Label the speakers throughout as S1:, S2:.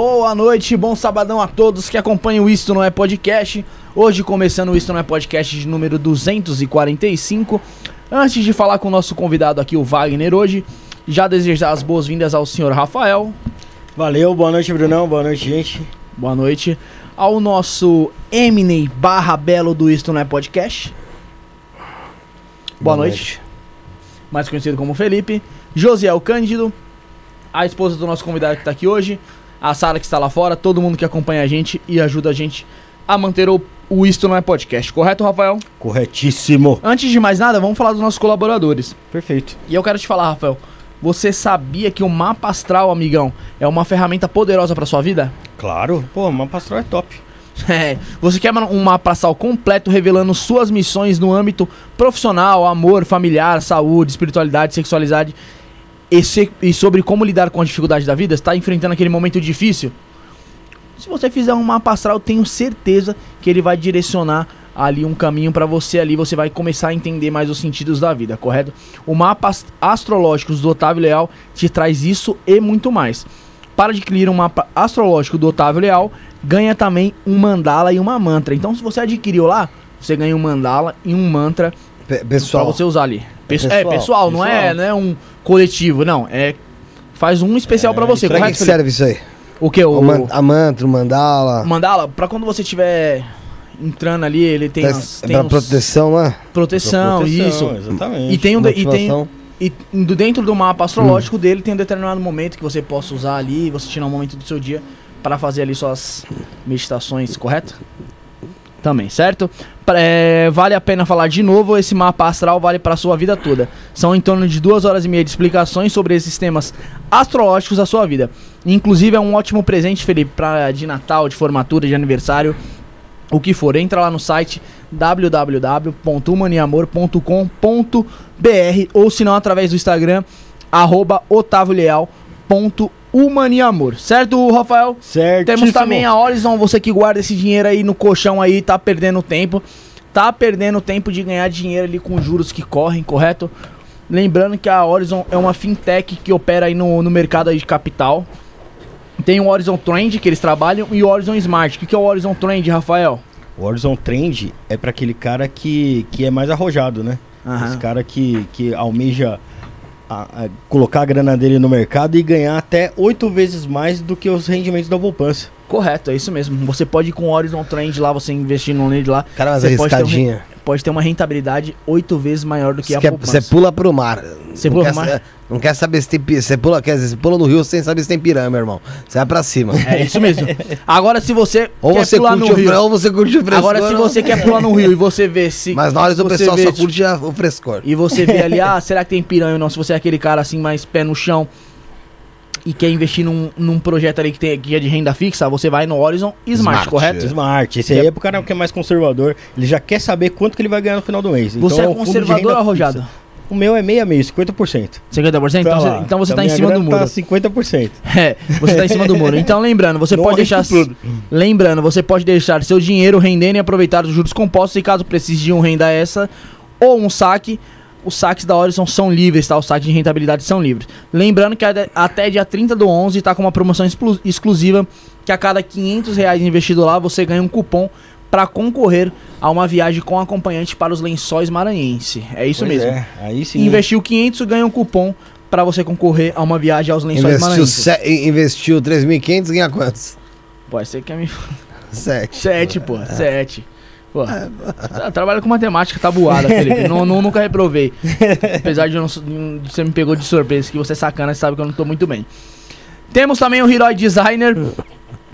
S1: Boa noite, bom sabadão a todos que acompanham o Isto Não É Podcast. Hoje começando o Isto Não É Podcast de número 245. Antes de falar com o nosso convidado aqui, o Wagner, hoje, já desejar as boas-vindas ao senhor Rafael.
S2: Valeu, boa noite, Brunão, boa noite, gente.
S1: Boa noite. Ao nosso Eminem barra Belo do Isto Não É Podcast. Boa, noite. Mais conhecido como Felipe. Josiel Cândido. A esposa do nosso convidado que está aqui hoje. A Sara que está lá fora. Todo mundo que acompanha a gente e ajuda a gente a manter o, o Isto Não É Podcast. Correto, Rafael?
S2: Corretíssimo.
S1: Antes de mais nada, vamos falar dos nossos colaboradores.
S2: Perfeito.
S1: E eu quero te falar, Rafael. Você sabia que o mapa astral, amigão, é uma ferramenta poderosa para sua vida?
S2: Claro. Pô, mapa astral é top.
S1: É, você quer um mapa astral completo revelando suas missões no âmbito profissional, amor, familiar, saúde, espiritualidade, sexualidade e, se- e sobre como lidar com as dificuldades da vida? Está enfrentando aquele momento difícil? Se você fizer um mapa astral, tenho certeza que ele vai direcionar ali um caminho para você ali, você vai começar a entender mais os sentidos da vida, correto? O mapa ast- astrológico do Otávio Leal te traz isso e muito mais. Para adquirir um mapa astrológico do Otávio Leal, ganha também um mandala e uma mantra. Então, se você adquiriu lá, você ganha um mandala e um mantra para você usar ali. Pesso- é,
S3: pessoal,
S1: pessoal, não é,
S2: pessoal.
S1: não é um coletivo, não. É faz um especial
S2: É,
S1: pra você,
S3: que,
S1: correto?
S3: que
S1: Felipe?
S3: serve isso aí?
S1: O que? O,
S3: O man- a mantra, o mandala.
S1: mandala, pra quando você estiver entrando ali, ele tem,
S3: tá-
S1: as,
S3: é
S1: tem
S3: pra
S1: uns-
S3: proteção, né?
S1: proteção,
S2: Proteção,
S1: isso.
S2: Exatamente.
S1: E tem, um e tem e do- dentro do mapa astrológico
S3: Hum.
S1: dele tem um determinado momento que você possa usar ali, você tirar um momento do seu dia para fazer ali suas meditações, correto? Também, certo? É, vale a pena falar de novo, esse mapa astral vale para sua vida toda. São em torno de duas horas e meia de explicações sobre esses temas astrológicos da sua vida. Inclusive é um ótimo presente, Felipe, pra, de Natal, de formatura, de aniversário, o que for. Entra lá no site www.humaniamor.com.br ou se não através do Instagram arroba otavioleal.humaniamor. Certo, Rafael?
S2: Certo.
S1: Temos também a Horizon, você que guarda esse dinheiro aí no colchão aí, tá perdendo tempo. Tá perdendo tempo de ganhar dinheiro ali com juros que correm, correto? Lembrando que a Horizon é uma fintech que opera aí no, no mercado aí de capital. Tem o Horizon Trend que eles trabalham e o Horizon Smart. O que, que é o Horizon Trend, Rafael?
S2: O Horizon Trend é pra aquele cara que, que é mais arrojado, né? Esse cara que, que almeja a- a colocar a grana dele no mercado e ganhar até oito vezes mais do que os rendimentos da poupança.
S1: Correto, é isso mesmo. Você pode ir com o Horizon Trend lá, você investindo nele lá,
S3: Cara, mais
S1: Você pode ter um
S3: arriscadinha.
S1: Pode ter uma rentabilidade oito vezes maior do que
S3: Você,
S1: a poupança.
S3: você pula pro mar.
S1: Você pula pro mar?
S3: sa- Não quer saber se tem Você pula, quer dizer, você pula no rio sem saber se tem piranha, meu irmão. Você vai pra cima.
S1: É isso mesmo. Agora, se você
S3: Ou
S1: quer
S3: você
S1: pular
S3: curte
S1: no
S3: o
S1: rio,
S3: ou você curte o frescor.
S1: agora se
S3: não.
S1: você quer pular no rio e você vê se
S3: Mas na hora o pessoal
S1: vê,
S3: só curte a- o frescor.
S1: e você vê ali, ah, será que tem piranha ou não? Se você é aquele cara assim mais pé no chão e quer investir num, num projeto ali que, tem, que é de renda fixa, você vai no Horizon Smart,
S3: Smart,
S1: correto?
S2: Smart. Esse aí é pro cara que é mais conservador. Ele já quer saber quanto que ele vai ganhar no final do mês.
S1: Você
S2: Então,
S1: é
S2: um fundo de
S1: conservador arrojado?
S2: fixa. O meu é meia meio, 50%.
S1: 50%? Então,
S2: Tá
S1: você,
S2: lá.
S1: então você tá em cima do
S2: grana
S1: muro.
S2: Tá 50%.
S1: É, você tá em cima do muro. Então, lembrando, você
S2: Não
S1: pode deixar.
S2: tudo.
S1: Lembrando, você pode deixar seu dinheiro rendendo e aproveitar os juros compostos e caso precise de um renda essa ou um saque. Os saques da Horizon são livres, tá? Os saques de rentabilidade são livres. Lembrando que até- dia 30 do 11 tá com uma promoção exclu- exclusiva que a cada 500 reais investido lá você ganha um cupom para concorrer a uma viagem com acompanhante para os lençóis maranhense. É isso
S2: Pois
S1: mesmo.
S2: é, Aí sim.
S1: Investiu 500 ganha um cupom para você concorrer a uma viagem aos lençóis
S3: Investiu,
S1: maranhenses.
S3: se, investiu 3.500, ganha quantos?
S1: Pô, você quer me
S3: Sete.
S1: Sete, pô, sete. Pô, tra- trabalha com matemática tabuada, Felipe. não, não- nunca reprovei. Apesar de, não, de você me pegou de surpresa, que você é sacana, você sabe que eu não tô muito bem. Temos também o Heroi Designer.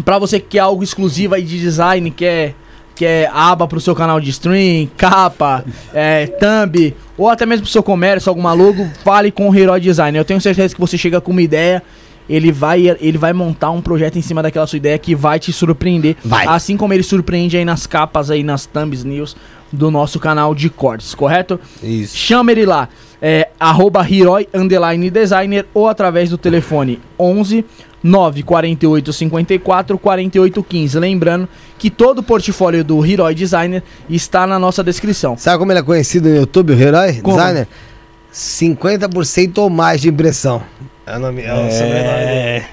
S1: Pra você que quer algo exclusivo aí de design, quer, quer aba pro seu canal de stream, capa, é, thumb, ou até mesmo pro seu comércio, alguma logo, fale com o Heroi Designer. Eu tenho certeza que você chega com uma ideia, ele vai, ele vai montar um projeto em cima daquela sua ideia que vai te surpreender.
S3: Vai.
S1: Assim como ele surpreende aí nas capas aí, nas thumbs news do nosso canal de cortes, correto?
S3: Isso.
S1: Chama ele lá, é, arroba Hiroi underline designer ou através do telefone 11 948 54 48 15. Lembrando que todo o portfólio do Hiroi Designer está na nossa descrição.
S3: Sabe como ele é conhecido no YouTube, o?
S1: Como?
S3: Designer? 50% ou mais de impressão. É o nome, é o sobrenome dele.
S2: É,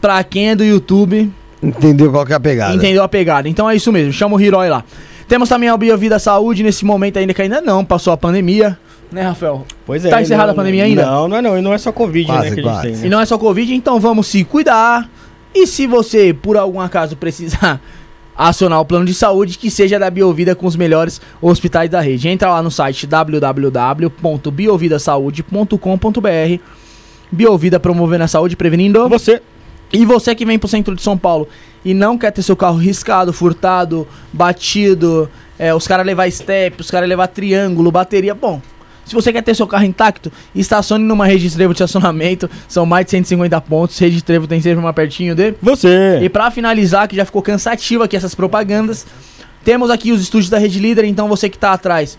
S1: Pra quem é do YouTube,
S3: Entendeu qual que é a pegada?
S1: entendeu a pegada. Então é isso mesmo, chama o Hiroi lá. Temos também a Biovida Saúde nesse momento ainda que ainda não, passou a pandemia, né, Rafael?
S2: Pois é.
S1: Tá
S2: e
S1: encerrada
S2: não-
S1: a pandemia ainda?
S2: Não, não é não. E não é só Covid,
S3: Quase,
S2: né, que a
S3: quase.
S2: gente tem.
S1: E
S2: Né?
S1: não é só Covid, então vamos se cuidar. E se você, por algum acaso, precisar acionar o plano de saúde, que seja da Biovida com os melhores hospitais da rede. Entra lá no site www.biovidasaude.com.br Biovida promovendo a saúde, prevenindo.
S2: Você.
S1: E você que vem pro centro de São Paulo e não quer ter seu carro riscado, furtado, batido, é, os caras levar step, os caras levar triângulo, bateria, bom. Se você quer ter seu carro intacto, estacione numa rede de trevo de estacionamento. São mais de 150 pontos. Rede de trevo tem sempre uma pertinho de.
S2: Você.
S1: E pra finalizar, que já ficou cansativo aqui essas propagandas, temos aqui os estúdios da Rede Líder. Então você que tá atrás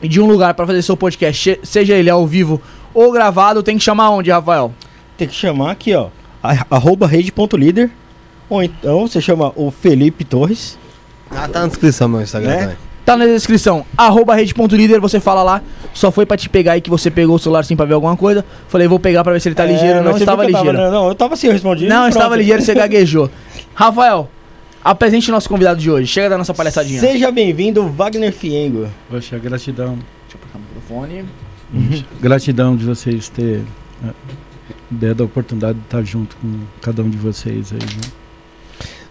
S1: de um lugar pra fazer seu podcast, seja ele ao vivo ou gravado, tem que chamar onde, Rafael?
S2: Tem que chamar aqui, ó. Arroba rede.líder. Ou então você chama o Felipe Torres.
S3: Ah, tá na descrição meu Instagram
S2: Né?
S3: também.
S1: Tá na descrição, arroba rede.líder, você fala lá, só foi pra te pegar aí que você pegou o celular assim pra ver alguma coisa. Falei, vou pegar pra ver se ele tá
S2: É,
S1: ligeiro. Não estava
S2: eu tava-
S1: ligeiro.
S2: não, eu tava assim, eu respondi.
S1: Não,
S2: pronto.
S1: estava ligeiro, você gaguejou. Rafael, apresente o nosso convidado de hoje. Chega da nossa palhaçadinha.
S2: Seja bem-vindo, Wagner Fiengo.
S4: Poxa, gratidão.
S1: Deixa eu pegar o microfone.
S4: Gratidão de vocês ter eh, dado a oportunidade de estar junto com cada um de vocês aí. Né?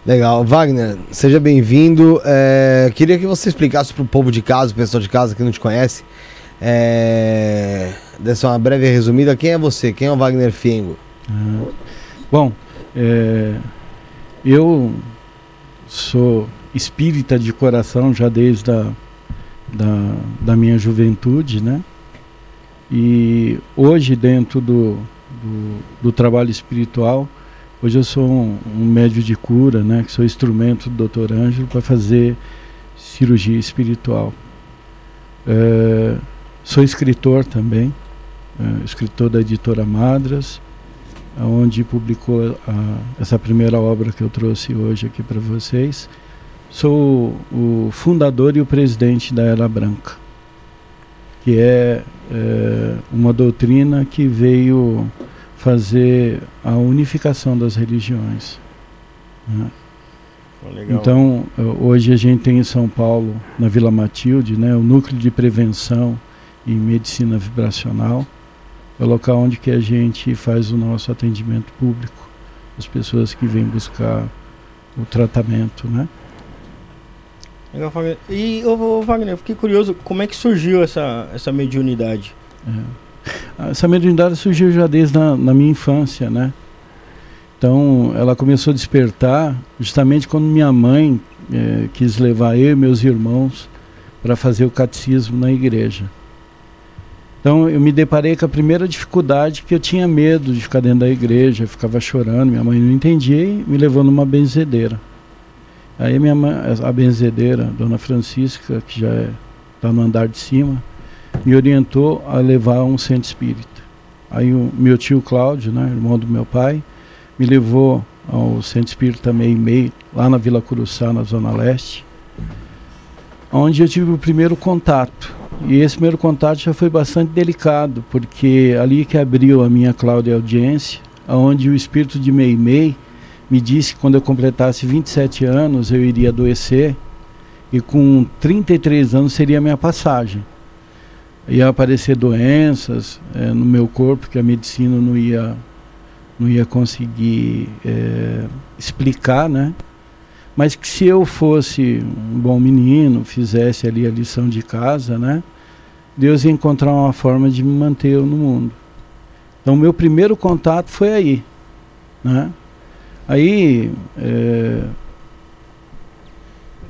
S3: Legal. Wagner, seja bem-vindo. É, queria que você explicasse pro povo de casa, o pessoal de casa que não te conhece, é, dessa uma breve resumida, quem é você? Quem é o Wagner Fiengo?
S4: Ah, Bom, eh, eu sou espírita de coração já desde a da, da minha juventude, né? E hoje dentro do, do, do trabalho espiritual, hoje eu sou um, um médio de cura, né? Que sou instrumento do Dr. Ângelo para fazer cirurgia espiritual. Eh, sou escritor também, eh, escritor da editora Madras, onde publicou a- essa primeira obra que eu trouxe hoje aqui para vocês. Sou o fundador e o presidente da Era Branca, que é, é, uma doutrina que veio fazer a unificação das religiões. né?
S2: Legal.
S4: Então, eh, hoje a gente tem em São Paulo, na Vila Matilde, né, o núcleo de prevenção e medicina vibracional. É o local onde que a gente faz o nosso atendimento público, as pessoas que vêm buscar o tratamento, né?
S2: Legal, Wagner. E, ô, Wagner, eu fiquei curioso, como é que surgiu essa, essa mediunidade?
S4: É. Essa mediunidade surgiu já desde na, na minha infância, né? Então, ela começou a despertar justamente quando minha mãe eh, quis levar eu e meus irmãos para fazer o catecismo na igreja. Então, eu me deparei com a primeira dificuldade que eu tinha medo de ficar dentro da igreja, eu ficava chorando, minha mãe não entendia e me levou numa benzedeira. Aí minha mãe, a benzedeira, Dona Francisca, que já está no andar de cima, me orientou a levar a um centro espírita. Aí o meu tio Cláudio, né, irmão do meu pai, me levou ao centro espírita Meio Meio, lá na Vila Curuçá, na Zona Leste, onde eu tive o primeiro contato. E esse primeiro contato já foi bastante delicado, porque ali que abriu a minha Cláudia audiência, onde o espírito de Mei Mei me disse que quando eu completasse 27 anos eu iria adoecer e com 33 anos seria a minha passagem. Ia aparecer doenças eh, no meu corpo que a medicina não ia, não ia conseguir eh, explicar, né? Mas que se eu fosse um bom menino, fizesse ali a lição de casa, né? Deus ia encontrar uma forma de me manter no mundo. Então, meu primeiro contato foi aí, né? Aí, eh,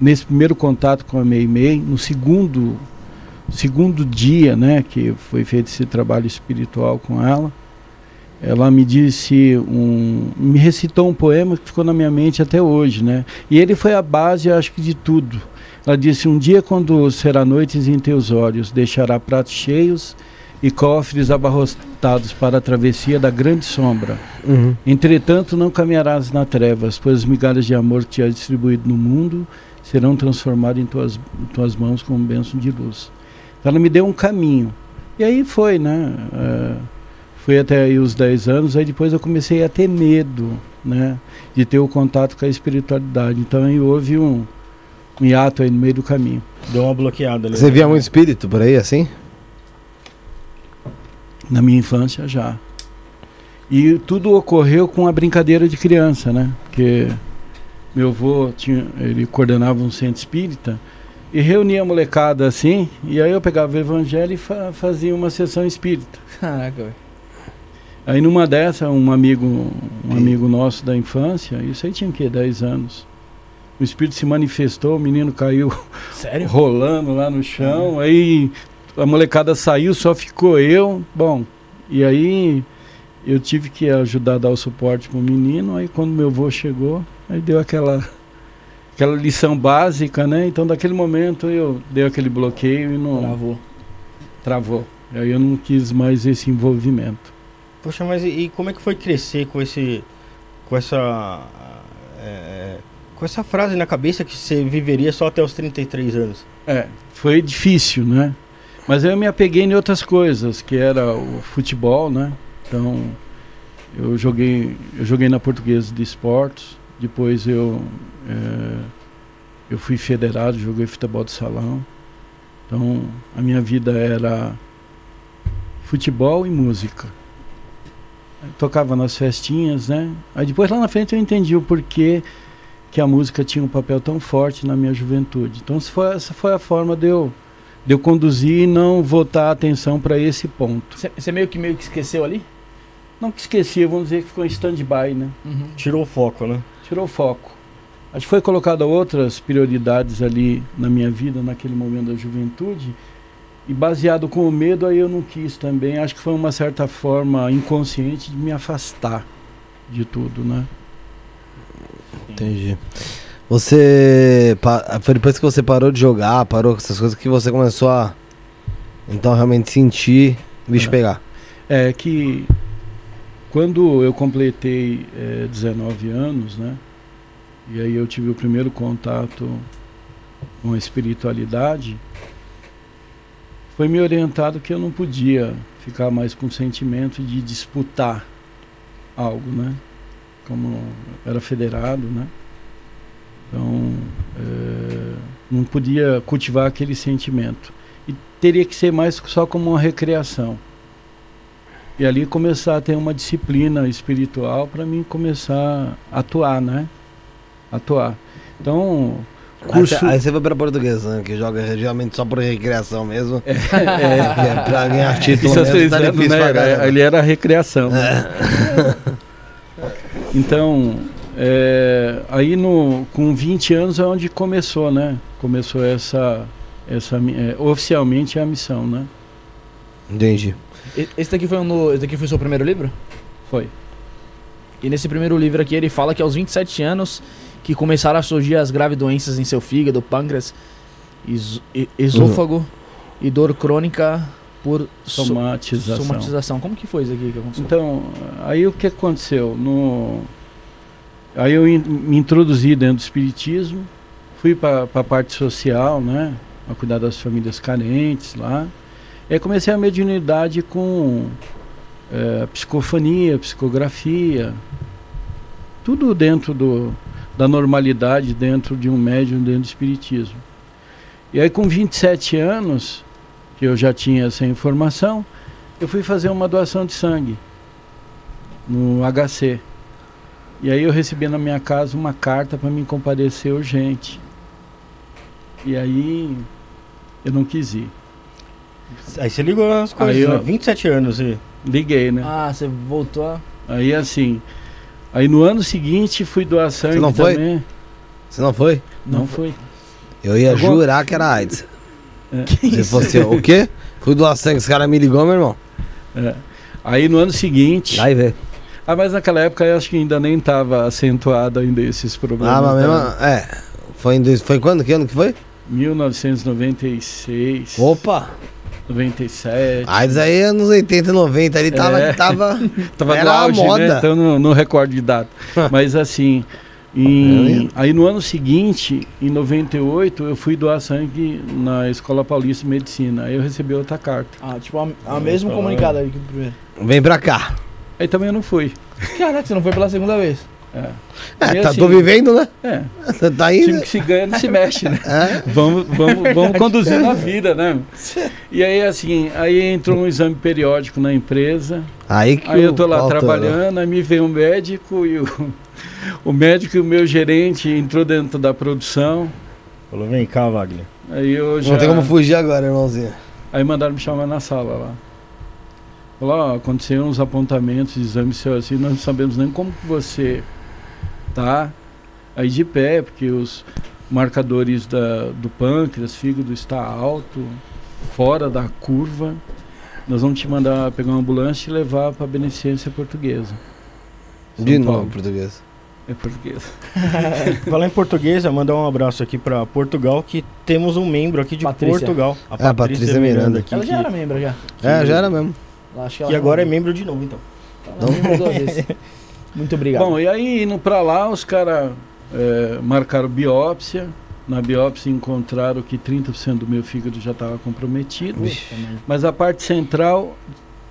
S4: nesse primeiro contato com a Mei Mei, no segundo, segundo dia, né, que foi feito esse trabalho espiritual com ela, ela me disse um, me recitou um poema que ficou na minha mente até hoje, né? E ele foi a base, acho que de tudo. Ela disse: Um dia, quando será noites em teus olhos, deixará pratos cheios e cofres abarrotados para a travessia da grande sombra.
S3: Uhum.
S4: Entretanto, não caminharás na trevas, pois as migalhas de amor que te há distribuído no mundo serão transformadas em tuas, em tuas mãos como bênção de luz. Então, ela me deu um caminho. E aí foi, né? Foi até aí os 10 anos, aí depois eu comecei a ter medo né? De ter o contato com a espiritualidade. Então aí houve um, um hiato aí no meio do caminho.
S2: Deu uma bloqueada ali.
S3: Você via muito espírito por aí, assim?
S4: Na minha infância já. E tudo ocorreu com a brincadeira de criança, né? Porque meu avô tinha, ele coordenava um centro espírita e reunia a molecada assim, e aí eu pegava o evangelho e fa fazia uma sessão espírita.
S1: Caraca.
S4: Aí numa dessa, um amigo, um amigo nosso da infância, isso aí tinha o quê? 10 anos. O espírito se manifestou, o menino caiu
S1: Sério?
S4: rolando lá no chão, aí a molecada saiu, só ficou eu. Bom, e aí eu tive que ajudar a dar o suporte pro menino, aí quando meu avô chegou, aí deu aquela aquela lição básica, né? Então daquele momento eu dei aquele bloqueio e não
S1: Travou.
S4: travou. Aí eu não quis mais esse envolvimento.
S2: Poxa, mas e, e como é que foi crescer com esse. com essa. é, com essa frase na cabeça que você viveria só até os 33 anos?
S4: É, foi difícil, né? Mas eu me apeguei em outras coisas, que era o futebol, né? Então, eu joguei, eu joguei na Portuguesa de Esportes, depois eu é, eu fui federado, joguei futebol de salão. Então, a minha vida era futebol e música. Eu tocava nas festinhas, né? Aí depois lá na frente eu entendi o porquê que a música tinha um papel tão forte na minha juventude. Então essa foi, essa foi a forma de eu, de eu conduzir e não voltar a atenção para esse ponto.
S1: Você meio que meio que esqueceu ali?
S4: Não que esqueci, vamos dizer que ficou em stand-by, né?
S1: Uhum.
S2: Tirou o foco, né?
S4: Tirou o foco. Acho que foi colocado outras prioridades ali na minha vida, naquele momento da juventude. E baseado com o medo, aí eu não quis também. Acho que foi uma certa forma inconsciente de me afastar de tudo, né?
S3: Entendi. Você. Foi depois que você parou de jogar, parou com essas coisas, que você começou a. Então realmente sentir o bicho
S4: É.
S3: pegar.
S4: É que quando eu completei eh, 19 anos, né? E aí eu tive o primeiro contato com a espiritualidade, foi me orientado que eu não podia ficar mais com o sentimento de disputar algo, né? Como era federado, né? Então, eh, não podia cultivar aquele sentimento. E teria que ser mais só como uma recreação. E ali começar a ter uma disciplina espiritual para mim começar a atuar, né? Atuar. Então,
S3: Aí
S4: curso.
S3: você- Aí você foi pra portuguesa, né? Que joga geralmente só por recreação mesmo.
S4: é,
S3: Que é pra ganhar título mesmo, tá
S4: anos,
S3: difícil
S4: né?
S3: pra
S4: Era- recreação. né?
S3: É.
S4: Então, é, aí no, com 20 anos é onde começou, né? Começou essa, essa é, oficialmente a missão, né?
S3: Entendi.
S1: E- Esse daqui foi um esse daqui foi o seu primeiro livro?
S4: Foi.
S1: E nesse primeiro livro aqui ele fala que aos 27 anos que começaram a surgir as graves doenças em seu fígado, pâncreas, is- e- esôfago e dor crônica por so-
S4: Somatização.
S1: somatização. Como que foi isso aqui que aconteceu?
S4: Então, aí o que aconteceu? No, aí eu in- me introduzi dentro do espiritismo, fui para a parte social, né? A cuidar das famílias carentes lá. E aí comecei a mediunidade com eh, psicofonia, psicografia, tudo dentro do, da normalidade, dentro de um médium, dentro do espiritismo. E aí com 27 anos, que eu já tinha essa informação, eu fui fazer uma doação de sangue no HC. E aí eu recebi na minha casa uma carta para me comparecer urgente. E aí eu não quis ir.
S2: Aí você ligou as coisas,
S4: Aí, ó.
S2: né? 27 anos e.
S4: Liguei, né?
S1: Ah, você voltou a...
S4: Aí assim, aí no ano seguinte fui doar sangue
S3: não foi?
S4: também.
S3: Você não foi?
S4: Não, foi.
S3: Eu ia
S4: Alguma-
S3: jurar que era AIDS.
S4: É.
S3: Se fosse eu. O quê? Fui doar sangue, esse cara me ligou, meu irmão.
S4: É. Aí no ano seguinte.
S3: Aí, velho.
S4: Ah, mas naquela época eu acho que ainda nem estava acentuado ainda esses problemas.
S3: Ah, mas
S4: da-
S3: mesmo. É. Foi, em foi quando? Que ano que foi?
S4: 1996.
S3: Opa!
S4: 97.
S3: AIDS aí anos 80 e 90 ali tava.
S4: É.
S3: tava
S4: Tava
S3: Era
S4: no
S3: a
S4: auge,
S3: moda.
S4: né? Então não, não recordo de data. Mas assim, em- aí no ano seguinte, em 98, eu fui doar sangue na Escola Paulista de Medicina. Aí eu recebi outra carta.
S1: Ah, tipo, a, a mesma comunicada ali que primeiro.
S3: Vem pra cá.
S4: Aí também eu não fui.
S1: Caraca, você não foi pela segunda vez.
S4: É.
S3: É, tá,
S4: assim-
S3: tô vivendo, né?
S4: É.
S3: Você tá
S4: O
S3: aí.
S4: time que se ganha não se mexe, né?
S3: É.
S4: Vamos, vamos, vamos conduzindo a vida, né? E aí, assim, aí entrou um exame periódico na empresa.
S3: Aí que
S4: Aí eu tô lá trabalhando, aí me veio um médico e o, o médico e o meu gerente entrou dentro da produção.
S2: Falou, vem cá, Wagner.
S4: Aí eu já.
S3: Não tem como fugir agora, irmãozinho.
S4: Aí mandaram me chamar na sala lá. Falou, ó, aconteceram uns apontamentos, exames seu assim, nós não sabemos nem como que você tá aí de pé, porque os marcadores da, do pâncreas, fígado está alto, fora da curva. Nós vamos te mandar pegar uma ambulância e levar para a Beneficência Portuguesa. São
S3: De
S4: Paulo.
S3: novo, português.
S4: É portuguesa.
S2: Falar em português, mandar um abraço aqui pra Portugal, que temos um membro aqui de
S1: Patrícia.
S2: Portugal.
S3: É, a Patrícia Miranda.
S2: aqui,
S1: Ela já
S2: que,
S1: era membro, já.
S3: É, já era mesmo.
S1: Acho que, ela
S2: agora é membro de novo, então.
S1: É duas vezes. Muito obrigado.
S4: Bom, e aí indo para lá, os caras marcaram biópsia. Na biópsia encontraram que 30% do meu fígado já estava comprometido. Mas a parte central,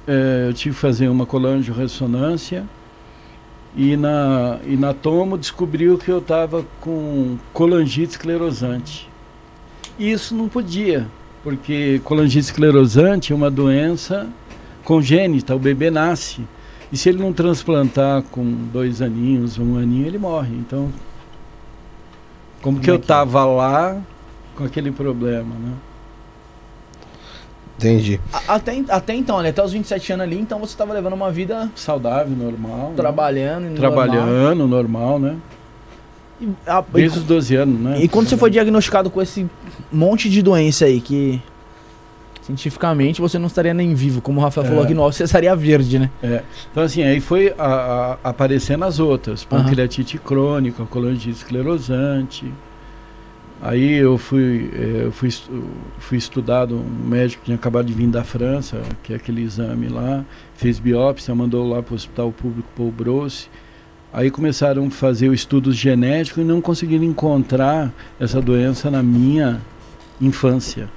S4: eh, eu tive que fazer uma colangio-ressonância. E na, e na tomo descobriu que eu estava com colangite esclerosante. E isso não podia, porque colangite esclerosante é uma doença congênita, o bebê nasce. E se ele não transplantar com dois aninhos, um aninho, ele morre. Então, como que
S2: Como é
S4: eu
S2: que é?
S4: estava lá com aquele problema, né?
S3: Entendi.
S1: Até, até então, né? Até os 27 anos ali, então você tava levando uma vida
S4: Saudável, normal. né?
S1: trabalhando. e
S4: Trabalhando, normal, né?
S1: normal. E, a- e
S4: Desde os 12 anos, né?
S1: E quando você foi diagnosticado com esse monte de doença aí, que cientificamente você não estaria nem vivo, como o Rafael
S4: É.
S1: falou aqui no off, você estaria verde, né?
S4: Então, assim, aí foi a- a- aparecendo as outras. Pancreatite crônica, colangite esclerosante. Aí eu fui, eh, eu fui, fui estudado, um médico que tinha acabado de vir da França, que é aquele exame lá, fez biópsia, mandou lá para o Hospital Público Paul Brosse. Aí começaram a fazer o estudos genéticos e não conseguiram encontrar essa doença na minha infância.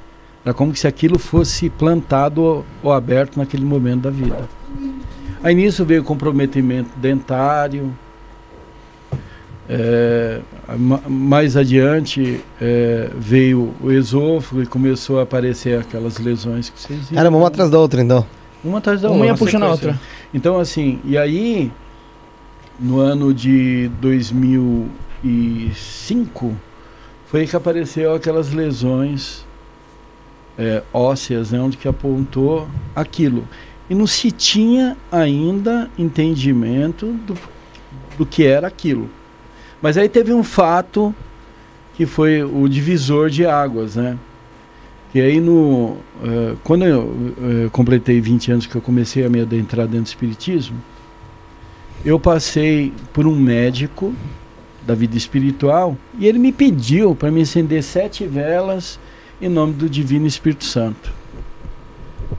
S4: Era como se aquilo fosse plantado ou, ou aberto naquele momento da vida. Aí nisso veio comprometimento dentário. É, ma- mais adiante é, veio o esôfago e começou a aparecer aquelas lesões que vocês viram.
S3: Era uma atrás da outra, então.
S4: Uma atrás da
S1: Uma
S4: outra.
S1: ia puxando a outra.
S4: Então, assim, e aí, no ano de 2005, foi que apareceu aquelas lesões é, ósseas, né, onde que apontou aquilo. E não se tinha ainda entendimento do, do que era aquilo. Mas aí teve um fato que foi o divisor de águas, né? Que aí no eh, quando eu eh, completei 20 anos que eu comecei a me adentrar dentro do espiritismo, eu passei por um médico da vida espiritual e ele me pediu para me acender sete velas em nome do Divino Espírito Santo.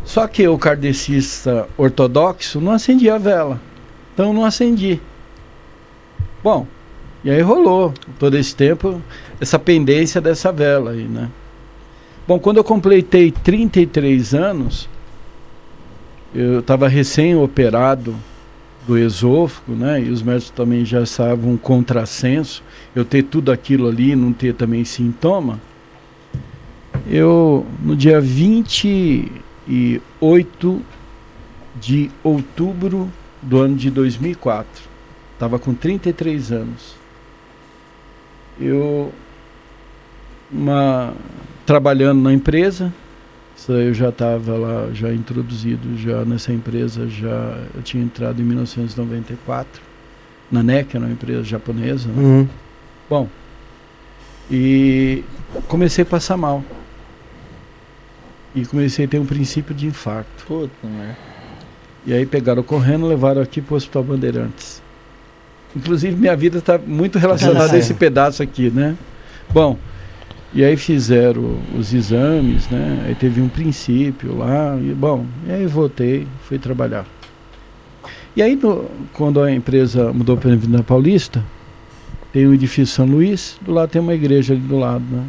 S4: Só que o kardecista ortodoxo não acendia a vela. Então não acendi. Bom, e aí rolou todo esse tempo essa pendência dessa vela aí, né? Bom, quando eu completei 33 anos, eu estava recém-operado do esôfago, né? E os médicos também já estavam um contrassenso. Eu ter tudo aquilo ali não ter também sintoma. Eu, no dia 28 de outubro do ano de 2004, estava com 33 anos. Eu, uma, trabalhando na empresa, isso eu já estava lá, já introduzido já nessa empresa, já eu tinha entrado em 1994, na NEC, era uma empresa japonesa, né?
S3: Uhum.
S4: Bom, e comecei a passar mal. E comecei a ter um princípio de infarto.
S1: Puta merda.
S4: E aí pegaram correndo e levaram aqui para o Hospital Bandeirantes. Inclusive, minha vida está muito relacionada a esse pedaço aqui, né? Bom, e aí fizeram os exames, né? Aí teve um princípio lá, e bom, e aí voltei, fui trabalhar. E aí, no- quando a empresa mudou para a Avenida Paulista, tem o edifício São Luís, do lado tem uma igreja ali do lado, né?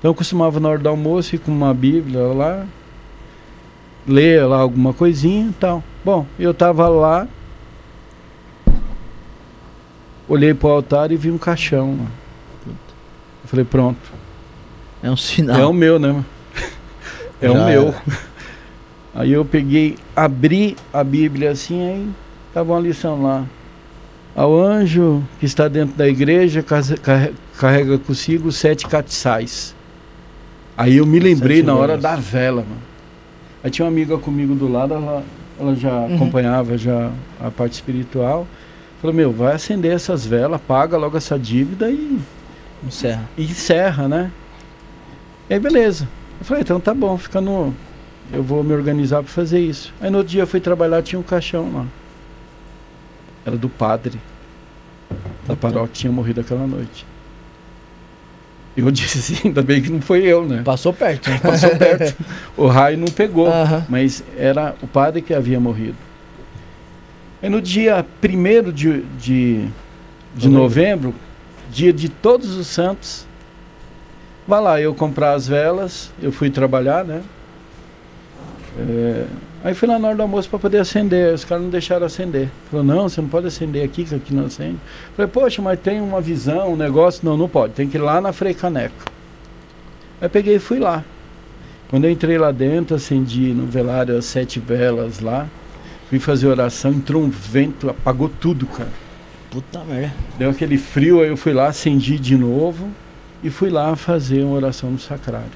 S4: Então eu costumava na hora do almoço ir com uma bíblia lá, ler lá alguma coisinha e tal. Bom, eu estava lá, olhei para o altar e vi um caixão. Mano. Eu falei, pronto.
S1: É um sinal.
S4: É o meu, né? É Já o meu. Era. Aí eu peguei, abri a Bíblia assim, aí tava uma lição lá. Ao anjo que está dentro da igreja, carrega consigo sete catiçais. Aí eu me lembrei na hora da vela, mano. Aí tinha uma amiga comigo do lado, ela, ela já uhum. acompanhava já a parte espiritual. Falou, meu, vai acender essas velas, paga logo essa dívida e.
S1: Encerra.
S4: E encerra, né? E aí beleza. Eu falei, então tá bom, fica no. Eu vou me organizar para fazer isso. Aí no outro dia eu fui trabalhar, tinha um caixão lá. Era do padre da paróquia que tinha morrido aquela noite. Eu disse assim, ainda bem que não foi eu, né?
S1: Passou perto.
S4: Passou perto. o raio não pegou, mas era o padre que havia morrido. E no dia 1 de, de, de novembro, dia de todos os santos, vai lá eu comprar as velas, eu fui trabalhar, né? É, aí fui lá na hora do almoço para poder acender, os caras não deixaram acender. Falou, não, você não pode acender aqui, que aqui não acende. Falei, poxa, mas tem uma visão, um negócio, não, não pode, tem que ir lá na Frei Caneca. Aí peguei e fui lá. Quando eu entrei lá dentro, acendi no velário as sete velas lá, fui fazer oração, entrou um vento, apagou tudo, cara.
S1: Puta merda.
S4: Deu aquele frio, aí eu fui lá, acendi de novo e fui lá fazer uma oração no sacrário.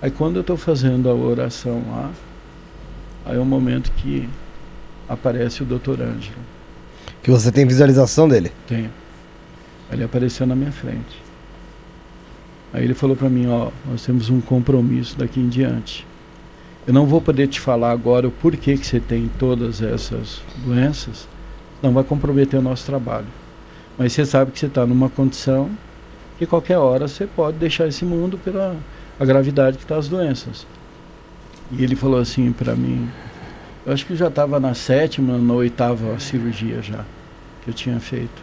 S4: Aí quando eu estou fazendo a oração lá, aí é o momento que aparece o doutor Ângelo.
S3: Que você tem visualização dele?
S4: Tenho. Ele apareceu na minha frente. Aí ele falou para mim, ó, nós temos um compromisso daqui em diante. Eu não vou poder te falar agora o porquê que você tem todas essas doenças, não vai comprometer o nosso trabalho. Mas você sabe que você está numa condição que qualquer hora você pode deixar esse mundo pela a gravidade que está as doenças. E ele falou assim para mim, eu acho que já estava na sétima, na oitava cirurgia já que eu tinha feito.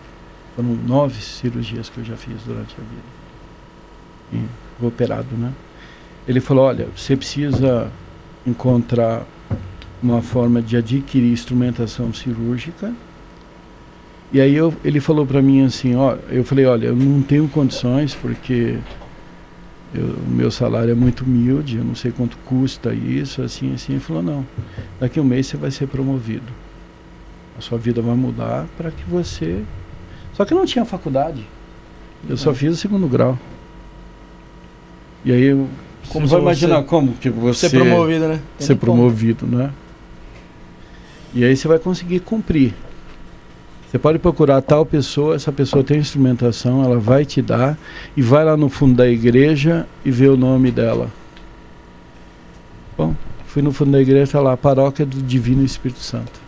S4: Foram nove cirurgias que eu já fiz durante a vida. E operado, né? Ele falou, olha, você precisa encontrar uma forma de adquirir instrumentação cirúrgica. E aí eu, ele falou para mim assim, ó, eu falei, olha, eu não tenho condições porque o meu salário é muito humilde, eu não sei quanto custa isso, assim, assim. Ele falou, não, daqui a um mês você vai ser promovido. A sua vida vai mudar para que você... Só que eu não tinha faculdade. Eu só fiz o segundo grau. E aí eu... Como você vai imaginar como que você...
S1: Ser promovido, né?
S4: Ser promovido, né? E aí você vai conseguir cumprir. Você pode procurar tal pessoa, essa pessoa tem instrumentação, ela vai te dar e vai lá no fundo da igreja e vê o nome dela. Bom, fui no fundo da igreja, está lá, paróquia do Divino Espírito Santo.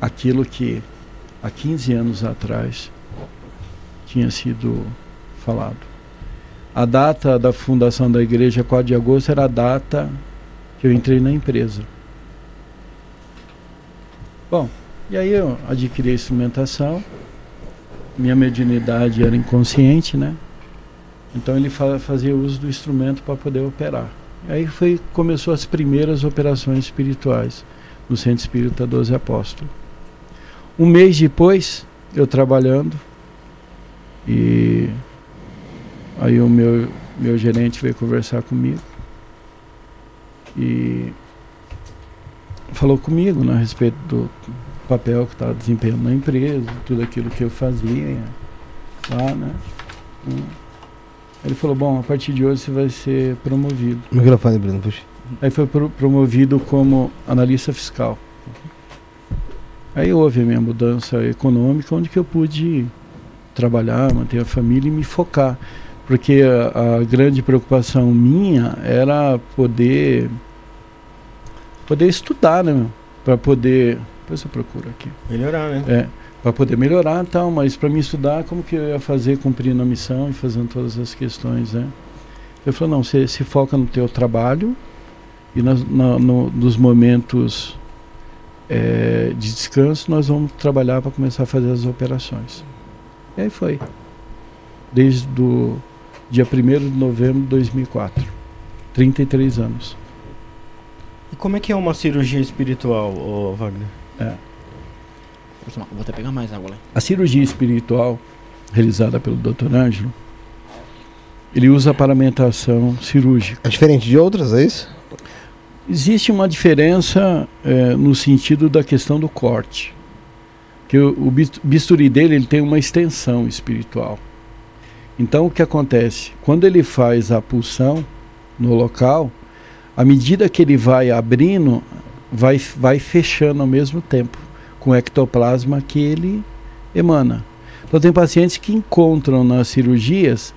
S4: Aquilo que há 15 anos atrás tinha sido falado. A data da fundação da igreja, 4 de agosto, era a data que eu entrei na empresa. Bom, e aí eu adquiri a instrumentação, minha mediunidade era inconsciente, né? Então ele fa fazia uso do instrumento para poder operar. E aí foi, começou as primeiras operações espirituais no Centro Espírita 12 Apóstolos. Um mês depois, eu trabalhando, e aí o meu, meu gerente veio conversar comigo e falou comigo né, a respeito do, papel que estava desempenhando na empresa, tudo aquilo que eu fazia lá, né? Ele falou, bom, a partir de hoje você vai ser promovido.
S3: Microfone, Bruno, puxa.
S4: Aí foi pro promovido como analista fiscal. Aí houve a minha mudança econômica, onde que eu pude trabalhar, manter a família e me focar. Porque a, a grande preocupação minha era poder poder estudar, né, para poder depois eu procuro aqui.
S2: Melhorar, né?
S4: É, para poder melhorar tal, mas para me estudar, como que eu ia fazer cumprindo a missão e fazendo todas as questões, né? Eu falei, não, você se foca no teu trabalho e na, na, no, nos momentos é, de descanso nós vamos trabalhar para começar a fazer as operações. E aí foi. Desde o dia 1 de novembro de 2004. 33 anos.
S2: E como é que é uma cirurgia espiritual, Wagner? É.
S1: Vou até pegar mais água lá.
S4: A cirurgia espiritual realizada pelo Dr. Ângelo, ele usa paramentação cirúrgica.
S3: É diferente de outras, é isso?
S4: Existe uma diferença é, no sentido da questão do corte. Que o, o bisturi dele ele tem uma extensão espiritual. Então o que acontece? Quando ele faz a pulsão no local, à medida que ele vai abrindo, vai, vai fechando ao mesmo tempo com o ectoplasma que ele emana. Então tem pacientes que encontram nas cirurgias,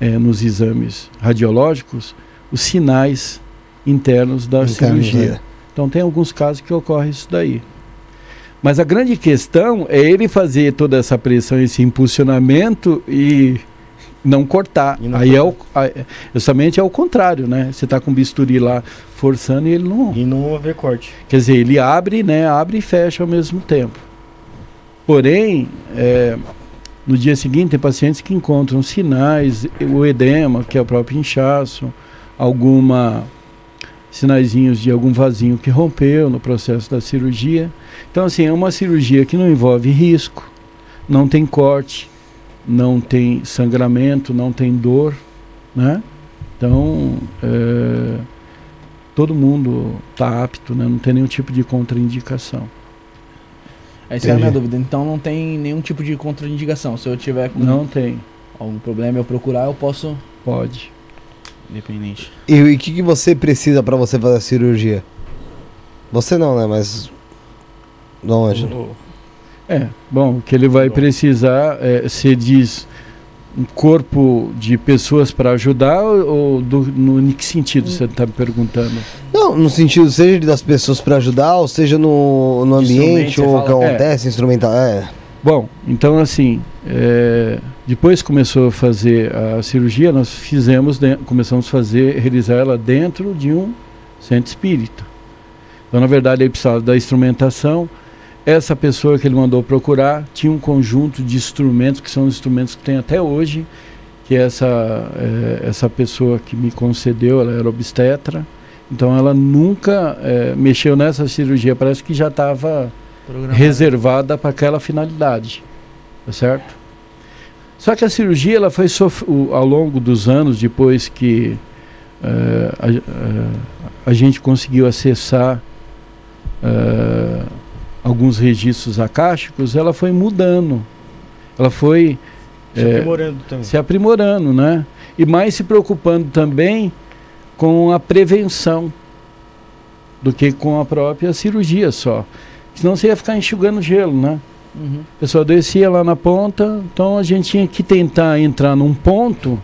S4: é, nos exames radiológicos, os sinais internos da cirurgia. É. Então tem alguns casos que ocorre isso daí. Mas a grande questão é ele fazer toda essa pressão, esse impulsionamento e não cortar. Não Aí é o, justamente é o contrário, né? Você está com o bisturi lá forçando e ele não.
S2: E não haver corte.
S4: Quer dizer, ele abre, né? Abre e fecha ao mesmo tempo. Porém, é, no dia seguinte tem pacientes que encontram sinais, o edema, que é o próprio inchaço, alguma sinaizinhos de algum vasinho que rompeu no processo da cirurgia. Então, assim, é uma cirurgia que não envolve risco, não tem corte, não tem sangramento, não tem dor, né? Então, é, todo mundo está apto, né? Não tem nenhum tipo de contraindicação.
S1: Essa é a minha dúvida. Então não tem nenhum tipo de contraindicação. Se eu tiver com
S4: não tem
S1: algum problema eu procurar, eu posso.
S4: Pode.
S1: Independente.
S3: E o que, que você precisa para você fazer a cirurgia? Você não, né? Mas. Dom Ângelo.
S4: É, bom, o que ele vai precisar, é, se diz um corpo de pessoas para ajudar ou do, no, em que sentido você está me perguntando?
S3: Não, no sentido seja das pessoas para ajudar, ou seja no, no ambiente ou o que acontece, é. instrumental. É.
S4: Bom, então assim, é, depois começou a fazer a cirurgia, nós fizemos, começamos a fazer, realizar ela dentro de um centro espírita. Então, na verdade, ele precisava da instrumentação, essa pessoa que ele mandou procurar tinha um conjunto de instrumentos, que são os instrumentos que tem até hoje, que essa, é, essa pessoa que me concedeu, ela era obstetra, então ela nunca é, mexeu nessa cirurgia, parece que já estava reservada para aquela finalidade, tá certo? Só que a cirurgia ela foi ao longo dos anos, depois que é, a, a, a, gente conseguiu acessar é, alguns registros acásticos, ela foi mudando. Ela foi
S2: se é, aprimorando também.
S4: Se aprimorando, né? E mais se preocupando também com a prevenção do que com a própria cirurgia só. Senão você ia ficar enxugando gelo, né? Uhum. A pessoa descia lá na ponta, então a gente tinha que tentar entrar num ponto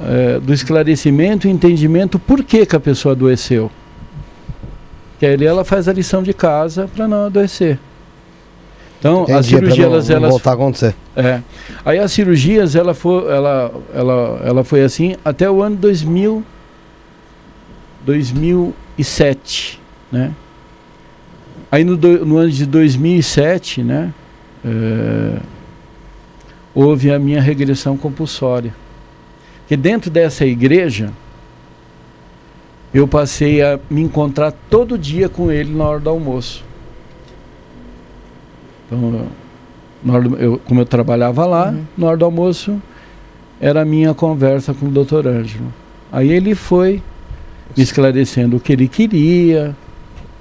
S4: é, do esclarecimento e entendimento por que, que a pessoa adoeceu. Que aí ela faz a lição de casa para não adoecer. Então, Entendi, as cirurgias elas, elas
S3: voltar a acontecer.
S4: É. Aí as cirurgias ela foi ela ela ela foi assim até o ano 2000 2007, né? Aí no, do, no ano de 2007, né? É, houve a minha regressão compulsória. Que dentro dessa igreja eu passei a me encontrar todo dia com ele na hora do almoço. Então, na hora do, eu, como eu trabalhava lá, uhum. na hora do almoço era a minha conversa com o doutor Ângelo. Aí ele foi me esclarecendo o que ele queria,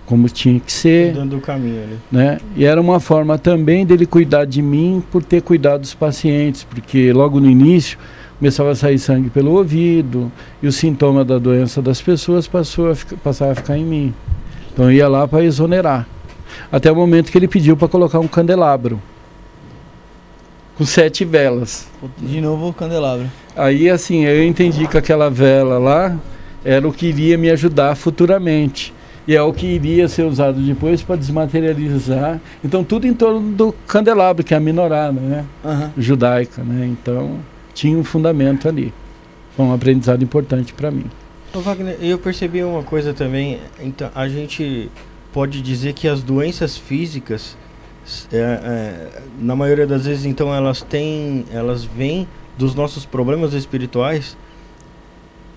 S4: como tinha que ser.
S2: Dando o caminho ali.
S4: Né? E era uma forma também dele cuidar de mim por ter cuidado dos pacientes, porque logo no início começava a sair sangue pelo ouvido e o sintoma da doença das pessoas passou a ficar, passava a ficar em mim. Então eu ia lá para exonerar. Até o momento que ele pediu para colocar um candelabro com sete velas.
S1: De novo o candelabro.
S4: Aí assim, eu entendi que aquela vela lá era o que iria me ajudar futuramente. E é o que iria ser usado depois para desmaterializar. Então tudo em torno do candelabro, que é a minorá, né? Uhum. Judaica, né? Então tinha um fundamento ali. Foi um aprendizado importante para mim.
S2: Ô Wagner, eu percebi uma coisa também. Então, a gente pode dizer que as doenças físicas, é, é, na maioria das vezes, então elas têm, elas vêm dos nossos problemas espirituais.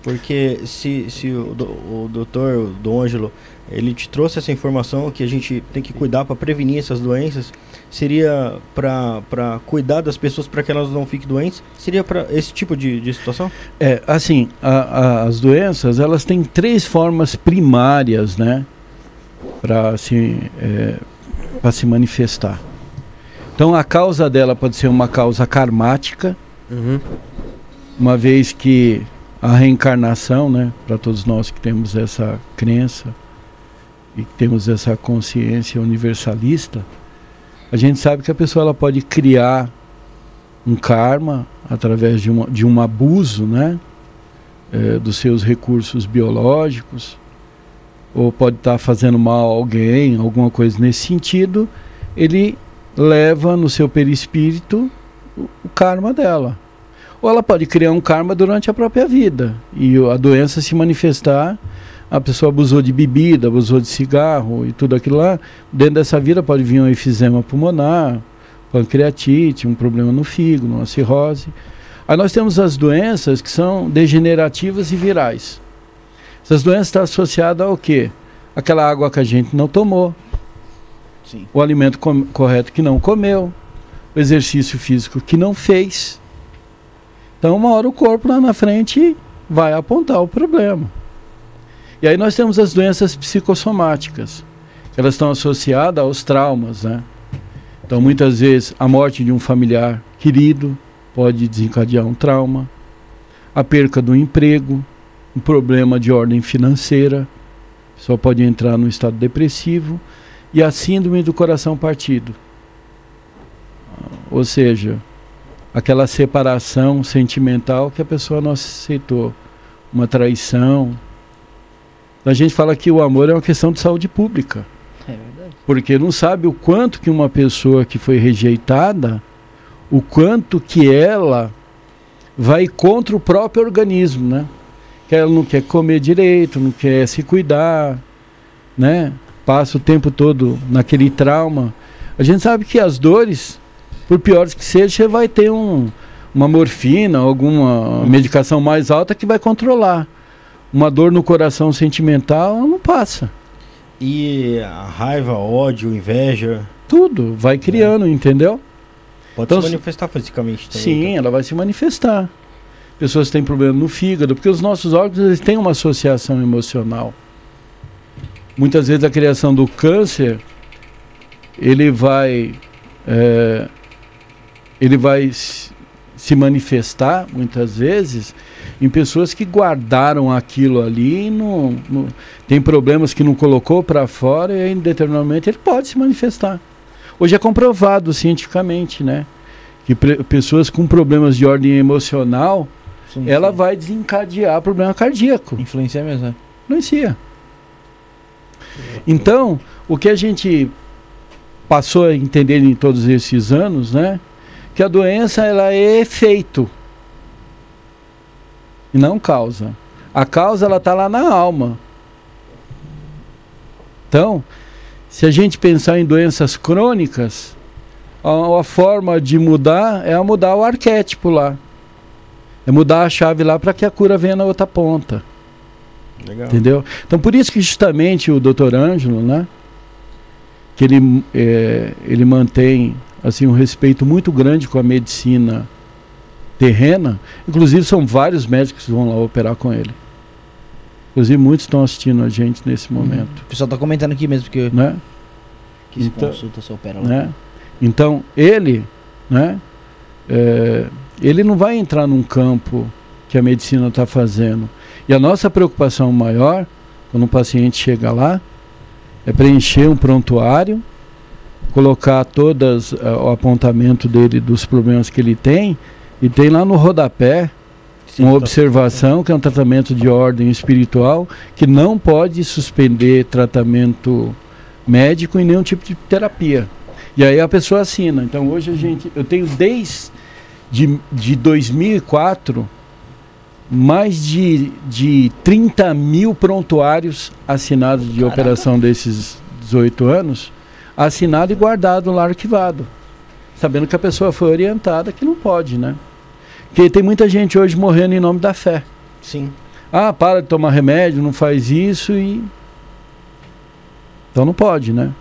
S2: Porque se, se o, o doutor Dom Ângelo ele te trouxe essa informação que a gente tem que cuidar para prevenir essas doenças, seria para cuidar das pessoas para que elas não fiquem doentes? Seria para esse tipo de, de situação?
S4: É, assim, a, a, as doenças elas têm três formas primárias, né, para se, é, se manifestar. Então a causa dela pode ser uma causa karmática, uhum. uma vez que a reencarnação, né, para todos nós que temos essa crença e temos essa consciência universalista, a gente sabe que a pessoa ela pode criar um karma através de, uma, de um abuso, né, é, dos seus recursos biológicos, ou pode estar tá fazendo mal a alguém, alguma coisa nesse sentido, ele leva no seu perispírito o, o karma dela ou ela pode criar um karma durante a própria vida e a doença se manifestar. A pessoa abusou de bebida, abusou de cigarro e tudo aquilo lá. Dentro dessa vida pode vir um efizema pulmonar, pancreatite, um problema no fígado, uma cirrose. Aí nós temos as doenças que são degenerativas e virais. Essas doenças estão associadas ao quê? Aquela água que a gente não tomou, Sim. o alimento correto que não comeu, o exercício físico que não fez então, uma hora o corpo lá na frente vai apontar o problema. E aí nós temos as doenças psicossomáticas. Elas estão associadas aos traumas, né? Então, muitas vezes, a morte de um familiar querido pode desencadear um trauma, a perca do emprego, um problema de ordem financeira, só pode entrar no estado depressivo, e a síndrome do coração partido. Ou seja, aquela separação sentimental que a pessoa não aceitou, uma traição. A gente fala que o amor é uma questão de saúde pública. É verdade. Porque não sabe o quanto que uma pessoa que foi rejeitada, o quanto que ela vai contra o próprio organismo, né? Que ela não quer comer direito, não quer se cuidar, né? Passa o tempo todo naquele trauma. A gente sabe que as dores por piores que seja, você vai ter um, uma morfina, alguma medicação mais alta que vai controlar. Uma dor no coração sentimental não passa.
S2: E a raiva, ódio, inveja.
S4: Tudo, vai criando, é. entendeu?
S2: Pode então, se manifestar fisicamente
S4: também. Sim, então. ela vai se manifestar. Pessoas têm problema no fígado, porque os nossos órgãos eles têm uma associação emocional. Muitas vezes a criação do câncer, ele vai é, ele vai se manifestar muitas vezes em pessoas que guardaram aquilo ali e não, não tem problemas que não colocou para fora e em determinado momento ele pode se manifestar. Hoje é comprovado cientificamente, né, que pessoas com problemas de ordem emocional, sim, ela sim. vai desencadear problema cardíaco.
S1: Influencia mesmo, né?
S4: Influencia. Então, o que a gente passou a entender em todos esses anos, né, que a doença ela é efeito e não causa. A causa ela está lá na alma. Então, se a gente pensar em doenças crônicas, a, a forma de mudar é mudar o arquétipo lá. É mudar a chave lá para que a cura venha na outra ponta. Legal. Entendeu? Então por isso que justamente o Dr. Ângelo, né? Que ele, é, ele mantém assim um respeito muito grande com a medicina terrena. Inclusive são vários médicos que vão lá operar com ele. Inclusive muitos estão assistindo a gente nesse uhum. momento.
S1: O pessoal está comentando aqui mesmo que
S4: né?
S1: que se então, consulta, se opera lá.
S4: Né? Então ele, né? É, ele não vai entrar num campo que a medicina está fazendo. E a nossa preocupação maior, quando um paciente chega lá, é preencher um prontuário colocar todas uh, o apontamento dele dos problemas que ele tem e tem lá no rodapé Sim, uma tá observação que é um tratamento de ordem espiritual que não pode suspender tratamento médico e nenhum tipo de terapia. E aí a pessoa assina. Então hoje a gente, eu tenho desde de, de 2004 mais de, de 30 mil prontuários assinados de Caraca. operação desses 18 anos assinado e guardado lá arquivado. Sabendo que a pessoa foi orientada que não pode, né? Porque tem muita gente hoje morrendo em nome da fé.
S2: Sim.
S4: Ah, para de tomar remédio, não faz isso e. Então não pode, né?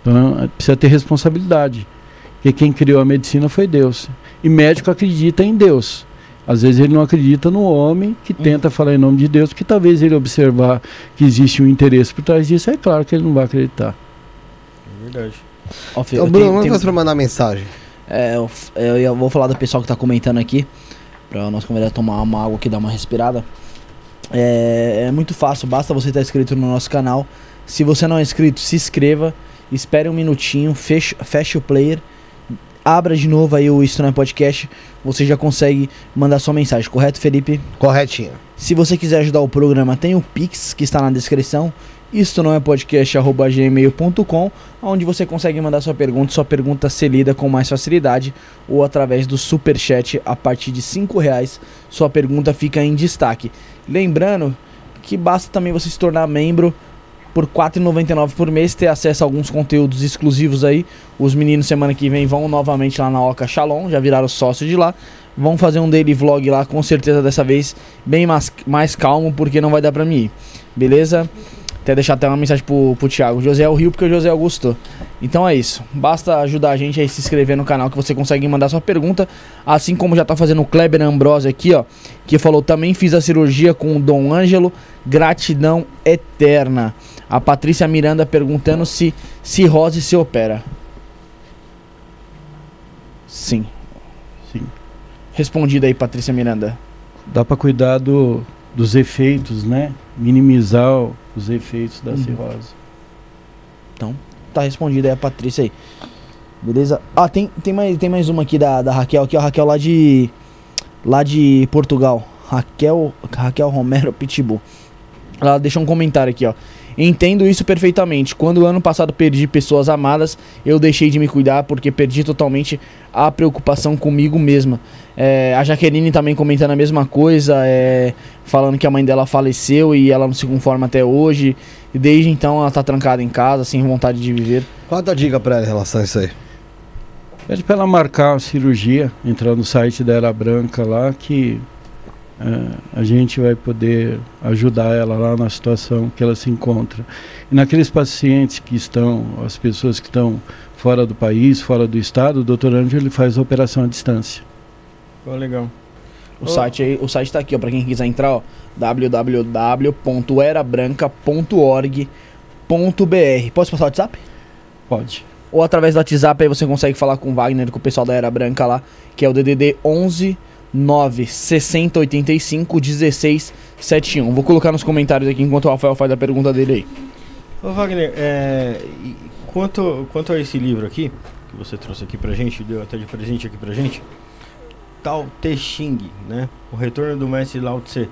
S4: Então precisa ter responsabilidade. Porque quem criou a medicina foi Deus. E médico acredita em Deus. Às vezes ele não acredita no homem que hum. tenta falar em nome de Deus, porque talvez ele observar que existe um interesse por trás disso, é claro que ele não vai acreditar.
S3: É verdade. Fê, então, Bruno, vamos para mandar mensagem.
S1: É, eu, eu, vou falar do pessoal que está comentando aqui, para nós convidar tomar uma água aqui, dar uma respirada. É, é muito fácil, basta você estar inscrito no nosso canal. Se você não é inscrito, se inscreva, espere um minutinho, feche, feche o player abra de novo aí o Estranho Podcast, você já consegue mandar sua mensagem, correto, Felipe?
S3: Corretinho.
S1: Se você quiser ajudar o programa, tem o Pix que está na descrição. Isto não é podcast@gmail.com, onde você consegue mandar sua pergunta, sua pergunta ser lida com mais facilidade, ou através do super chat a partir de cinco reais, sua pergunta fica em destaque. Lembrando que basta também você se tornar membro por R$ 4,99 por mês, ter acesso a alguns conteúdos exclusivos aí. Os meninos semana que vem vão novamente lá na Oca Shalom, já viraram sócios de lá. Vão fazer um daily vlog lá, com certeza dessa vez bem mais, mais calmo, porque não vai dar pra mim ir. Beleza? Até deixar até uma mensagem pro, pro Thiago. José é o Rio, porque o José Augusto. Então é isso. Basta ajudar a gente a se inscrever no canal que você consegue mandar sua pergunta. Assim como já tá fazendo o Kleber Ambrose aqui, ó. Que falou: também fiz a cirurgia com o Dom Ângelo. Gratidão eterna. A Patrícia Miranda perguntando se cirrose se opera. Sim.
S4: Sim.
S1: Respondida aí, Patrícia Miranda.
S4: Dá para cuidar do, dos efeitos, né? Minimizar os efeitos da uhum. cirrose.
S1: Então, tá respondida aí a Patrícia aí. Beleza? Ah, tem, tem, mais, tem mais uma aqui da, da Raquel, aqui, a Raquel lá de. Lá de Portugal. Raquel, Raquel Romero Pitbull. Ela deixou um comentário aqui, ó. Entendo isso perfeitamente. Quando ano passado perdi pessoas amadas, eu deixei de me cuidar porque perdi totalmente a preocupação comigo mesma. É, a Jaqueline também comentando a mesma coisa, é, falando que a mãe dela faleceu e ela não se conforma até hoje. E desde então ela tá trancada em casa, sem vontade de viver.
S3: Qual a dica para ela em relação a isso aí?
S4: Pede para ela marcar a cirurgia, entrar no site da Era Branca lá, que a gente vai poder ajudar ela lá na situação que ela se encontra. E naqueles pacientes que estão, as pessoas que estão fora do país, fora do estado, o doutor Ângelo ele faz a operação à distância.
S1: Oh, legal. O oh. site aí, o site está aqui, ó, para quem quiser entrar, ó, www.erabranca.org.br. Posso passar o WhatsApp?
S4: Pode.
S1: Ou através do WhatsApp aí você consegue falar com o Wagner, com o pessoal da Era Branca lá, que é o DDD 11 9 60 85 16 71. Vou colocar nos comentários aqui enquanto o Rafael faz a pergunta dele aí.
S2: Ô Wagner, é, quanto, quanto a esse livro aqui, que você trouxe aqui pra gente, deu até de presente aqui pra gente, Tao Te Ching, né? O retorno do mestre Lao Tse.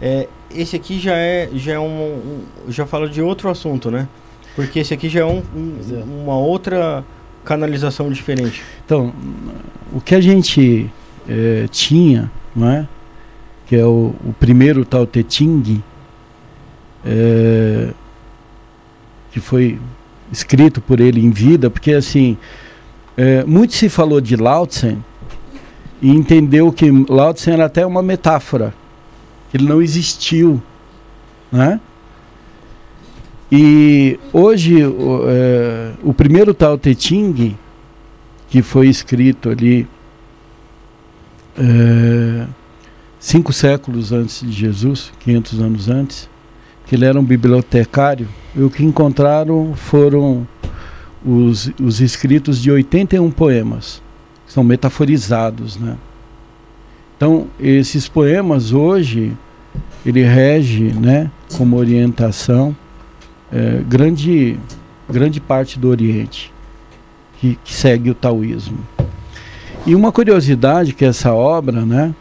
S2: É, esse aqui já é, já é um, um, já fala de outro assunto, né? Porque esse aqui já é, um, um é. uma outra canalização diferente.
S4: Então, o que a gente é, tinha, não é? que é o, o primeiro Tao Te Ching, é, que foi escrito por ele em vida, porque assim, é, muito se falou de Lao Tse e entendeu que Lao Tse era até uma metáfora, ele não existiu, né? E hoje o, é, o primeiro Tao Te Ching, que foi escrito ali é, cinco séculos antes de Jesus, 500 anos antes, que ele era um bibliotecário, e o que encontraram foram os, os escritos de 81 poemas, que são metaforizados, né? Então, esses poemas hoje, ele rege, né, como orientação, é, grande, grande parte do Oriente, que, que segue o taoísmo. E uma curiosidade que essa obra, né,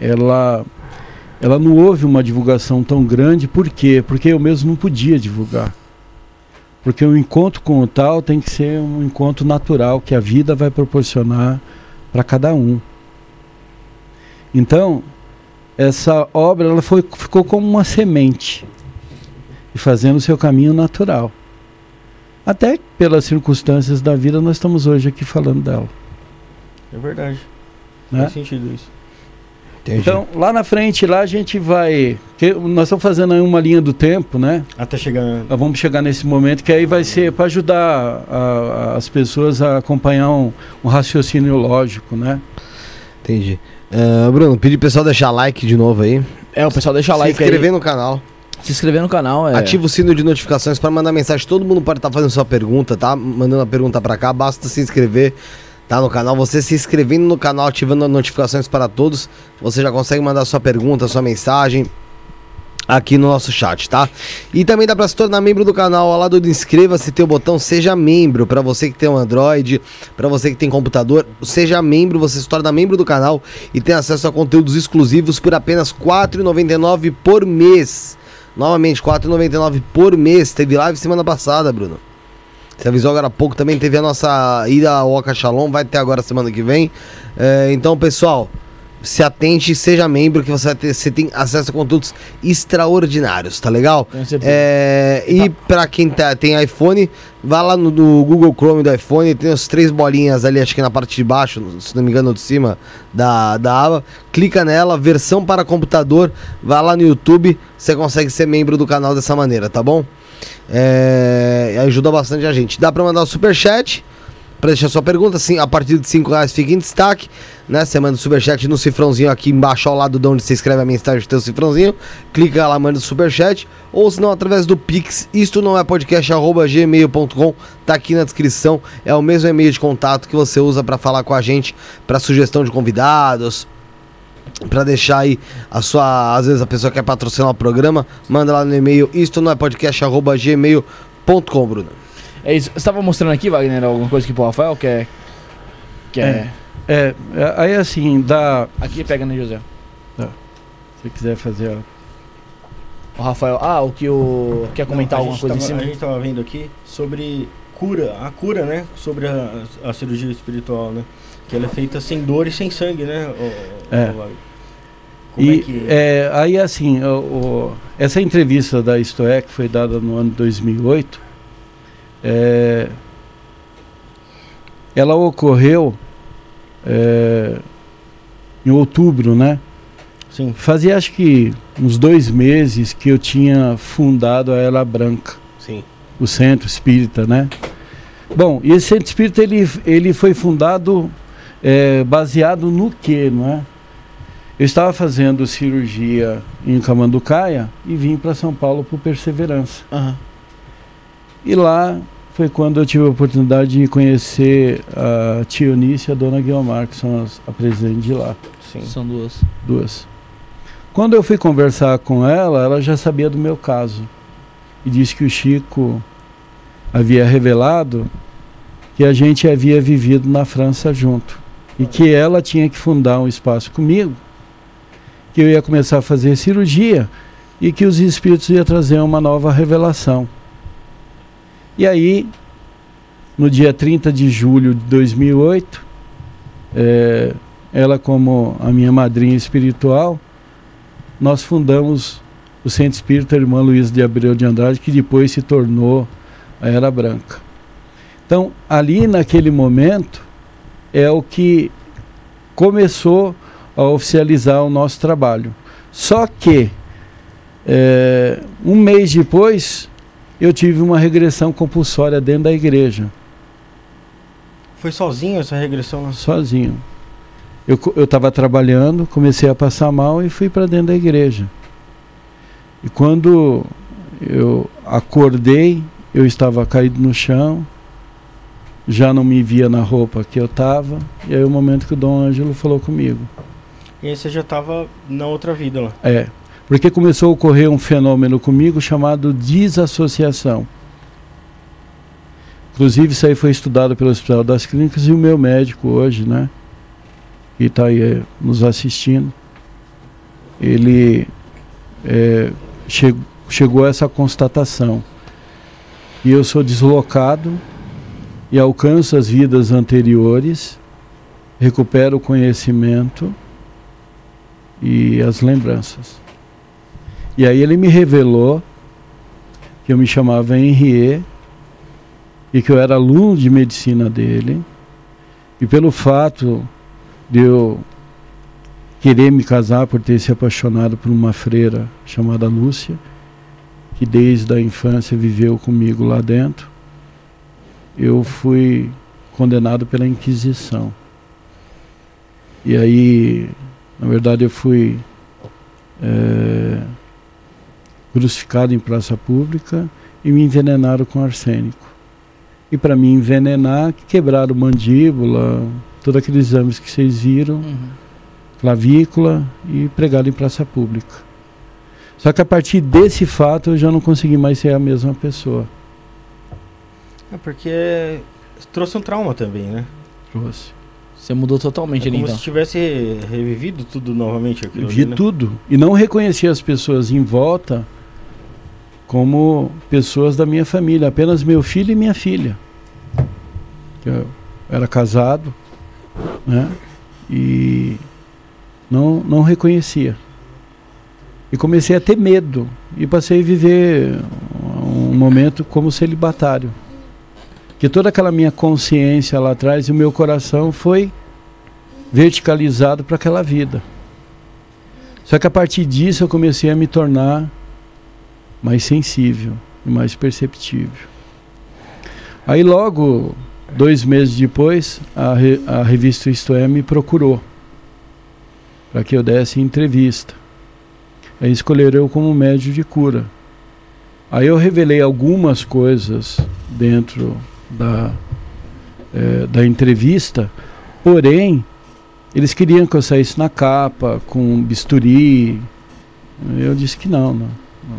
S4: ela ela não houve uma divulgação tão grande, por quê? Porque eu mesmo não podia divulgar. Porque o encontro com o tal tem que ser um encontro natural que a vida vai proporcionar para cada um. Então, essa obra ela foi, ficou como uma semente e fazendo o seu caminho natural. Até pelas circunstâncias da vida, nós estamos hoje aqui falando dela.
S2: É verdade. Né? Faz sentido isso.
S4: Entendi. Então, lá na frente, lá a gente vai. nós estamos fazendo aí uma linha do tempo, né?
S2: Até chegar.
S4: Nós vamos chegar nesse momento que aí vai ser para ajudar a, a, as pessoas a acompanhar um, um, raciocínio lógico, né?
S3: Entendi. Uh, Bruno, pedi pro pessoal deixar like de novo aí.
S1: É, o pessoal deixa like
S3: Se inscrever aí. no canal.
S1: Se inscrever no canal, é.
S3: Ativa o sino de notificações para mandar mensagem. Todo mundo pode estar tá fazendo sua pergunta, tá? Mandando a pergunta para cá. Basta se inscrever tá no canal. Você se inscrevendo no canal, ativando as notificações para todos, você já consegue mandar sua pergunta, sua mensagem aqui no nosso chat, tá? E também dá para se tornar membro do canal, ao lado do inscreva-se, tem o botão seja membro, para você que tem um Android, para você que tem computador, seja membro, você se torna membro do canal e tem acesso a conteúdos exclusivos por apenas R$ 4,99 por mês. Novamente, R$ 4,99 por mês. Teve live semana passada, Bruno. Você avisou agora há pouco também, teve a nossa ida ao Oca Shalom, vai ter agora semana que vem. É, então, pessoal, se atente e seja membro que você, ter, você tem acesso a conteúdos extraordinários, tá legal? É, e tá. para quem tá, tem iPhone, vá lá no, no, Google Chrome do iPhone, tem as três bolinhas ali, acho que na parte de baixo, se não me engano, de cima da, da aba. Clica nela, versão para computador, vá lá no YouTube, você consegue ser membro do canal dessa maneira, tá bom? É, ajuda bastante a gente. Dá para mandar o super chat para deixar sua pergunta, sim, a partir de 5 reais fica em destaque, né? Você manda o superchat no cifrãozinho aqui embaixo ao lado de onde você escreve a mensagem, tem o cifrãozinho, clica lá, manda o superchat, ou se não, através do Pix, isto não é podcast, arroba gmail.com, tá aqui na descrição, é o mesmo e-mail de contato que você usa para falar com a gente, para sugestão de convidados, para deixar aí a sua. Às vezes a pessoa quer patrocinar o programa, manda lá no e-mail isto não é podcast arroba gmail.com, Bruno.
S1: É isso. Você estava mostrando aqui, Wagner, alguma coisa aqui pro Rafael? Que é.
S4: Que é... é, é aí assim, dá.
S1: Aqui pega, né, José?
S4: Tá. Se quiser fazer.
S1: O Rafael. Ah, o que o. Quer comentar Não, alguma coisa
S2: tava,
S1: em cima?
S2: A gente estava vendo aqui sobre cura, a cura, né? Sobre a, a cirurgia espiritual, né? Que ela é feita sem dor e sem sangue, né? O,
S4: é. O, e é que... é, aí assim, o, essa entrevista da Istoé, que foi dada no ano 2008, é, ela ocorreu é, em outubro, né?
S2: Sim.
S4: Fazia acho que uns dois meses que eu tinha fundado a Ela Branca.
S2: Sim.
S4: O Centro Espírita, né? Bom, e esse Centro Espírita ele, ele foi fundado é, baseado no que, não é? Eu estava fazendo cirurgia em Camanducaia e vim para São Paulo por Perseverança.
S1: Uhum.
S4: E lá foi quando eu tive a oportunidade de conhecer a tia Eunice e a dona Guilmar, que são as, a presidente de lá.
S1: Sim. São duas.
S4: Duas. Quando eu fui conversar com ela, ela já sabia do meu caso. E disse que o Chico havia revelado que a gente havia vivido na França junto e que ela tinha que fundar um espaço comigo, que eu ia começar a fazer cirurgia e que os espíritos iam trazer uma nova revelação. E aí, no dia 30 de julho de 2008, é, ela como a minha madrinha espiritual, nós fundamos o Centro Espírita Irmã Luiz de Abreu de Andrade, que depois se tornou a Era Branca. Então, ali naquele momento, é o que começou a oficializar o nosso trabalho. Só que é, um mês depois eu tive uma regressão compulsória dentro da igreja.
S2: Foi sozinho essa regressão?
S4: Sozinho. Eu estava trabalhando, comecei a passar mal e fui para dentro da igreja. E quando eu acordei, eu estava caído no chão, já não me via na roupa que eu estava. E aí o momento que o Dom Ângelo falou comigo.
S2: E aí você já estava na outra vida lá?
S4: É. Porque começou a ocorrer um fenômeno comigo chamado desassociação. Inclusive isso aí foi estudado pelo Hospital das Clínicas e o meu médico hoje, né? Que está aí é, nos assistindo. Ele é, che chegou a essa constatação. E eu sou deslocado e alcança as vidas anteriores, recupera o conhecimento e as lembranças. E aí ele me revelou que eu me chamava Henriet e que eu era aluno de medicina dele. E pelo fato de eu querer me casar por ter se apaixonado por uma freira chamada Lúcia, que desde a infância viveu comigo lá dentro, eu fui condenado pela Inquisição. E aí, na verdade, eu fui é, crucificado em praça pública e me envenenaram com arsênico. E para me envenenar, quebraram mandíbula, todos aqueles exames que vocês viram, uhum. clavícula e pregaram em praça pública. Só que a partir desse fato eu já não consegui mais ser a mesma pessoa.
S2: É porque trouxe um trauma também, né?
S1: Trouxe. Você mudou totalmente
S2: é ali,
S1: como
S2: então. se tivesse revivido tudo novamente
S4: aquilo. Vi ali, né? tudo. E não reconheci as pessoas em volta como pessoas da minha família, apenas meu filho e minha filha. Eu era casado, né? E não, não reconhecia. E comecei a ter medo. E passei a viver um momento como celibatário que toda aquela minha consciência lá atrás e o meu coração foi verticalizado para aquela vida. Só que a partir disso eu comecei a me tornar mais sensível e mais perceptível. Aí logo, dois meses depois, a, re, a revista Isto É me procurou para que eu desse entrevista. Aí escolheram eu como médio de cura. Aí eu revelei algumas coisas dentro da, é, da entrevista, porém, eles queriam que eu saísse na capa, com bisturi. Eu disse que não, não.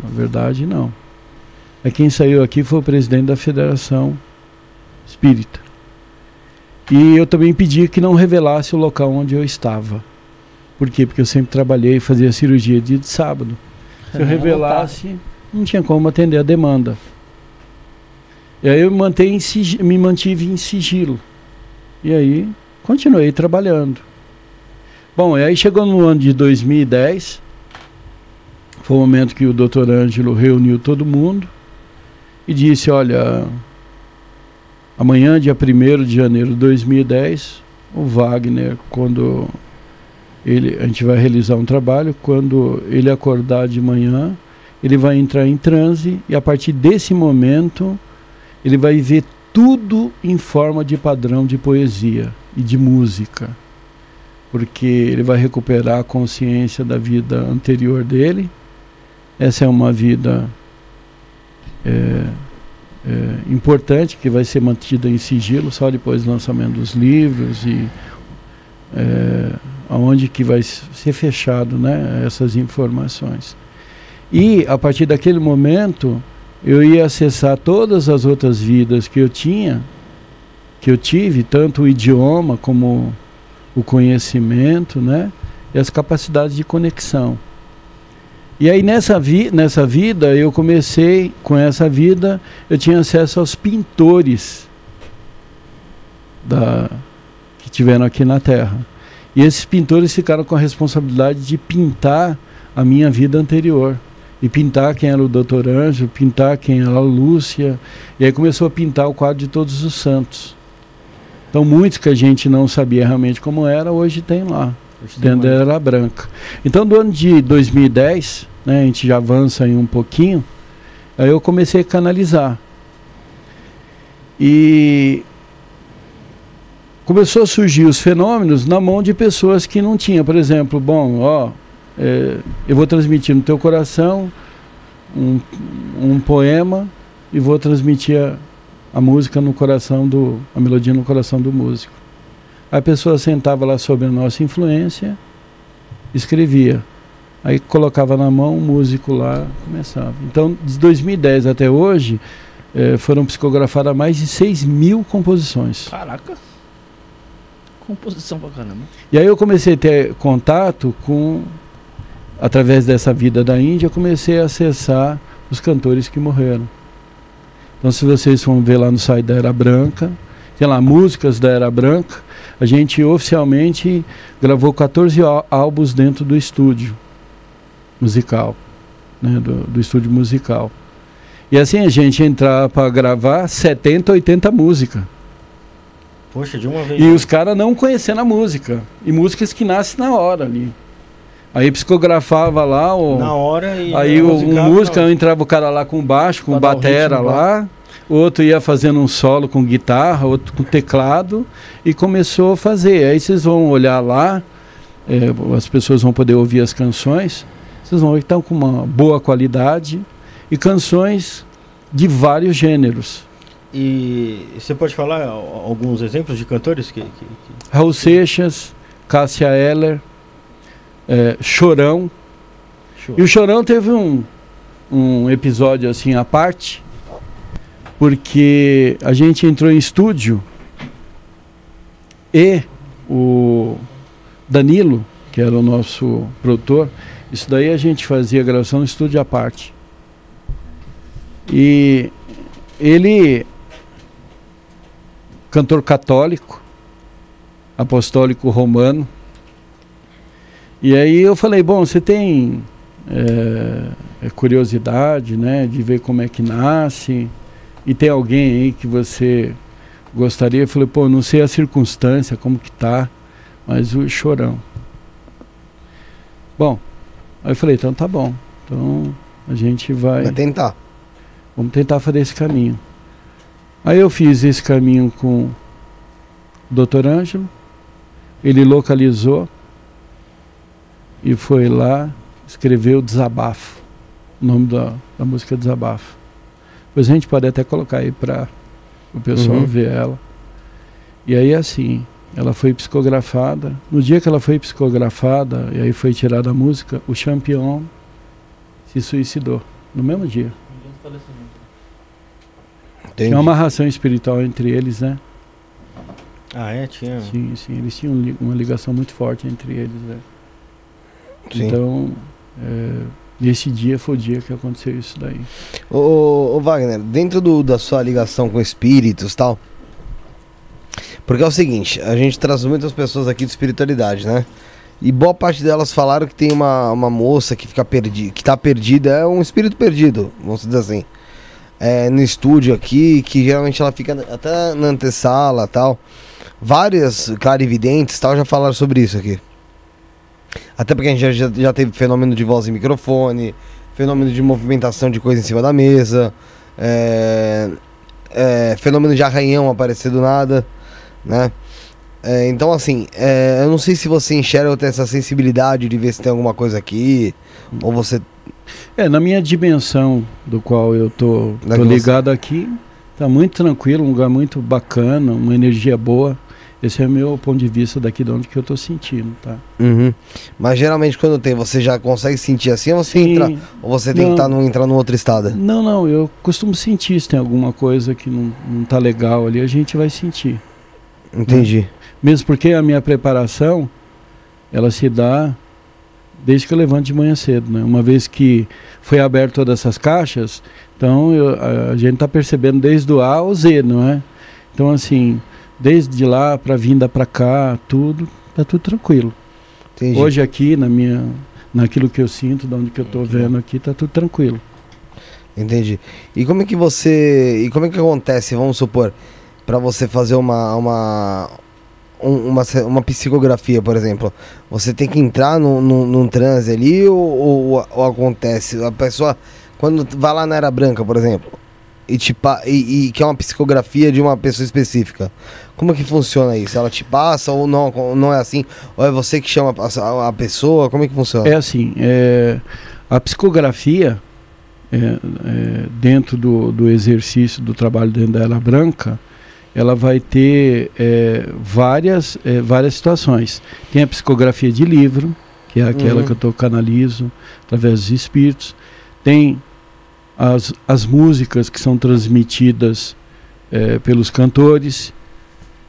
S4: Na verdade, não. É quem saiu aqui foi o presidente da Federação Espírita. E eu também pedi que não revelasse o local onde eu estava. Por quê? Porque eu sempre trabalhei e fazia cirurgia dia de sábado. Se eu revelasse, não tinha como atender a demanda. E aí eu me, me mantive em sigilo. E aí continuei trabalhando. Bom, e aí chegou no ano de 2010, foi o momento que o doutor Ângelo reuniu todo mundo e disse, olha, amanhã, dia 1 de janeiro de 2010, o Wagner, quando ele, a gente vai realizar um trabalho, quando ele acordar de manhã, ele vai entrar em transe e a partir desse momento ele vai ver tudo em forma de padrão de poesia e de música. Porque ele vai recuperar a consciência da vida anterior dele. Essa é uma vida é, é, importante que vai ser mantida em sigilo só depois do lançamento dos livros e é, aonde que vai ser fechado né, essas informações. E a partir daquele momento eu ia acessar todas as outras vidas que eu tinha, que eu tive, tanto o idioma como o conhecimento, né? E as capacidades de conexão. E aí nessa, vi nessa vida, eu comecei, com essa vida, eu tinha acesso aos pintores da, que tiveram aqui na Terra. E esses pintores ficaram com a responsabilidade de pintar a minha vida anterior e pintar quem era o doutor Anjo, pintar quem era a Lúcia, e aí começou a pintar o quadro de todos os santos. Então muitos que a gente não sabia realmente como era, hoje tem lá, dentro Era Branca. Então do ano de 2010, né, a gente já avança aí um pouquinho, aí eu comecei a canalizar. E começou a surgir os fenômenos na mão de pessoas que não tinham, por exemplo, bom, ó, é, eu vou transmitir no teu coração um, um poema e vou transmitir a, a música no coração do a melodia no coração do músico. A pessoa sentava lá sob a nossa influência, escrevia. Aí colocava na mão, o músico lá começava. Então, de 2010 até hoje, eh, foram psicografadas mais de 6 mil composições.
S1: Caraca! Composição pra caramba.
S4: E aí eu comecei a ter contato com através dessa vida da Índia, comecei a acessar os cantores que morreram. Então, se vocês vão ver lá no site da Era Branca, tem lá músicas da Era Branca, a gente oficialmente gravou 14 álbuns dentro do estúdio musical, né, do, do estúdio musical. E assim a gente entrava para gravar 70, 80 músicas.
S2: Poxa, de uma vez.
S4: E os caras não conhecendo a música. E músicas que nascem na hora ali. Aí psicografava lá o.
S2: Na hora e.
S4: Aí o, um música, eu entrava o cara lá com baixo, com pra batera lá. Outro ia fazendo um solo com guitarra, outro com teclado. E começou a fazer. Aí vocês vão olhar lá, é, as pessoas vão poder ouvir as canções. Vocês vão ver que estão com uma boa qualidade. E canções de vários gêneros.
S2: E você pode falar alguns exemplos de cantores que. que, que...
S4: Raul Seixas, Cássia Eller é, Chorão. E o Chorão teve um, um episódio assim à parte, porque a gente entrou em estúdio e o Danilo, que era o nosso produtor, isso daí a gente fazia gravação no estúdio à parte. E ele, cantor católico, apostólico romano, e aí eu falei, bom, você tem é, curiosidade, né, de ver como é que nasce? E tem alguém aí que você gostaria? Eu falei, pô, não sei a circunstância, como que tá, mas o chorão. Bom, aí eu falei, então tá bom. Então a gente vai.
S3: Vai tentar.
S4: Vamos tentar fazer esse caminho. Aí eu fiz esse caminho com o doutor Ângelo, ele localizou e foi lá, escreveu Desabafo. O nome da, da música é Desabafo. Depois a gente pode até colocar aí para o pessoal uhum. ver ela. E aí assim, ela foi psicografada. No dia que ela foi psicografada, e aí foi tirada a música, o campeão se suicidou. No mesmo dia. Entendi. Tinha uma ração espiritual entre eles, né?
S2: Ah, é? Tinha.
S4: Sim, sim. Eles tinham uma ligação muito forte entre eles, né? Sim. Então, é, esse dia foi o dia que aconteceu isso daí.
S3: Ô, ô Wagner, dentro do, da sua ligação com espíritos tal, porque é o seguinte, a gente traz muitas pessoas aqui de espiritualidade, né? E boa parte delas falaram que tem uma, uma moça que fica perdida, que tá perdida, é um espírito perdido, vamos dizer assim. É, no estúdio aqui, que geralmente ela fica até na antessala tal. Várias clarividentes tal já falaram sobre isso aqui. Até porque a gente já, já teve fenômeno de voz e microfone, fenômeno de movimentação de coisa em cima da mesa, é, é, fenômeno de arranhão aparecer do nada, né? É, então, assim, é, eu não sei se você enxerga ou tem essa sensibilidade de ver se tem alguma coisa aqui, ou você.
S4: É, na minha dimensão do qual eu tô, tô ligado você... aqui, tá muito tranquilo, um lugar muito bacana, uma energia boa. Esse é o meu ponto de vista daqui de onde que eu estou sentindo, tá?
S3: Uhum. Mas geralmente quando tem, você já consegue sentir assim ou você, entra, ou você tem não, que tá no, entrar num outro estado?
S4: Não, não, eu costumo sentir se tem alguma coisa que não, não tá legal ali, a gente vai sentir.
S3: Entendi. Né?
S4: Mesmo porque a minha preparação, ela se dá desde que eu levanto de manhã cedo, né? Uma vez que foi aberto todas essas caixas, então eu, a, a gente está percebendo desde o A ao Z, não é? Então assim, desde lá para vinda para cá, tudo, tá tudo tranquilo. Entendi. Hoje aqui na minha naquilo que eu sinto, de onde que eu tô vendo aqui, tá tudo tranquilo.
S3: Entendi. E como é que você, e como é que acontece, vamos supor, para você fazer uma uma uma, uma psicografia, por exemplo, você tem que entrar no, no, num transe ali ou, ou, ou acontece? A pessoa, quando vai lá na Era Branca, por exemplo, e, te, e, e que é uma psicografia de uma pessoa específica. Como é que funciona isso? Ela te passa ou não, não é assim? Ou é você que chama a, a pessoa? Como é que funciona?
S4: É assim, é, a psicografia, é, é, dentro do, do exercício do trabalho dentro da Ela Branca, ela vai ter é, várias, é, várias situações. Tem a psicografia de livro, que é aquela uhum. que eu canalizo através dos espíritos. Tem as, as músicas que são transmitidas é, pelos cantores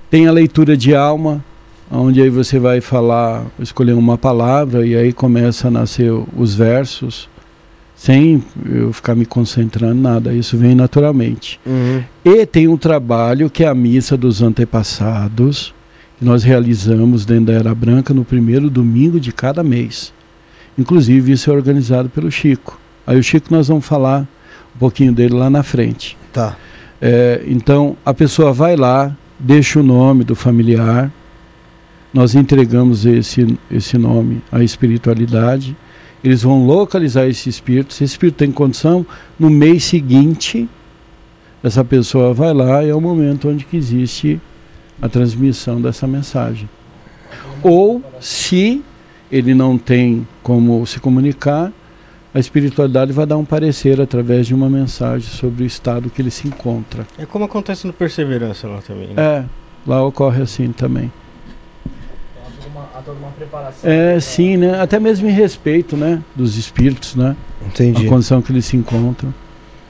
S4: tem a leitura de alma, onde aí você vai falar, escolher uma palavra e aí começa a nascer os versos, sem eu ficar me concentrando nada, isso vem naturalmente. Uhum. E tem um trabalho que é a missa dos antepassados, que nós realizamos dentro da Era Branca no primeiro domingo de cada mês. Inclusive isso é organizado pelo Chico. Aí o Chico nós vamos falar um pouquinho dele lá na frente.
S3: Tá.
S4: É, então a pessoa vai lá, deixa o nome do familiar. nós entregamos esse, esse nome à espiritualidade. Eles vão localizar esse espírito. Se esse espírito tem condição, no mês seguinte, essa pessoa vai lá e é o momento onde que existe a transmissão dessa mensagem. Ou se ele não tem como se comunicar, a espiritualidade vai dar um parecer através de uma mensagem sobre o estado que ele se encontra.
S2: É como acontece no Perseverança lá também. Né?
S4: É, lá ocorre assim também.
S1: Há toda uma preparação.
S4: É, sim, né? Até mesmo em respeito, né? Dos espíritos, né?
S3: Entendi.
S4: A condição que eles se encontram.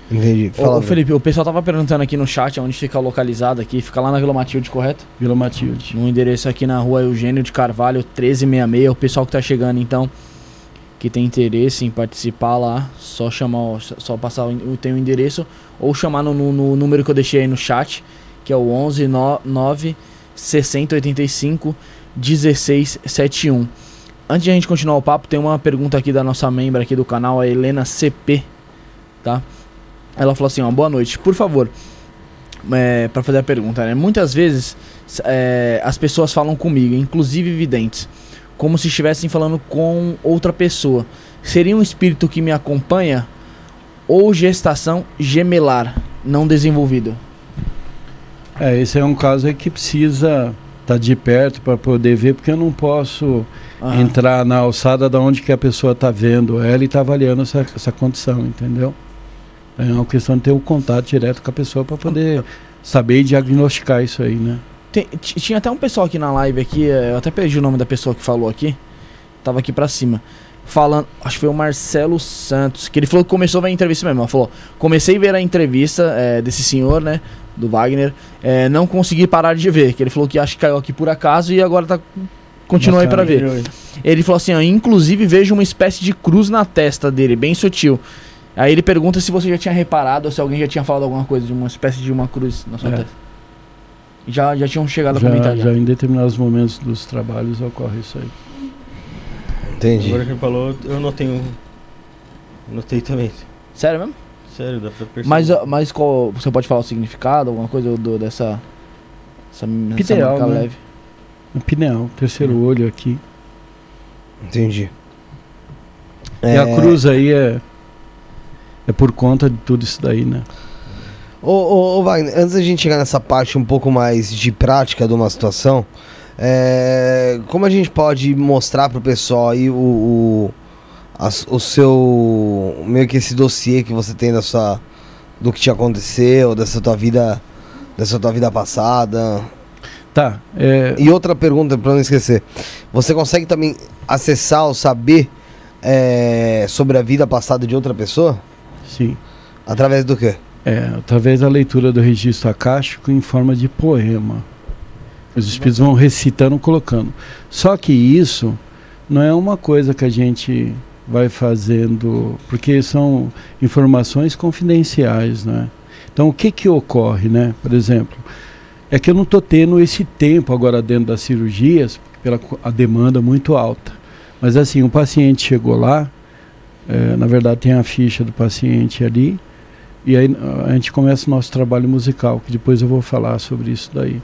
S3: Entendi. Fala,
S1: ô, Felipe, o pessoal tava perguntando aqui no chat onde fica localizado aqui. Fica lá na Vila Matilde, correto?
S4: Vila Matilde.
S1: No endereço aqui na rua Eugênio de Carvalho, 1366. O pessoal que tá chegando, então, que tem interesse em participar lá, só chamar, só passar o, tem o endereço ou chamar no, no- número que eu deixei aí no chat, que é o 11 no- 9 60 85 16 71. Antes de a gente continuar o papo, tem uma pergunta aqui da nossa membra aqui do canal, a Helena CP, tá? Ela falou assim, ó, boa noite, por favor, é, para fazer a pergunta, né? Muitas vezes é, as pessoas falam comigo, inclusive videntes, como se estivessem falando com outra pessoa. Seria um espírito que me acompanha ou gestação gemelar não desenvolvido?
S4: É, esse é um caso que precisa estar de perto para poder ver, porque eu não posso entrar na alçada da onde que a pessoa está vendo ela e está avaliando essa, essa condição, entendeu? É uma questão de ter o contato direto com a pessoa para poder saber e diagnosticar isso aí, né?
S1: Tem- tinha até um pessoal aqui na live aqui, é, eu até perdi o nome da pessoa que falou aqui. Tava aqui pra cima. Falando, acho que foi o Marcelo Santos, que ele falou que começou a ver a entrevista mesmo. Ele falou: comecei a ver a entrevista é, desse senhor, né? Do Wagner. é, não consegui parar de ver. Que ele falou que acho que caiu aqui por acaso e agora tá. Continua aí pra ver. Ele falou assim: ó, inclusive vejo uma espécie de cruz na testa dele, bem sutil. Aí ele pergunta se você já tinha reparado ou se alguém já tinha falado alguma coisa de uma espécie de uma cruz na sua
S4: É.
S1: testa. Já, já tinham chegado a comentar
S4: Já,
S1: já.
S4: já em determinados momentos dos trabalhos ocorre isso aí.
S3: Entendi.
S2: Agora que ele falou, eu notei um. Notei também.
S1: Sério mesmo?
S2: Sério, dá pra perceber.
S1: Mas, mas qual, você pode falar o significado, alguma coisa do, dessa. Essa, essa
S4: Pineal,
S1: marca
S4: né?
S1: leve?
S4: O pineal, terceiro olho aqui.
S3: Entendi.
S4: E a cruz aí é, é por conta de tudo isso daí, né?
S3: Ô, ô, ô, Wagner, antes da gente chegar nessa parte um pouco mais de prática de uma situação, é, como a gente pode mostrar pro pessoal aí o, o, as- o seu. meio que esse dossiê que você tem da sua. do que te aconteceu, dessa tua vida. dessa tua vida passada.
S4: Tá, é,
S3: E outra pergunta pra não esquecer: você consegue também acessar ou saber é, sobre a vida passada de outra pessoa?
S4: sim.
S3: Através do quê?
S4: É, através da leitura do registro acástico em forma de poema. Os espíritos vão recitando, colocando. Só que isso não é uma coisa que a gente vai fazendo, porque são informações confidenciais, né? Então, o que que ocorre, né? Por exemplo, é que eu não estou tendo esse tempo agora dentro das cirurgias, pela a demanda muito alta. Mas assim, o paciente chegou lá, eh, na verdade tem a ficha do paciente ali, e aí a gente começa o nosso trabalho musical, que depois eu vou falar sobre isso daí.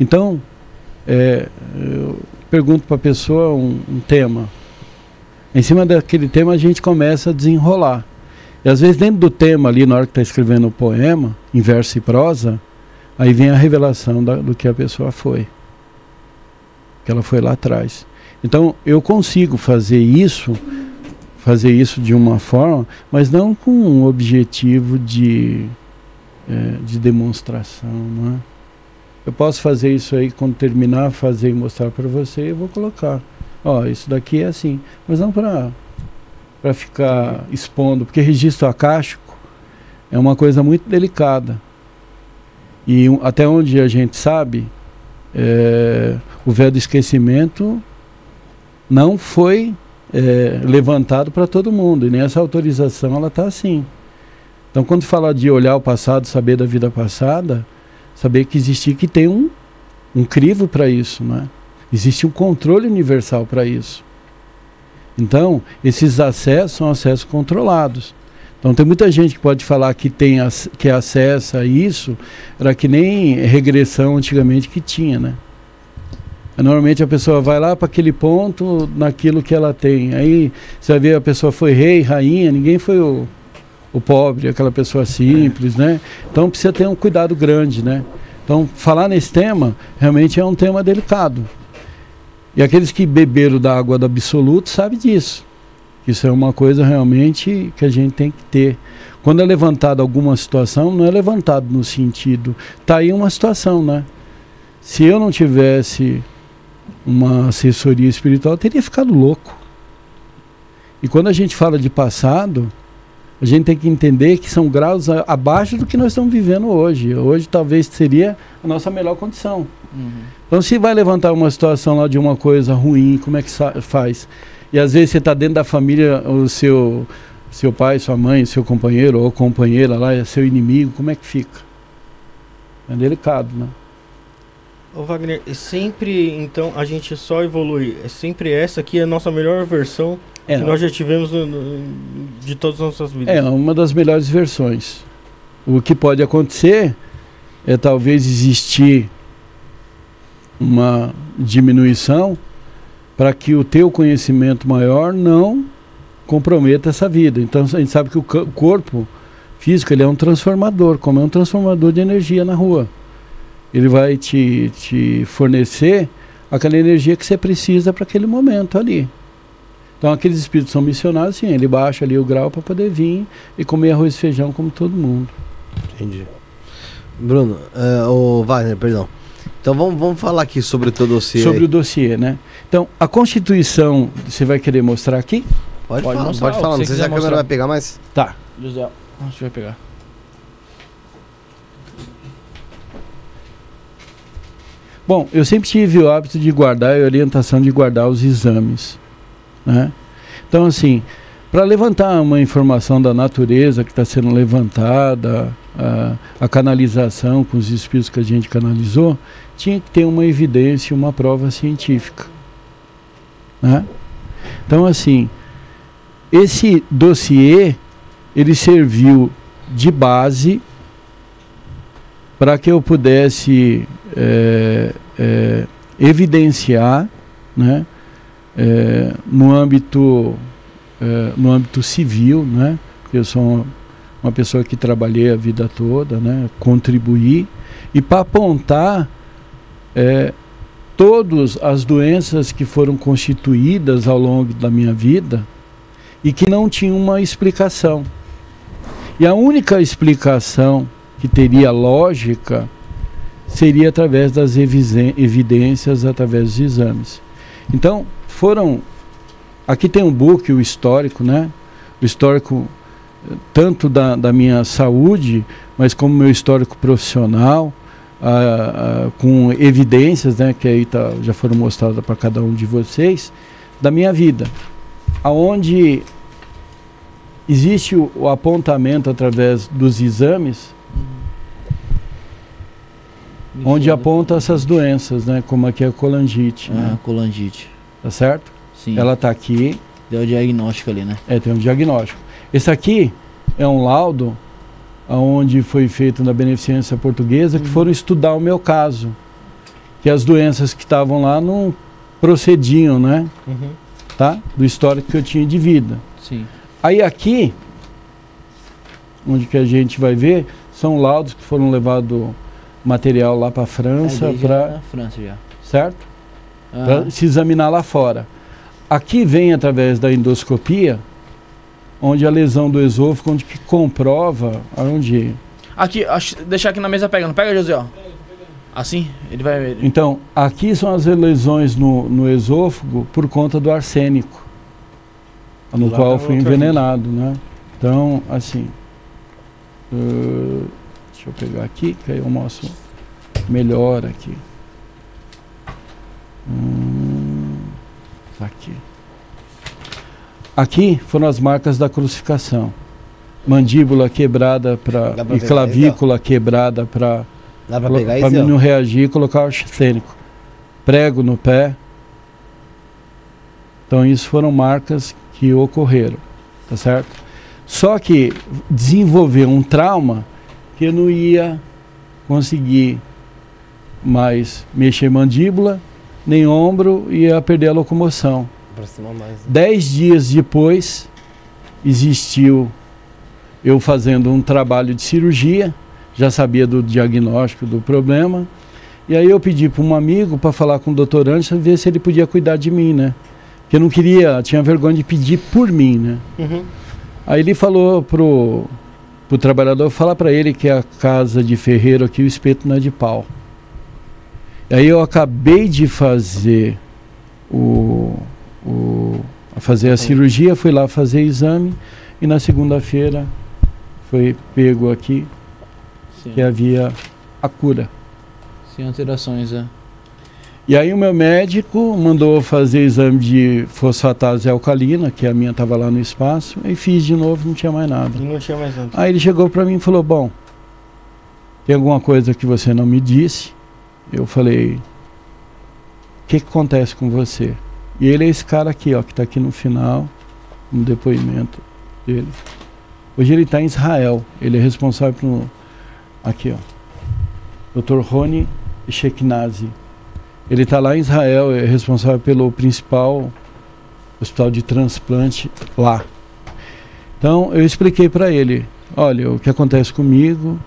S4: Então, é, eu pergunto para a pessoa um, um tema. Em cima daquele tema a gente começa a desenrolar. E às vezes dentro do tema ali, na hora que está escrevendo o poema, em verso e prosa, aí vem a revelação da- do que a pessoa foi. Que ela foi lá atrás. Então eu consigo fazer isso, fazer isso de uma forma, mas não com um objetivo de, eh, de demonstração, não é? Eu posso fazer isso aí quando terminar, fazer e mostrar para você, eu vou colocar. Ó, isso daqui é assim, mas não para para ficar expondo, porque registro acástico é uma coisa muito delicada. E um- até onde a gente sabe, eh, o véu do esquecimento não foi é, levantado para todo mundo e nem essa autorização ela está assim. Então quando fala de olhar o passado, saber da vida passada, saber que existe que tem um, um crivo para isso, né? Existe um controle universal para isso. Então esses acessos são acessos controlados. Então tem muita gente que pode falar que tem que acessa isso, era que nem regressão antigamente que tinha, né? Normalmente a pessoa vai lá para aquele ponto, naquilo que ela tem. Aí você vai ver a pessoa foi rei, rainha, ninguém foi o, o pobre, aquela pessoa simples, né? Então precisa ter um cuidado grande, né? Então falar nesse tema realmente é um tema delicado. E aqueles que beberam da água do absoluto sabem disso. Isso é uma coisa realmente que a gente tem que ter. Quando é levantado alguma situação, não é levantado no sentido, tá aí uma situação, né? Se eu não tivesse uma assessoria espiritual, teria ficado louco. E quando a gente fala de passado, a gente tem que entender que são graus a, abaixo do que nós estamos vivendo hoje. Hoje talvez seria a nossa melhor condição. Uhum. Então, se vai levantar uma situação lá de uma coisa ruim, como é que faz? E às vezes você está dentro da família, o seu, seu pai, sua mãe, seu companheiro ou companheira lá é seu inimigo, como é que fica? É delicado, né?
S2: Ô Wagner, sempre então a gente só evolui. É sempre essa aqui é a nossa melhor versão é, que nós já tivemos no, no, de todas as nossas vidas.
S4: É, uma das melhores versões. O que pode acontecer é talvez existir uma diminuição para que o teu conhecimento maior não comprometa essa vida. Então a gente sabe que o corpo físico ele é um transformador, como é um transformador de energia na rua ele vai te, te fornecer aquela energia que você precisa para aquele momento ali. Então aqueles espíritos são missionários, sim, ele baixa ali o grau para poder vir e comer arroz e feijão como todo mundo.
S3: Entendi. Bruno, uh, o Wagner, perdão. Então vamos, vamos falar aqui sobre o teu dossiê.
S4: Sobre aí. o dossiê, né? Então, a Constituição, você vai querer mostrar aqui?
S3: Pode, pode falar, mostrar, pode falar. Não sei se a câmera mostrar. vai pegar mais.
S1: Tá, José, acho que vai pegar.
S4: Bom, eu sempre tive o hábito de guardar a orientação de guardar os exames. Né? Então, assim, para levantar uma informação da natureza que está sendo levantada, a, a, canalização com os espíritos que a gente canalizou, tinha que ter uma evidência, uma prova científica. Né? Então, assim, esse dossiê ele serviu de base para que eu pudesse é, é, evidenciar né, é, no, âmbito, é, no âmbito civil, né, eu sou uma, uma, pessoa que trabalhei a vida toda, né, contribuir, e para apontar é, todas as doenças que foram constituídas ao longo da minha vida e que não tinham uma explicação. E a única explicação que teria lógica seria através das evidências, através dos exames. Então, foram. Aqui tem um book, o histórico, né? O histórico tanto da, da minha saúde, mas como meu histórico profissional, ah, ah, com evidências, né? Que aí tá, já foram mostradas para cada um de vocês, da minha vida. Aonde existe o, o apontamento através dos exames onde aponta essas doenças, né? Como aqui é a colangite.
S1: Ah, né? colangite.
S4: Tá certo?
S1: Sim.
S4: Ela está aqui.
S1: Deu o diagnóstico ali, né?
S4: É, tem um diagnóstico. Esse aqui é um laudo onde foi feito na beneficência portuguesa, uhum. que foram estudar o meu caso. Que as doenças que estavam lá não procediam, né? Uhum. Tá? Do histórico que eu tinha de vida.
S1: Sim.
S4: Aí aqui, onde que a gente vai ver, são laudos que foram levados material lá para a França,
S1: é,
S4: para
S1: França já.
S4: certo? Uhum. Para se examinar lá fora. Aqui vem através da endoscopia, onde a lesão do esôfago, onde que comprova aonde.
S1: Aqui, deixar aqui na mesa pegando. Pega, José, ó. Assim? Ele vai.
S4: Então, aqui são as lesões no, no esôfago por conta do arsênico, no qual fui envenenado, né? Então, assim. Uh, Deixa eu pegar aqui, que aí eu mostro melhor aqui. Hum, tá aqui. Aqui foram as marcas da crucificação. Mandíbula quebrada para e clavícula quebrada para para mim não reagir e colocar o arsênico. Prego no pé. Então isso foram marcas que ocorreram, tá certo? Só que desenvolver um trauma que eu não ia conseguir mais mexer mandíbula, nem ombro ia perder a locomoção. Dez dias depois, existiu eu fazendo um trabalho de cirurgia, já sabia do diagnóstico do problema, e aí eu pedi para um amigo para falar com o doutor Anderson, ver se ele podia cuidar de mim, né? Porque eu não queria, tinha vergonha de pedir por mim, né? Uhum. Aí ele falou pro, pro trabalhador, falar para ele que a casa de ferreiro aqui, o espeto não é de pau. Aí eu acabei de fazer o, o fazer a cirurgia, fui lá fazer exame e na segunda-feira foi pego aqui Sim. que havia a cura.
S1: Sem alterações, é.
S4: E aí o meu médico mandou fazer exame de fosfatase alcalina, que a minha estava lá no espaço, e fiz de novo, não tinha mais nada.
S2: Não tinha mais nada.
S4: Aí ele chegou para mim e falou: "Bom, tem alguma coisa que você não me disse?" Eu falei: "O que, que acontece com você?" E ele é esse cara aqui, ó, que está aqui no final, no depoimento dele. Hoje ele está em Israel. Ele é responsável por. Aqui, ó. Dr. Rony Sheknazi. Ele está lá em Israel, é responsável pelo principal hospital de transplante lá. Então eu expliquei para ele: olha, o que acontece comigo,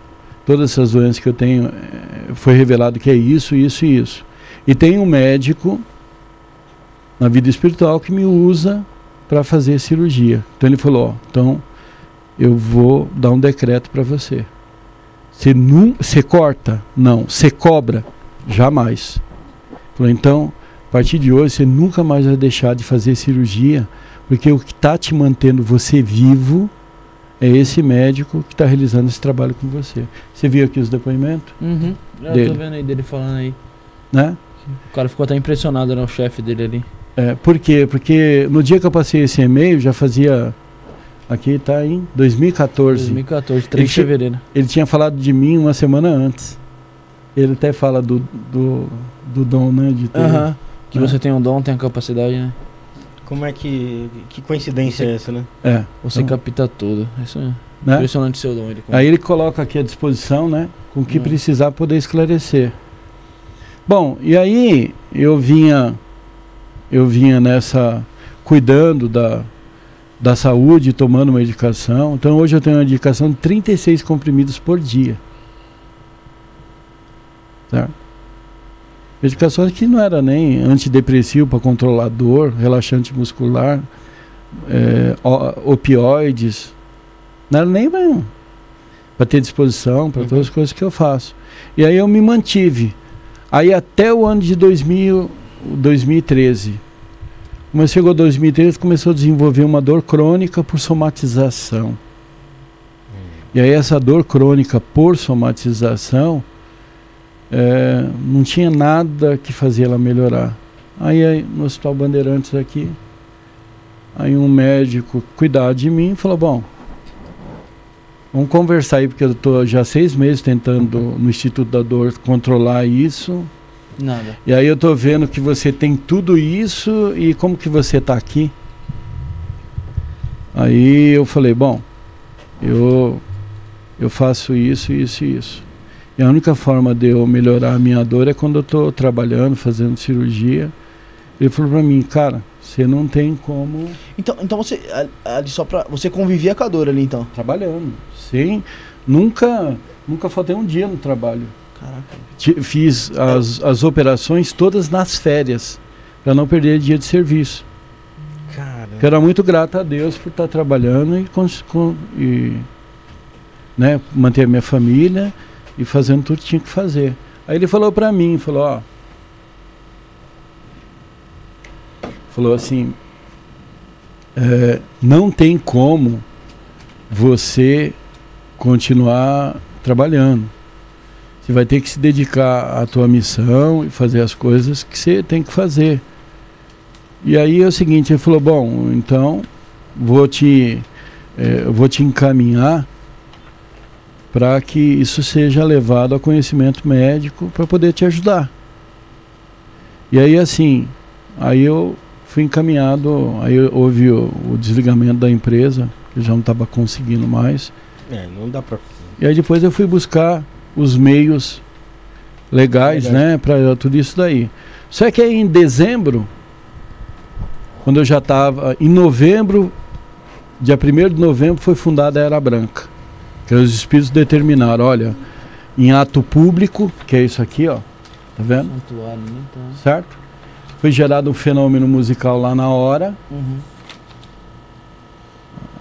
S4: todas essas doenças que eu tenho, eh, foi revelado que é isso, isso e isso. E tem um médico na vida espiritual que me usa para fazer cirurgia. Então ele falou: ó, então eu vou dar um decreto para você. Você não, você corta? Não. Você cobra? Jamais. Falou, então, a partir de hoje você nunca mais vai deixar de fazer cirurgia, porque o que está te mantendo você vivo é esse médico que está realizando esse trabalho com você. Você viu aqui os depoimentos?
S1: Uhum. Eu tô vendo aí dele falando aí.
S4: Né?
S1: O cara ficou até impressionado, né? O chefe dele ali.
S4: É, por quê? Porque no dia que eu passei esse e-mail, já fazia. Aqui está em 2014.
S1: 2014, 3 de fevereiro.
S4: Ele tinha falado de mim uma semana antes. Ele até fala do, do, do dom, né? De ter, uh
S1: -huh. Que né? você tem um dom, tem a capacidade, né?
S2: Como é que. Que coincidência
S1: você,
S2: é essa, né?
S4: É.
S1: Você então, capta tudo. Isso é né? impressionante seu dom. Ele
S4: Aí ele coloca aqui à disposição, né? Com o que uhum. precisar poder esclarecer. Bom, e aí eu vinha eu vinha nessa cuidando da, da saúde, tomando medicação. Então hoje eu tenho uma medicação de 36 comprimidos por dia. Tá? Medicações que não era nem antidepressivo para controlar dor, relaxante muscular, é, opioides. Não era nem para ter disposição para uhum. todas as coisas que eu faço. E aí eu me mantive. Aí até o ano de 2000, 2013. Mas chegou 2013 começou a desenvolver uma dor crônica por somatização. Hum. E aí essa dor crônica por somatização é, não tinha nada que fazia ela melhorar. Aí, aí no Hospital Bandeirantes aqui, aí um médico cuidar de mim falou, bom, vamos conversar aí, porque eu estou já seis meses tentando no Instituto da Dor controlar isso.
S1: Nada.
S4: E aí eu estou vendo que você tem tudo isso e como que você está aqui? Aí eu falei, bom, eu eu faço isso, isso e isso. E a única forma de eu melhorar a minha dor é quando eu estou trabalhando, fazendo cirurgia. Ele falou para mim, cara, você não tem como.
S1: Então, então você ali só para você convivia com a dor ali então?
S4: Trabalhando, sim. Nunca, nunca faltei um dia no trabalho.
S1: Caraca.
S4: Fiz as, as operações todas nas férias para não perder dia de serviço.
S1: Cara.
S4: era muito grato a Deus por estar trabalhando e, com, e né, manter a minha família e fazendo tudo que tinha que fazer. Aí ele falou para mim, falou, ó, falou assim, é, não tem como você continuar trabalhando. Você vai ter que se dedicar à tua missão e fazer as coisas que você tem que fazer. E aí é o seguinte, ele falou, bom, então vou te, é, vou te encaminhar para que isso seja levado a conhecimento médico para poder te ajudar. E aí assim, aí eu fui encaminhado, aí houve o, o desligamento da empresa, que já não estava conseguindo mais.
S2: É, não dá para.
S4: E aí depois eu fui buscar os meios legais, né, para tudo isso daí. Só que aí em dezembro, quando eu já estava. Em novembro, dia 1 de novembro, foi fundada a Era Branca. Que os espíritos determinaram, olha, em ato público, que é isso aqui, ó. Tá vendo?
S1: Santuário, né? Então...
S4: Certo? Foi gerado um fenômeno musical lá na hora.
S1: Uhum.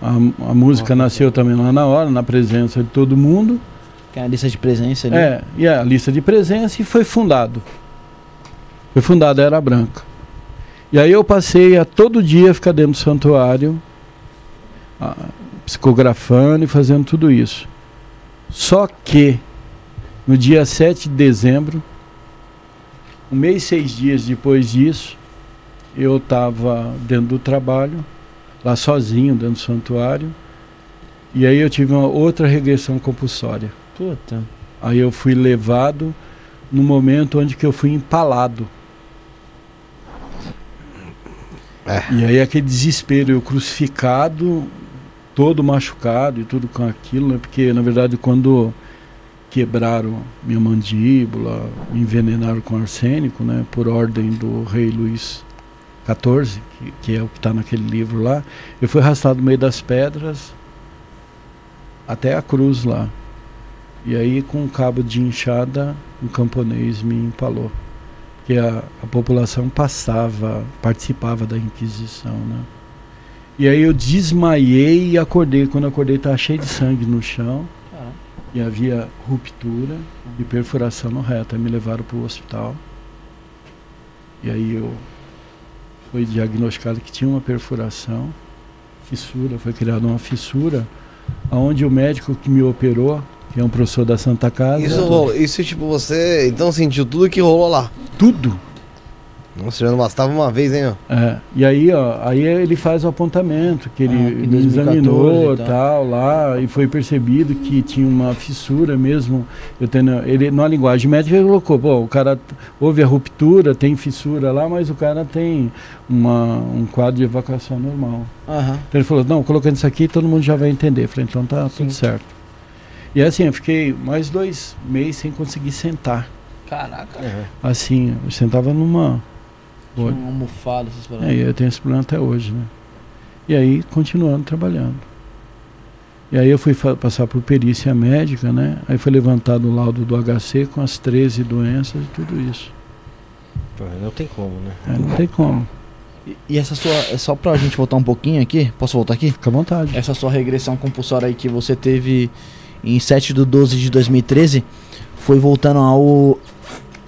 S4: A, a música nasceu também lá na hora, na presença de todo mundo.
S1: Que é a lista de presença ali.
S4: É, e a lista de presença e foi fundado. Foi fundada a Era Branca. E aí eu passei a todo dia ficar dentro do santuário, a, psicografando e fazendo tudo isso. Só que no dia 7 de dezembro, um mês e seis dias depois disso, eu estava dentro do trabalho, lá sozinho, dentro do santuário, e aí eu tive uma outra regressão compulsória.
S1: Puta.
S4: Aí eu fui levado no momento onde que eu fui empalado.
S3: É.
S4: E aí aquele desespero, eu crucificado, todo machucado e tudo com aquilo, né? Porque na verdade quando quebraram minha mandíbula, me envenenaram com arsênico, né? Por ordem do rei Luís XIV, que, que é o que está naquele livro lá, eu fui arrastado no meio das pedras até a cruz lá. E aí com um cabo de enxada, um camponês me empalou. Porque a, a população passava, participava da Inquisição, né? E aí eu desmaiei e acordei. Quando eu acordei estava cheio de sangue no chão.
S1: Caramba.
S4: E havia ruptura e perfuração no reto. Aí me levaram para o hospital. E aí eu foi diagnosticado que tinha uma perfuração, fissura, foi criada uma fissura, aonde o médico que me operou, que é um professor da Santa Casa,
S3: Isso, rolou- isso, tipo, você então sentiu tudo que rolou lá.
S4: tudo.
S3: Nossa, já não bastava uma vez, hein, ó.
S4: É, e aí, ó, aí ele faz o apontamento, que ele
S1: Ah, em
S4: me
S1: 2014
S4: examinou
S1: e tal.
S4: tal. lá, e foi percebido que tinha uma fissura mesmo. Eu tendo, ele, na linguagem médica, ele colocou, pô, o cara houve a ruptura, tem fissura lá, mas o cara tem uma, um quadro de evacuação normal.
S1: Aham.
S4: Então ele falou, não, colocando isso aqui todo mundo já vai entender. Eu falei, então tá
S1: Sim.
S4: tudo certo. E assim, eu fiquei mais dois meses sem conseguir sentar.
S1: Caraca.
S4: Assim, eu sentava numa.
S1: Tinha um almofado, essas paradas.
S4: É, eu tenho esse problema até hoje, né? E aí, continuando trabalhando. E aí eu fui passar por perícia médica, né? Aí foi levantado o laudo do HC com as 13 doenças e tudo isso.
S2: Pô, Não tem como, né?
S4: É, não tem como.
S1: E, e essa sua. É só pra gente voltar um pouquinho aqui. Posso voltar aqui?
S4: Fica à vontade.
S1: Essa sua regressão compulsória aí que você teve em 7 de 12 de 2013 foi voltando ao.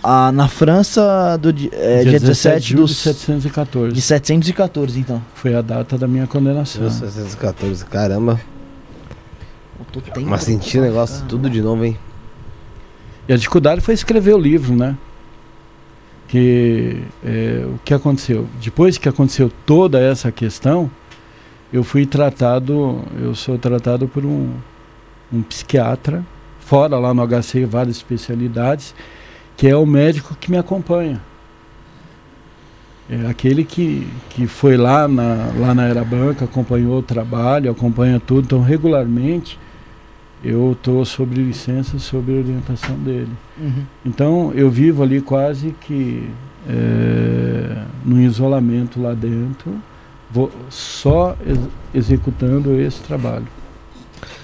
S1: A, na França do é, dia, 17
S4: de julho
S1: dos,
S4: de 714.
S1: de 714, então.
S4: Foi a data da minha condenação.
S3: 1614, caramba. Mas senti o negócio tudo de novo, hein?
S4: E a dificuldade foi escrever o livro, né? Que é, o que aconteceu? Depois que aconteceu toda essa questão, eu fui tratado, eu sou tratado por um, um psiquiatra, fora lá no HC, várias especialidades, que é o médico que me acompanha. É aquele que, que foi lá na, lá na Era Banca, acompanhou o trabalho, acompanha tudo, então regularmente eu estou sobre licença, sobre orientação dele.
S1: Uhum.
S4: Então eu vivo ali quase que é, no isolamento lá dentro, vou só ex- executando esse trabalho.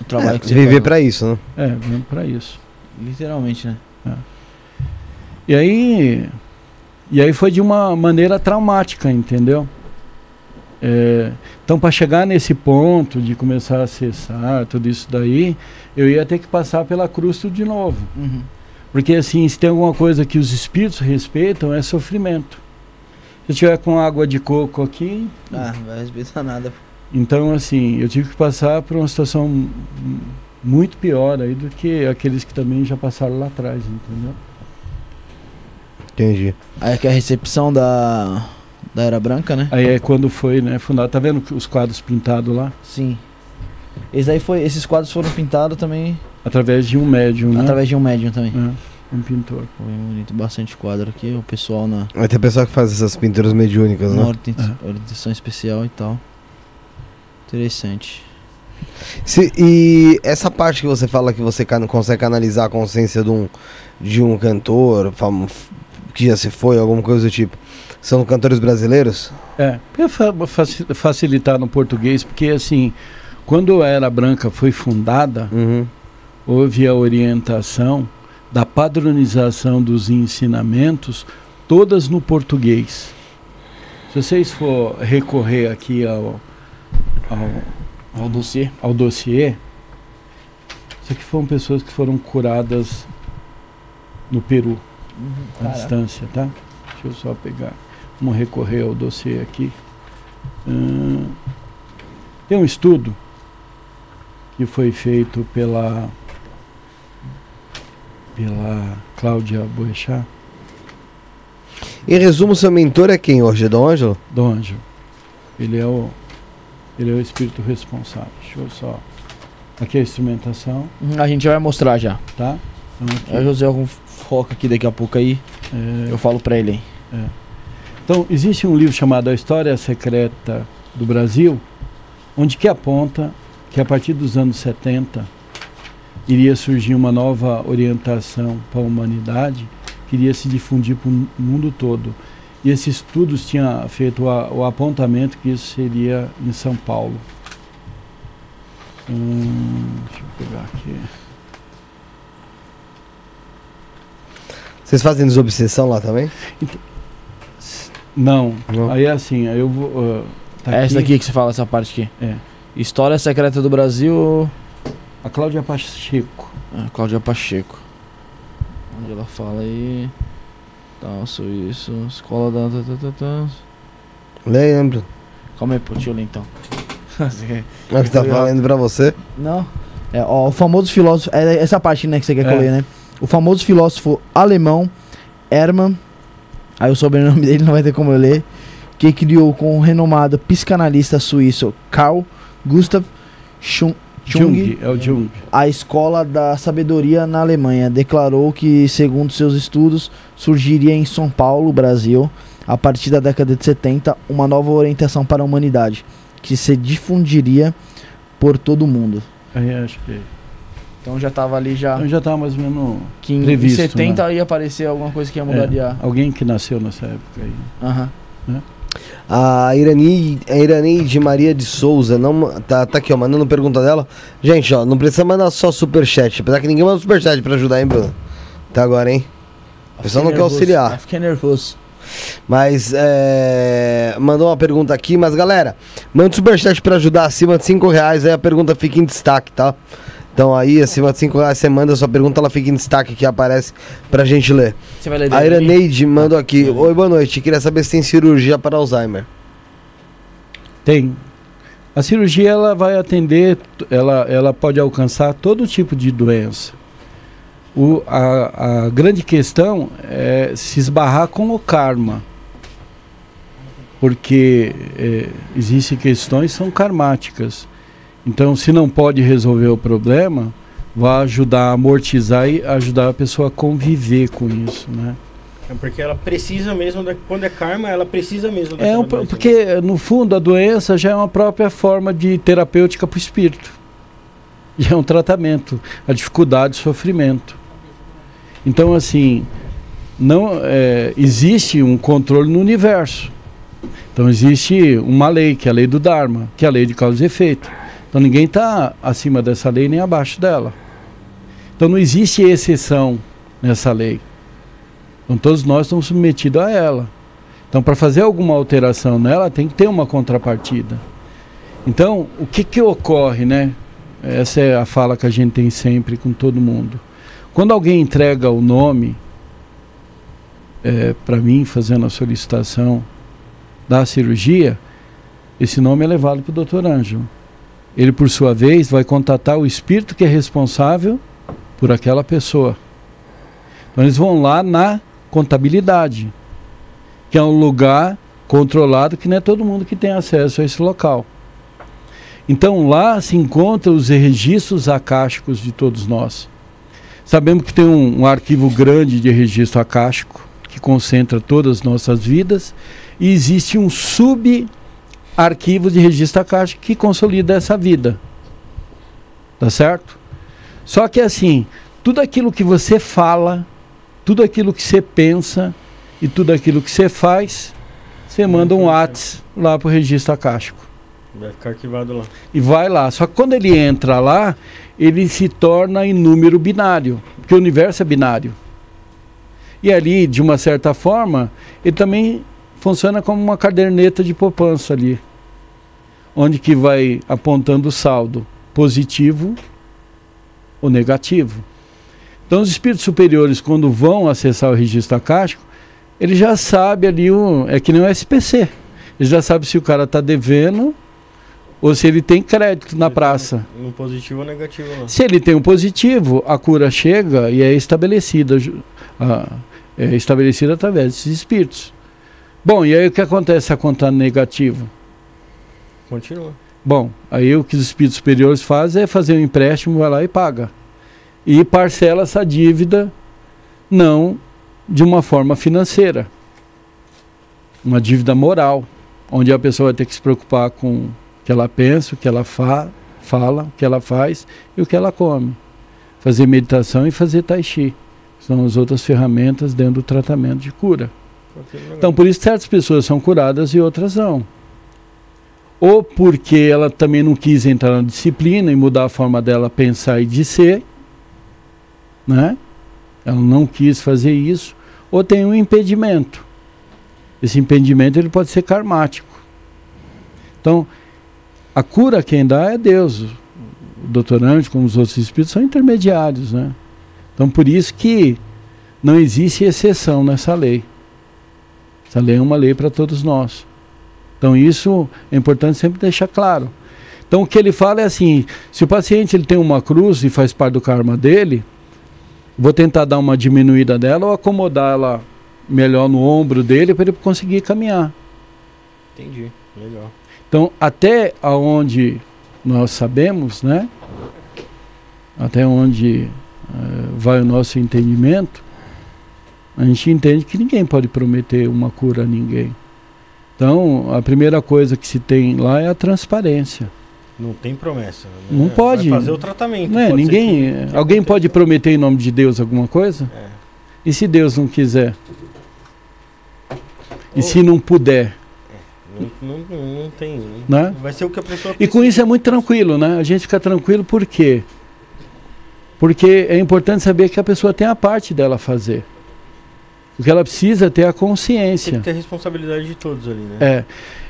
S1: O trabalho que você
S3: Viver
S1: faz,
S3: pra isso, né?
S4: É, mesmo para isso.
S1: Literalmente, né?
S4: E aí, e aí foi de uma maneira traumática, entendeu? É, então, para chegar nesse ponto de começar a acessar tudo isso daí, eu ia ter que passar pela cruz tudo de novo.
S1: Uhum.
S4: Porque assim, se tem alguma coisa que os espíritos respeitam, é sofrimento. Se eu tiver com água de coco aqui,
S1: Ah, não vai respeitar nada.
S4: então assim, eu tive que passar por uma situação muito pior aí do que aqueles que também já passaram lá atrás, entendeu?
S3: Entendi.
S1: Aí aqui é a recepção da, da Era Branca, né?
S4: Aí é quando foi, né, fundado. Tá vendo os quadros pintados lá?
S1: Sim. Esse aí foi, esses quadros foram pintados também
S4: Através de um médium, né?
S1: através de um médium também.
S4: É, um pintor.
S1: Foi bonito, bastante quadro aqui, o pessoal na,
S3: Vai ter pessoal que faz essas pinturas mediúnicas,
S1: na
S3: né?
S1: orten-
S4: É.
S1: orientação especial e tal. Interessante.
S3: Se- e essa parte que você fala que você can- consegue canalizar a consciência de um, de um cantor, que já se foi, alguma coisa do tipo, são cantores brasileiros?
S4: É, para facilitar no português, porque assim, quando a Era Branca foi fundada,
S3: Uhum.
S4: houve a orientação da padronização dos ensinamentos, todas no português. Se vocês for recorrer aqui ao, ao,
S1: Ao dossiê.
S4: ao dossiê, isso aqui foram pessoas que foram curadas no Peru, à
S1: Caraca.
S4: distância, tá? Deixa eu só pegar. Vamos recorrer ao dossiê aqui. Hum, tem um estudo que foi feito pela pela Cláudia Boechat,
S3: Em resumo, seu mentor é quem hoje? Dom Ângelo?
S4: do Anjo. Ele é o ele é o espírito responsável. Deixa eu só. Aqui é a instrumentação,
S1: Uhum, A gente já vai mostrar já.
S4: tá? Então, aqui,
S1: É o José foca aqui daqui a pouco aí.
S4: é,
S1: Eu falo pra ele aí.
S4: Então, existe um livro chamado A História Secreta do Brasil, onde que aponta que a partir dos anos 70 iria surgir uma nova orientação para a humanidade que iria se difundir para o mundo todo. E esses estudos tinham feito o apontamento que isso seria em São Paulo. Hum, deixa eu pegar aqui.
S3: Vocês fazem desobsessão lá também?
S4: Não,
S3: Não.
S4: aí é assim, aí eu vou. ah, tá
S1: é essa daqui que você fala, essa parte aqui.
S4: É.
S1: História Secreta do Brasil.
S4: A Cláudia Pacheco.
S1: Ah, Cláudia Pacheco. Onde ela fala aí. Tal, isso. Escola da. tá, tá, tá, tá.
S3: Lembro.
S1: Calma aí, pô, deixa eu ler então. Quer-
S3: É que tá falando pra você.
S1: Não. É, ó, o famoso filósofo. É essa parte, né, que você quer que
S4: É.
S1: eu leia, né? O famoso filósofo alemão Hermann. Aí o sobrenome dele não vai ter como eu ler. Que criou com o renomado psicanalista suíço Carl Gustav Jung, Jung
S4: é Jung.
S1: a escola da sabedoria na Alemanha. Declarou que, segundo seus estudos, surgiria em São Paulo, Brasil, a partir da década de 70, uma nova orientação para a humanidade, que se difundiria por todo o mundo.
S4: Aí acho que.
S1: Então já tava ali já
S4: Então já tá mais ou menos.
S1: que em
S4: previsto,
S1: 70 ia aparecer alguma coisa que ia mudar
S4: é,
S1: de ar.
S4: alguém que nasceu nessa época aí.
S1: Aham.
S3: A Irani, a Irani de Maria de Souza, não, tá, tá aqui, ó, mandando pergunta dela. Gente, ó, não precisa mandar só superchat, apesar que ninguém manda superchat pra ajudar, hein, Bruno? Até agora, hein? O pessoal não quer auxiliar.
S1: Eu fiquei nervoso.
S3: Mas, é... Mandou uma pergunta aqui, mas galera, manda um superchat pra ajudar acima de 5 reais, aí a pergunta fica em destaque, tá? Então aí, acima de 5 reais, você manda a sua pergunta, ela fica em destaque que aparece pra gente ler.
S1: Você vai ler
S3: A? Iraneide mandou aqui, oi, boa noite, queria saber se tem cirurgia para Alzheimer.
S4: Tem. A cirurgia ela vai atender, ela, ela pode alcançar todo tipo de doença. O, a, a grande questão é se esbarrar com o karma. Porque é, existem questões que são karmáticas. Então, se não pode resolver o problema, vai ajudar a amortizar e ajudar a pessoa a conviver com isso, né?
S2: É porque ela precisa mesmo, da, quando é karma, ela precisa mesmo
S4: É um,
S2: né?
S4: porque no fundo a doença já é uma própria forma de terapêutica para o espírito. Já é um tratamento, a dificuldade, o sofrimento. Então assim, não é, existe um controle no universo. Então existe uma lei que é a lei do Dharma, que é a lei de causa e efeito. Então ninguém está acima dessa lei nem abaixo dela. Então não existe exceção nessa lei. Então todos nós estamos submetidos a ela. Então, para fazer alguma alteração nela, tem que ter uma contrapartida. Então, o que, que ocorre, né? Essa é a fala que a gente tem sempre com todo mundo. Quando alguém entrega o nome para mim, fazendo a solicitação da cirurgia, esse nome é levado para o doutor Ângelo. Ele, por sua vez, vai contatar o espírito que é responsável por aquela pessoa. Então, eles vão lá na contabilidade que é um lugar controlado que não é todo mundo que tem acesso a esse local. Então lá se encontram os registros acásticos de todos nós. Sabemos que tem um, um arquivo grande de registro acástico que concentra todas as nossas vidas e existe um sub-arquivo de registro acástico que consolida essa vida. Tá certo? Só que assim, tudo aquilo que você fala, tudo aquilo que você pensa, e tudo aquilo que você faz, você manda um WhatsApp lá para o registro acástico.
S2: Vai ficar arquivado lá.
S4: E vai lá. Só que quando ele entra lá, ele se torna em número binário, porque o universo é binário. E ali, de uma certa forma, ele também funciona como uma caderneta de poupança ali, onde que vai apontando o saldo positivo ou negativo. Então, os espíritos superiores, quando vão acessar o registro acástico, ele já sabe ali, o, é que nem o SPC. Ele já sabe se o cara está devendo ou se ele tem crédito na praça.
S2: Um positivo ou negativo. Lá.
S4: Se ele tem um positivo, a cura chega e é estabelecida, é estabelecida através desses espíritos. Bom, e aí o que acontece a conta negativa?
S2: Continua.
S4: Bom, aí o que os espíritos superiores fazem é fazer um empréstimo, vai lá e paga. E parcela essa dívida não de uma forma financeira. Uma dívida moral, onde a pessoa vai ter que se preocupar com o que ela pensa, o que ela fa fala, o que ela faz e o que ela come. Fazer meditação e fazer tai chi. São as outras ferramentas dentro do tratamento de cura. Então, por isso certas pessoas são curadas e outras não. Ou porque ela também não quis entrar na disciplina e mudar a forma dela pensar e de ser, né? Ela não quis fazer isso, ou tem um impedimento. Esse impedimento ele pode ser karmático. Então, a cura quem dá é Deus. O doutorante, como os outros espíritos, são intermediários, né? Então, por isso que não existe exceção nessa lei. Essa lei é uma lei para todos nós. Então isso é importante sempre deixar claro. Então o que ele fala é assim: se o paciente ele tem uma cruz e faz parte do karma dele, vou tentar dar uma diminuída dela ou acomodar ela melhor no ombro dele para ele conseguir caminhar.
S2: Entendi, legal.
S4: Então até aonde nós sabemos, né? Até onde uh, vai o nosso entendimento, a gente entende que ninguém pode prometer uma cura a ninguém. Então, a primeira coisa que se tem lá é a transparência.
S2: Não tem promessa.
S4: Né? Não pode.
S2: Vai fazer o tratamento.
S4: Não é, ninguém. Que, que alguém pode prometer em nome de Deus alguma coisa? É. E se Deus não quiser? E se não puder?
S2: Não, não, não, tem.
S4: Né?
S2: Vai ser o que a pessoa.
S4: Precisa. E com isso é muito tranquilo, né? A gente fica tranquilo por quê? Porque é importante saber que a pessoa tem a parte dela a fazer. Porque ela precisa ter a consciência. Tem
S2: que ter a responsabilidade de todos ali, né?
S4: É.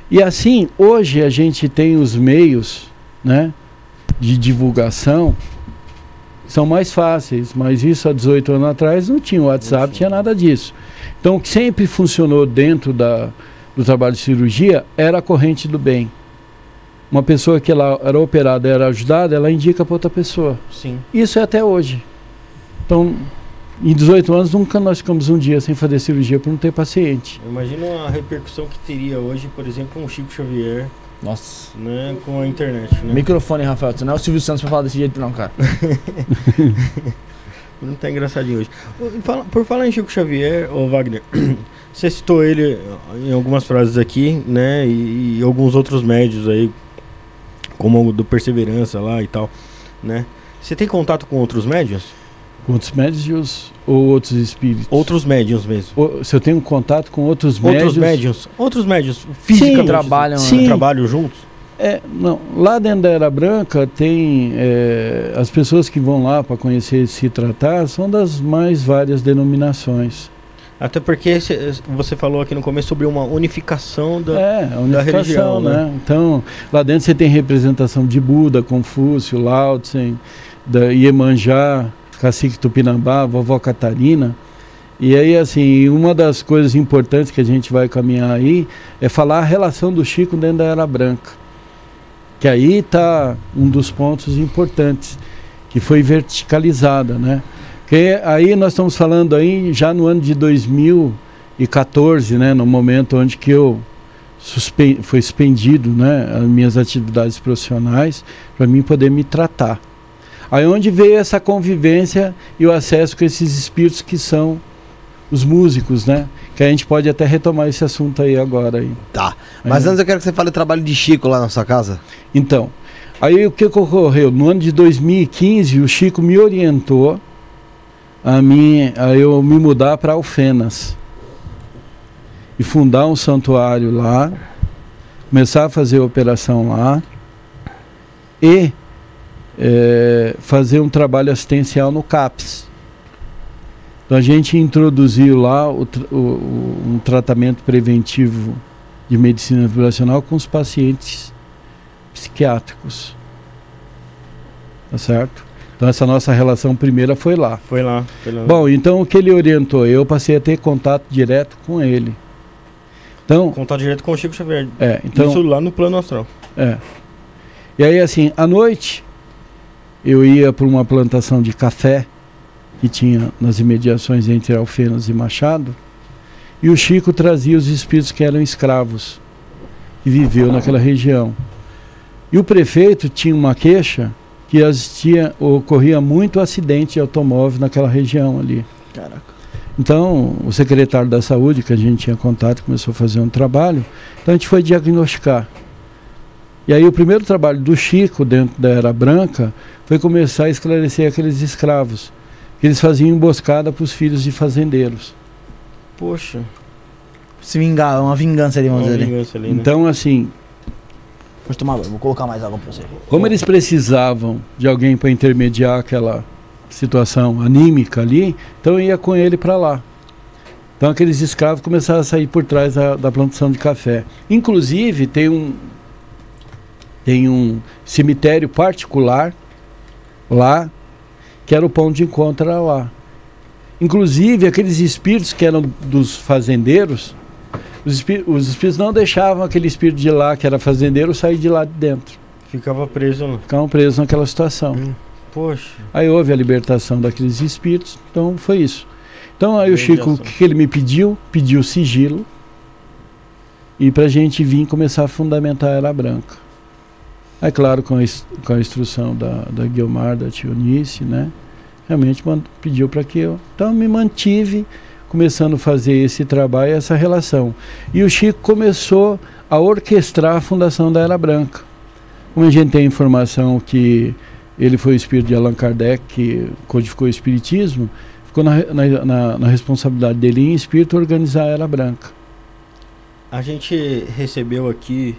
S4: E assim, hoje a gente tem os meios, né, de divulgação são mais fáceis, mas isso há 18 anos atrás não tinha WhatsApp, não tinha nada disso. Então, o que sempre funcionou dentro da, do trabalho de cirurgia era a corrente do bem. Uma pessoa que ela era operada, era ajudada, ela indica para outra pessoa.
S2: Sim.
S4: Isso é até hoje. Então, em 18 anos, nunca nós ficamos um dia sem fazer cirurgia por não ter paciente.
S2: Imagina a repercussão que teria hoje, por exemplo, um Chico Xavier.
S1: Nossa.
S2: Né, com a internet. Né?
S1: Microfone, Rafael. Você não é o Silvio Santos pra falar desse jeito, não, cara.
S2: não tá engraçadinho hoje. Por falar em Chico Xavier, ô Wagner, você citou ele em algumas frases aqui, né? E, e alguns outros médios aí, como o do Perseverança lá e tal, né? Você tem contato com outros médios?
S4: Outros médios ou outros espíritos?
S2: Outros médios mesmo.
S4: O, se eu tenho contato com outros,
S2: outros
S4: médios.
S2: Outros médios. Física sim, trabalham, sim. trabalham juntos?
S4: É, não. Lá dentro da Era Branca tem é, as pessoas que vão lá para conhecer e se tratar são das mais várias denominações.
S2: Até porque você falou aqui no começo sobre uma unificação da,
S4: é, unificação, da religião, né? né? Então, lá dentro você tem representação de Buda, Confúcio, Lao Tse, da Iemanjá, Cacique Tupinambá, vovó Catarina. E aí, assim, uma das coisas importantes que a gente vai caminhar aí é falar a relação do Chico dentro da Era Branca. Que aí está um dos pontos importantes, que foi verticalizada, né? Que aí nós estamos falando aí já no ano de 2014, né? No momento onde que eu suspen foi suspendido, né? As minhas atividades profissionais para mim poder me tratar. Aí onde veio essa convivência e o acesso com esses espíritos que são os músicos, né? Que a gente pode até retomar esse assunto aí agora. Aí.
S3: Tá. Mas aí, antes eu quero que você fale o trabalho de Chico lá na sua casa.
S4: Então, aí o que ocorreu? No ano de 2015, o Chico me orientou a, mim, a eu me mudar para Alfenas. e fundar um santuário lá, começar a fazer operação lá e é, fazer um trabalho assistencial no CAPS. Então a gente introduziu lá o, o, um tratamento preventivo de medicina vibracional com os pacientes psiquiátricos. Tá certo? Então essa nossa relação primeira foi lá.
S2: Foi lá. Foi lá.
S4: Bom, então o que ele orientou? Eu passei a ter contato direto com ele.
S2: Então, contato direto com o Chico Xavier.
S4: É, então,
S2: Isso lá no plano astral.
S4: É. E aí assim, à noite eu ia para uma plantação de café que tinha nas imediações entre Alfenas e Machado, e o Chico trazia os espíritos que eram escravos e viveu naquela região. E o prefeito tinha uma queixa que existia, ocorria muito acidente de automóvel naquela região ali. Caraca. Então, o secretário da saúde, que a gente tinha contato, começou a fazer um trabalho. Então, a gente foi diagnosticar. E aí, o primeiro trabalho do Chico, dentro da Era Branca, foi começar a esclarecer aqueles escravos. Que eles faziam emboscada para os filhos de fazendeiros.
S2: Poxa.
S1: Se vingar, uma vingança ali, vamos
S2: Uma
S1: dizer.
S2: vingança ali, né?
S4: Então, assim,
S1: Vou tomar vou colocar mais água pra você.
S4: Como eles precisavam de alguém para intermediar aquela situação anímica ali, então eu ia com ele para lá. Então aqueles escravos começaram a sair por trás da, da plantação de café. Inclusive tem um tem um cemitério particular lá que era o ponto de encontro lá. Inclusive aqueles espíritos que eram dos fazendeiros, os, espí- os espíritos não deixavam aquele espírito de lá que era fazendeiro sair de lá de dentro
S2: Ficava preso lá.
S4: ficavam presos naquela situação.
S2: Poxa.
S4: Aí houve a libertação daqueles espíritos, então foi isso. Então aí o Chico, o que ele me pediu? Pediu sigilo e para a gente vir começar a fundamentar a Era Branca. É claro, com a, com a instrução da, da Guilmar, da Tionice, né? Realmente pediu para que eu. Então me mantive começando a fazer esse trabalho, essa relação. E o Chico começou a orquestrar a fundação da Era Branca. Como a gente tem informação que ele foi o espírito de Allan Kardec que codificou o espiritismo, ficou na, na, na- na responsabilidade dele em espírito organizar a Era Branca.
S2: A gente recebeu aqui,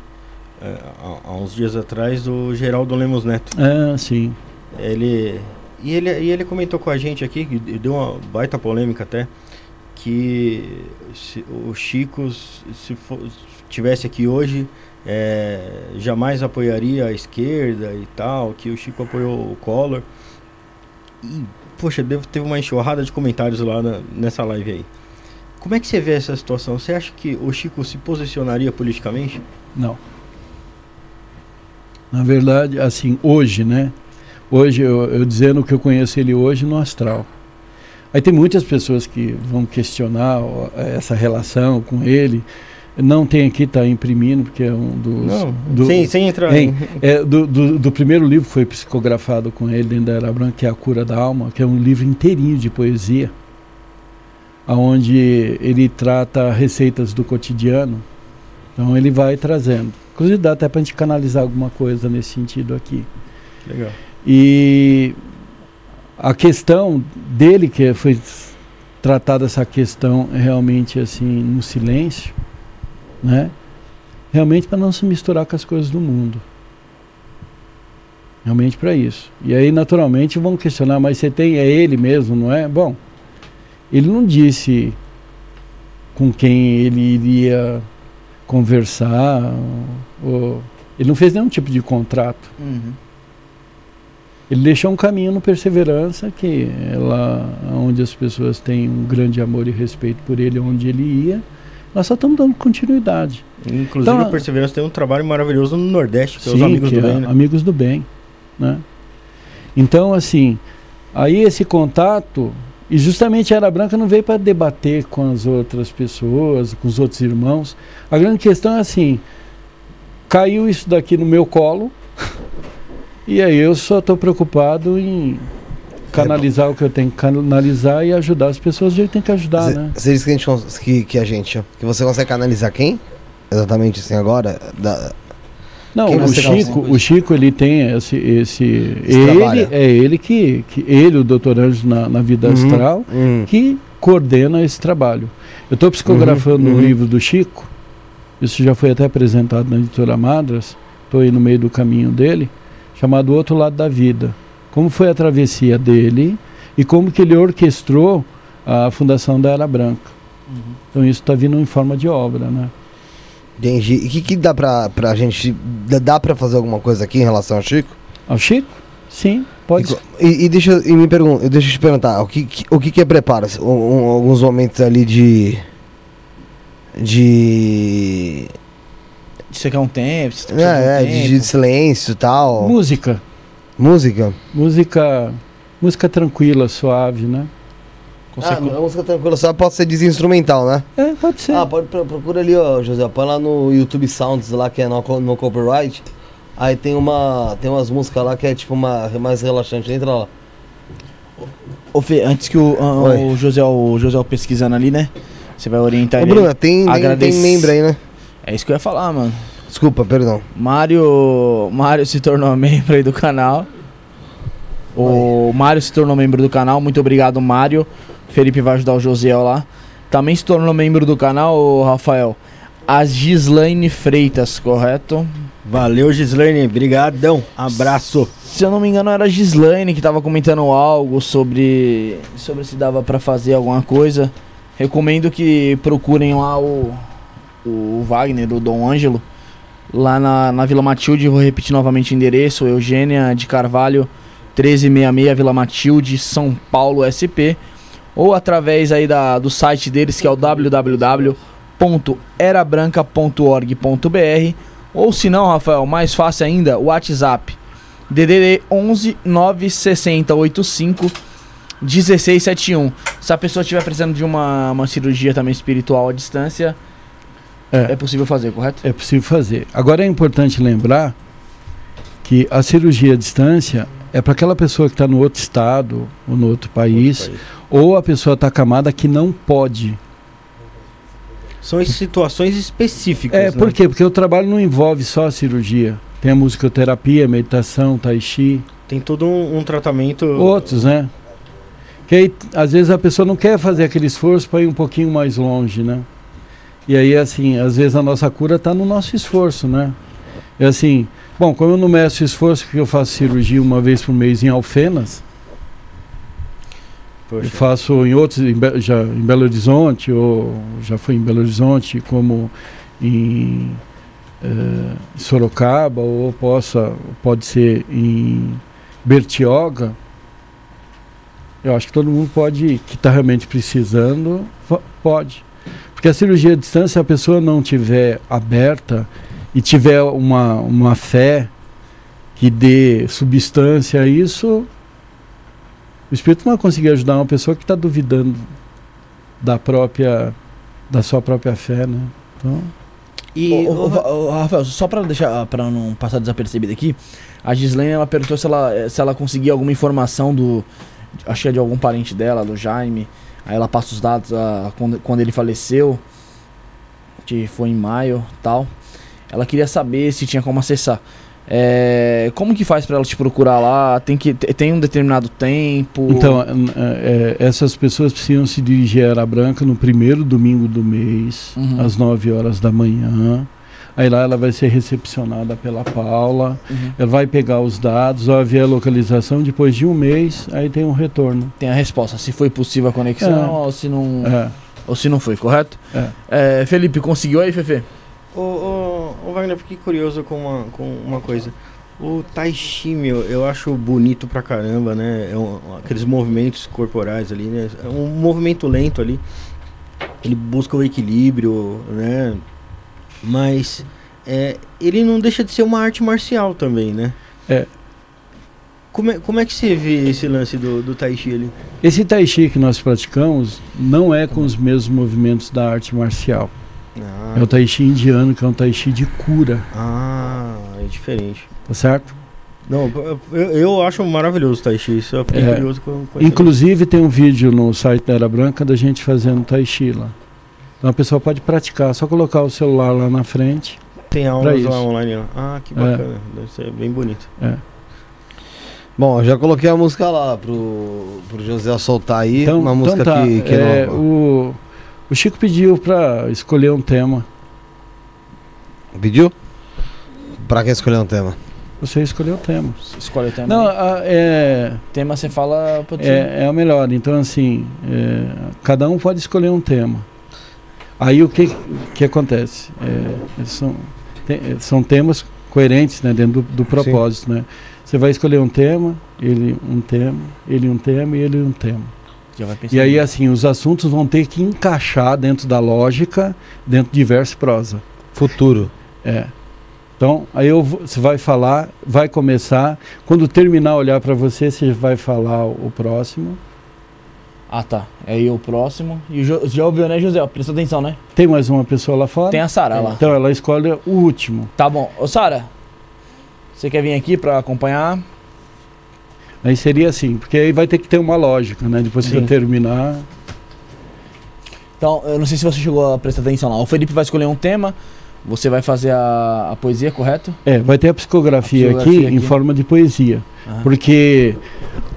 S2: é, há, há uns dias atrás, o Geraldo Lemos Neto.
S4: Ah, sim.
S2: Ele e ele, e ele comentou com a gente aqui, deu uma baita polêmica até, que se o Chico, se se fo- tivesse aqui hoje, é, jamais apoiaria a esquerda e tal, que o Chico apoiou o Collor. E, poxa, deve, teve uma enxurrada de comentários lá na- nessa live aí. Como é que você vê essa situação? Você acha que o Chico se posicionaria politicamente?
S4: Não. Na verdade, assim, hoje, né? Hoje, eu, eu dizendo que eu conheço ele hoje no astral. Aí tem muitas pessoas que vão questionar essa relação com ele. Não tem aqui, está imprimindo, porque é um dos.
S2: Não,
S4: do-
S2: sem, sem entrar em...
S4: É, do, do, do primeiro livro que foi psicografado com ele dentro da Era Branca, que é A Cura da Alma, que é um livro inteirinho de poesia, onde ele trata receitas do cotidiano. Então ele vai trazendo. Inclusive dá até para a gente canalizar alguma coisa nesse sentido aqui.
S2: Legal.
S4: E a questão dele, que foi tratada essa questão realmente assim no silêncio, né? Realmente para não se misturar com as coisas do mundo. Realmente para isso. E aí naturalmente vão questionar, mas você tem é ele mesmo, não é? Bom, ele não disse com quem ele iria conversar, ou, ele não fez nenhum tipo de contrato.
S1: Uhum.
S4: Ele deixou um caminho no Perseverança, que é lá onde as pessoas têm um grande amor e respeito por ele, onde ele ia. Nós só estamos dando continuidade.
S2: Inclusive,
S4: Então,
S2: a Perseverança tem um trabalho maravilhoso no Nordeste, que é os
S4: Sim,
S2: Amigos do
S4: é
S2: Bem. né?
S4: Amigos do Bem. Né? Então, assim, aí esse contato, e justamente a Era Branca não veio para debater com as outras pessoas, com os outros irmãos. A grande questão é assim: caiu isso daqui no meu colo, e aí eu só estou preocupado em canalizar o que eu tenho que canalizar e ajudar as pessoas do jeito que tem que ajudar,
S3: Você
S4: né?
S3: você disse que a gente, que, que a gente, que você consegue canalizar quem? Exatamente assim agora? Da,
S4: Não,
S3: Quem
S4: o Chico, o Chico ele tem esse, esse,
S3: Esse
S4: ele
S3: trabalho.
S4: é ele que, que ele o doutor Anjo na, na vida
S3: Uhum.
S4: astral
S3: Hum.
S4: que coordena esse trabalho. Eu estou psicografando uhum, um uhum. livro do Chico, isso já foi até apresentado na editora Madras, estou aí no meio do caminho dele, chamado Outro Lado da Vida. Como foi a travessia dele e como que ele orquestrou a fundação da Era Branca. Uhum. Então isso está vindo em forma de obra, né?
S3: Entendi. E o que, que dá pra, pra gente. Dá pra fazer alguma coisa aqui em relação ao Chico?
S4: Ao Chico? Sim, pode.
S3: E, e deixa, e me pergunta, deixa eu te perguntar, o que, que o que, que é preparo? Um, um, alguns momentos ali de. De.
S1: De secar um tempo.
S3: É, um é tempo. De, de silêncio e tal.
S4: Música.
S3: Música?
S4: Música. Música tranquila, suave, né?
S3: Ah, a música tranquila só pode ser desinstrumental, né?
S4: É, pode ser.
S3: Ah, pode, procura ali, ó, José. Põe lá no YouTube Sounds lá, que é no, no copyright. Aí tem uma. Tem umas músicas lá que é tipo uma mais relaxante. Entra lá.
S1: Ô Fê, antes que o, o, José, o José pesquisando ali, né? Você vai orientar
S3: Ô, ele. Bruno, tem, Agradece... tem membro aí, né?
S1: É isso que eu ia falar, mano.
S3: Desculpa, perdão.
S1: Mário. Mário se tornou membro aí do canal. O Mário se tornou membro do canal. Muito obrigado, Mário. Felipe vai ajudar o Josiel lá. Também se tornou membro do canal, Rafael. A Gislaine Freitas, correto?
S2: Valeu, Gislaine. Obrigadão. Abraço.
S1: Se eu não me engano, era a Gislaine que estava comentando algo sobre, sobre se dava para fazer alguma coisa. Recomendo que procurem lá o, o Wagner, o Dom Ângelo, lá na, na Vila Matilde. Vou repetir novamente o endereço: Eugênia de Carvalho, 1366, Vila Matilde, São Paulo, SP ou através aí da, do site deles que é o www.erabranca.org.br ou se não, Rafael, mais fácil ainda, o WhatsApp. DDD 11 960 85 1671. Se a pessoa estiver precisando de uma, uma cirurgia também espiritual à distância, é. é possível fazer, correto?
S4: É possível fazer. Agora é importante lembrar que a cirurgia à distância é para aquela pessoa que está no outro estado ou no outro país, outro país ou a pessoa está camada que não pode.
S2: São situações específicas.
S4: É, né? por quê? Porque o trabalho não envolve só a cirurgia. Tem a musicoterapia, meditação, tai chi.
S2: Tem todo um, um tratamento.
S4: Outros, né? Que aí, às vezes a pessoa não quer fazer aquele esforço para ir um pouquinho mais longe, né? E aí, assim, às vezes a nossa cura está no nosso esforço, né? É assim, bom, como eu não meço esforço, porque eu faço cirurgia uma vez por mês em Alfenas, Poxa. Eu faço em outros, em Be já em Belo Horizonte, ou já fui em Belo Horizonte, como em eh, Sorocaba, ou possa, pode ser em Bertioga. Eu acho que todo mundo pode, que está realmente precisando, pode. Porque a cirurgia à distância, se a pessoa não tiver aberta e tiver uma, uma fé que dê substância a isso, o espírito não vai conseguir ajudar uma pessoa que está duvidando da própria, da sua própria fé, né? Então.
S1: E o, o, o, Rafael, só para deixar, para não passar desapercebido aqui, a Gislaine ela perguntou se ela, se ela conseguia alguma informação do, acho que é de algum parente dela, do Jaime. Aí ela passa os dados a, quando, quando ele faleceu, que foi em maio, tal. Ela queria saber se tinha como acessar. É, como que faz para ela te procurar lá? Tem que tem um determinado tempo?
S4: Então, é, é, essas pessoas precisam se dirigir à Era Branca no primeiro domingo do mês, uhum. às 9 horas da manhã. Aí lá ela vai ser recepcionada pela Paula, uhum. ela vai pegar os dados, vai ver a localização, depois de um mês, aí tem um retorno.
S1: Tem a resposta, se foi possível a conexão é. ou se não. É. Ou se não foi, correto? É. Felipe, conseguiu aí, Fefe?
S2: Ô, ô, ô, Wagner, fiquei curioso com uma, com uma coisa. O Tai Chi, meu, eu acho bonito pra caramba, né? É um, aqueles movimentos corporais ali, né? É um movimento lento ali. Ele busca o equilíbrio, né? Mas é, ele não deixa de ser uma arte marcial também, né?
S4: É.
S2: Como é, como é que você vê esse lance do, do Tai Chi ali?
S4: Esse Tai Chi que nós praticamos não é com os mesmos movimentos da arte marcial. Ah, é o tai chi indiano, que é um tai chi de cura.
S2: Ah, é diferente.
S4: Tá certo?
S2: Não, eu, eu acho maravilhoso o tai chi. Isso eu fiquei é, curioso com,
S4: com Inclusive tem um vídeo no site da Era Branca da gente fazendo tai chi lá. Então a pessoa pode praticar, só colocar o celular lá na frente.
S2: Tem aulas lá online. Ah, que bacana. É. Deve ser bem bonito.
S4: É.
S3: Bom, eu já coloquei a música lá pro, pro José soltar aí.
S4: Então,
S3: uma
S4: então
S3: música
S4: tá,
S3: que, que
S4: é,
S3: nova.
S4: o, o Chico pediu pra escolher um tema.
S3: Pediu? Pra quem escolher um tema?
S4: Você escolheu o tema.
S1: Escolhe o tema.
S4: Não, a- é,
S1: tema você fala
S4: é, é o melhor. Então, assim, é, cada um pode escolher um tema. Aí o que, que acontece? É, são, te- são temas coerentes né, dentro do, do propósito. Né? Você vai escolher um tema, ele um tema, ele um tema e ele um tema.
S1: Já vai pensar
S4: E aí, assim, os assuntos vão ter que encaixar dentro da lógica, dentro de verso e prosa.
S3: Futuro.
S4: É. Então, aí eu, você vai falar, vai começar. Quando terminar olhar para você, você vai falar o, o próximo.
S1: Ah, tá. Aí o próximo. E o já ouviu, né, José? Presta atenção, né?
S4: Tem mais uma pessoa lá fora?
S1: Tem a Sara lá.
S4: Então ela escolhe o último.
S1: Tá bom. Ô, Sara, você quer vir aqui pra acompanhar?
S4: Aí seria assim, porque aí vai ter que ter uma lógica, né? Depois que você terminar.
S1: Então, eu não sei se você chegou a prestar atenção lá. O Felipe vai escolher um tema, você vai fazer a, a poesia, correto?
S4: É, vai ter a psicografia,
S1: A psicografia
S4: aqui, em
S1: aqui.
S4: forma de poesia.
S1: Aham.
S4: Porque,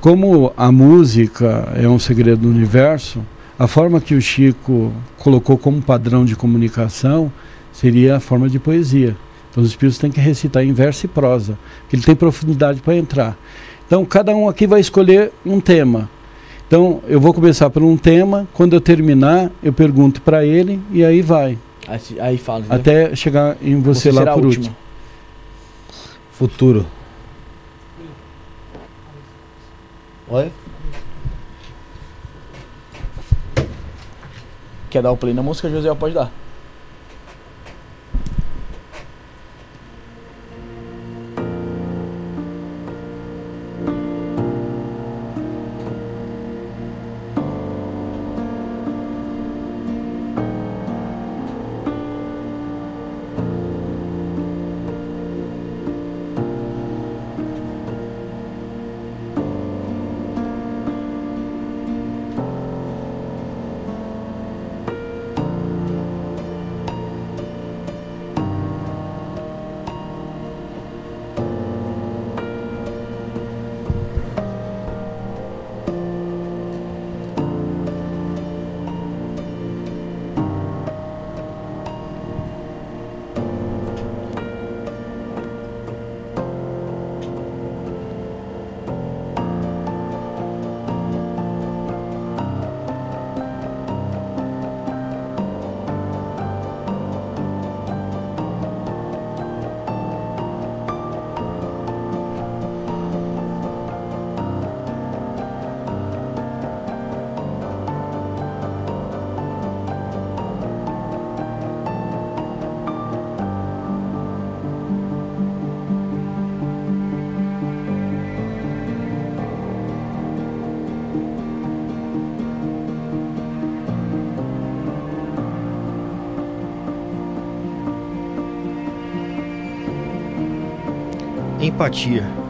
S4: como a música é um segredo do universo, a forma que o Chico colocou como padrão de comunicação seria a forma de poesia. Então, os espíritos têm que recitar em verso e prosa, que ele tem profundidade para entrar. Então, cada um aqui vai escolher um tema. Então, eu vou começar por um tema, quando eu terminar, eu pergunto para ele e aí vai,
S1: Aí, aí fala. entendeu?
S4: até chegar em você, lá
S1: será a
S4: por último.
S3: Futuro. Oi?
S1: Quer dar o play na música, José? Pode dar.
S2: Empatia.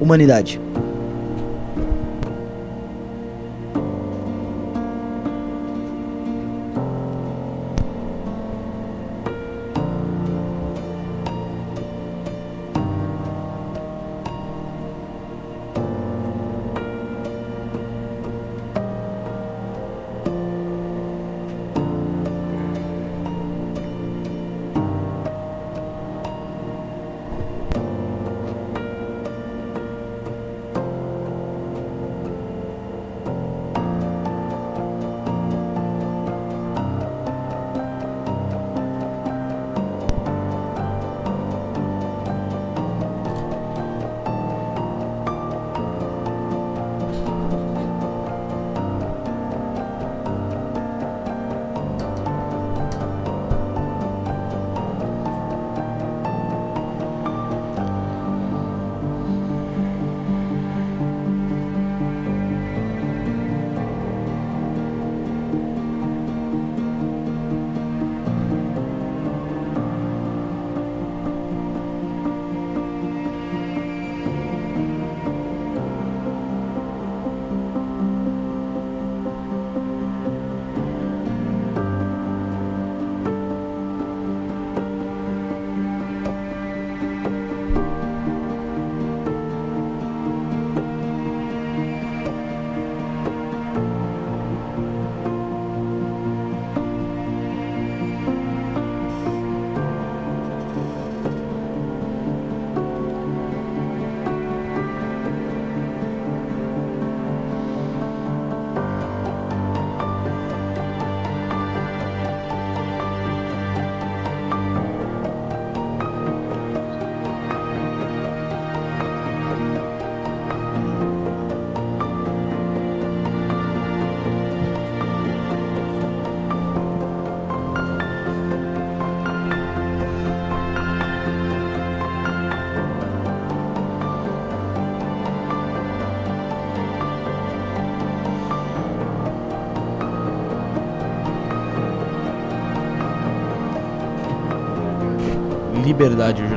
S1: Humanidade. Liberdade,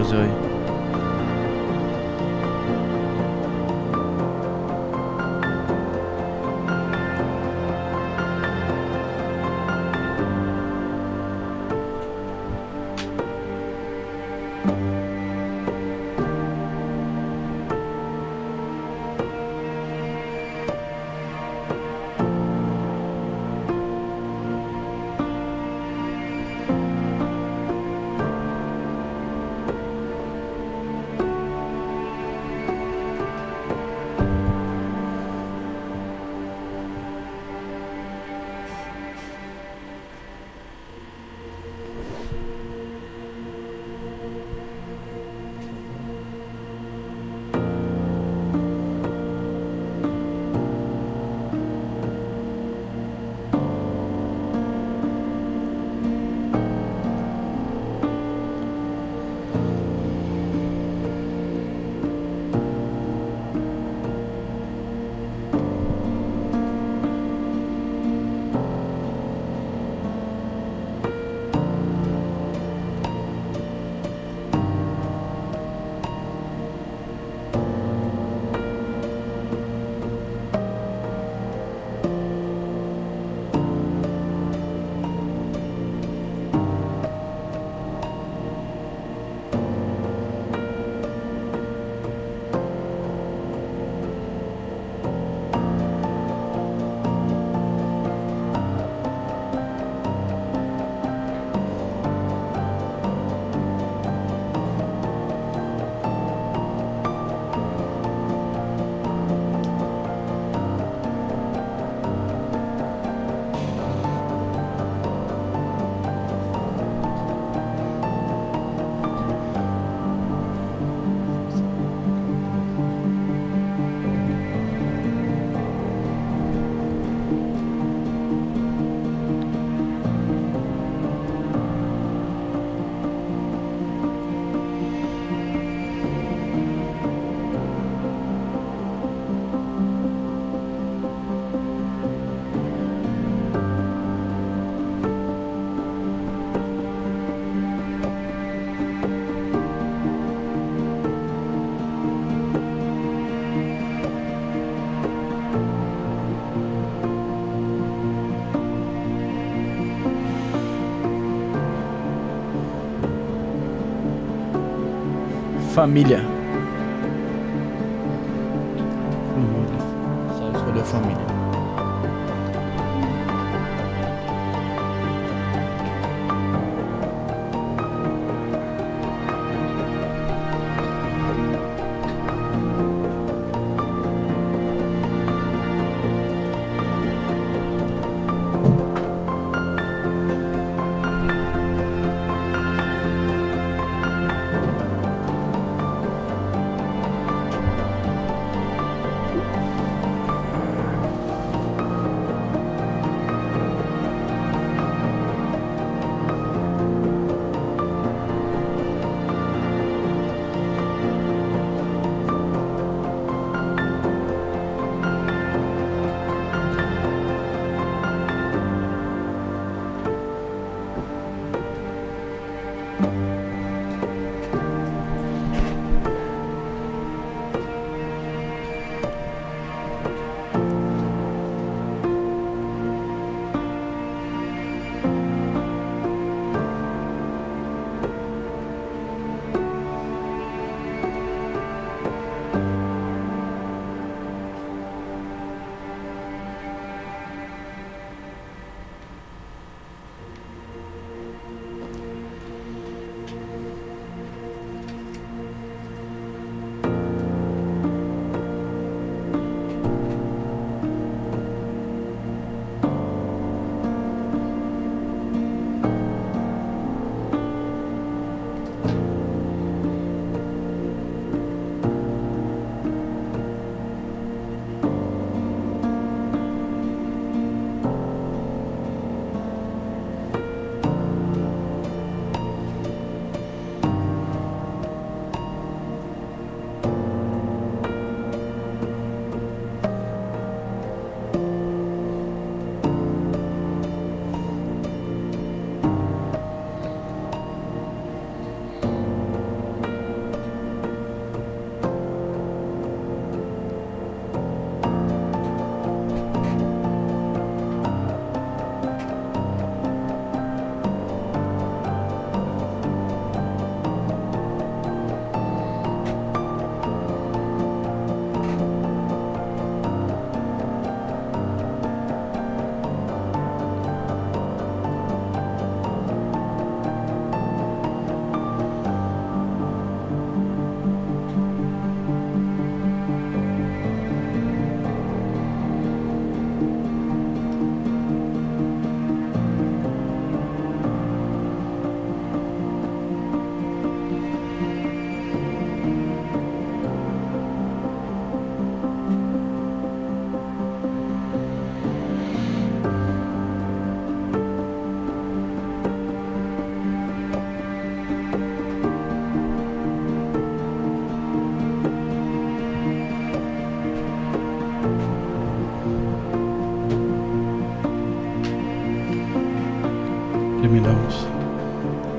S1: Família.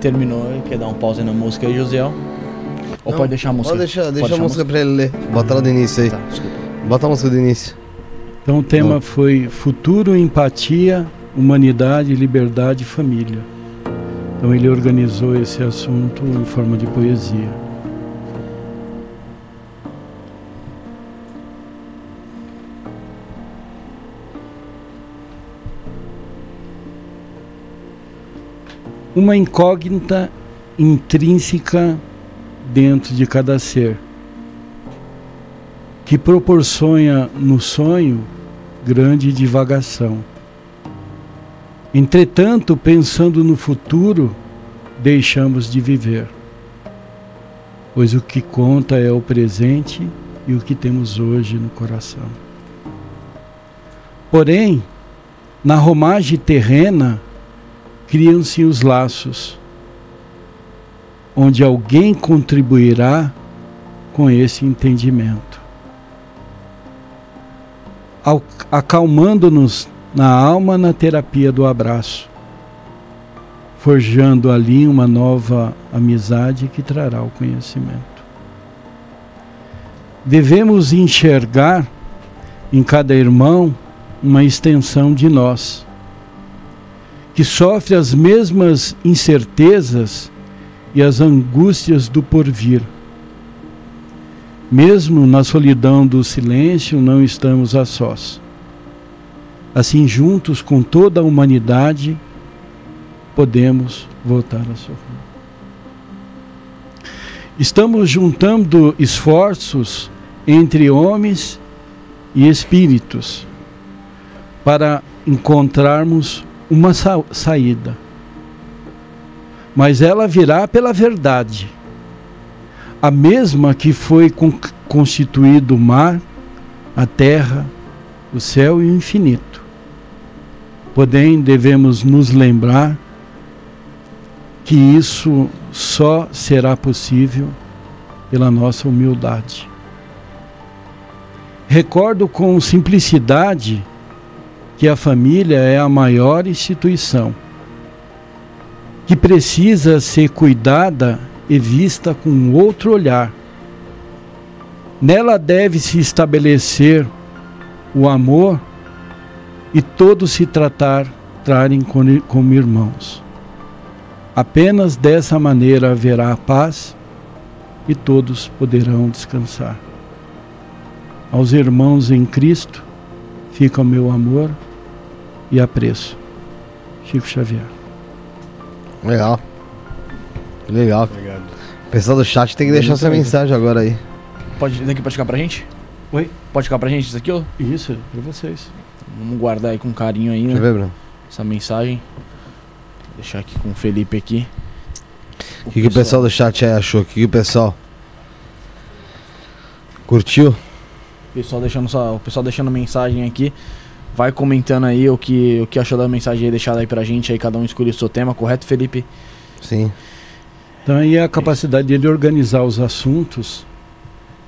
S1: Terminou, quer dar um pause na música aí, José? Ou
S3: Não,
S1: pode deixar a música?
S3: Pode deixar,
S1: Pode
S3: deixa a
S1: deixar
S3: música pra ele ler. Bota ela do início aí.
S1: Tá, desculpa.
S3: Bota a música do início.
S4: Então o tema foi Futuro, Empatia, Humanidade, Liberdade e Família. Então ele organizou esse assunto em forma de poesia. Uma incógnita intrínseca dentro de cada ser que proporciona no sonho grande divagação. Entretanto, pensando no futuro, deixamos de viver, pois o que conta é o presente e o que temos hoje no coração. Porém, na romagem terrena, criam-se os laços, onde alguém contribuirá com esse entendimento acalmando-nos na alma na terapia do abraço, forjando ali uma nova amizade que trará o conhecimento. Devemos enxergar em cada irmão uma extensão de nós, que sofre as mesmas incertezas e as angústias do porvir, Mesmo na solidão do silêncio, não estamos a sós. Assim, juntos com toda a humanidade, podemos voltar a sorrir. Estamos juntando esforços entre homens e espíritos para encontrarmos uma sa saída. Mas ela virá pela verdade, a mesma que foi con constituído o mar, a terra, o céu e o infinito. Porém, devemos nos lembrar que isso só será possível pela nossa humildade. Recordo com simplicidade que a família é a maior instituição, que precisa ser cuidada e vista com outro olhar. Nela deve se estabelecer o amor e todos se tratar, trarem como irmãos. Apenas dessa maneira haverá paz e todos poderão descansar. Aos irmãos em Cristo fica o meu amor e apreço. Chico Xavier.
S3: Legal. Legal. Obrigado. O pessoal do chat tem que deixar essa mensagem agora aí.
S1: Pode, daqui pode ficar pra gente?
S4: Oi?
S1: Pode ficar pra gente isso aqui, ó?
S4: Isso, pra vocês.
S1: Vamos guardar aí com carinho aí, né?
S3: Deixa eu ver, Bruno.
S1: Essa mensagem. Vou deixar aqui com o Felipe aqui.
S3: O que, que o pessoal do chat aí achou? O que, que o pessoal curtiu?
S1: Pessoal deixando só, o pessoal deixando mensagem aqui. Vai comentando aí o que, o que achou da mensagem aí deixada aí pra gente. Aí cada um escolhe o seu tema, correto, Felipe?
S3: Sim.
S4: Então aí é a capacidade dele organizar os assuntos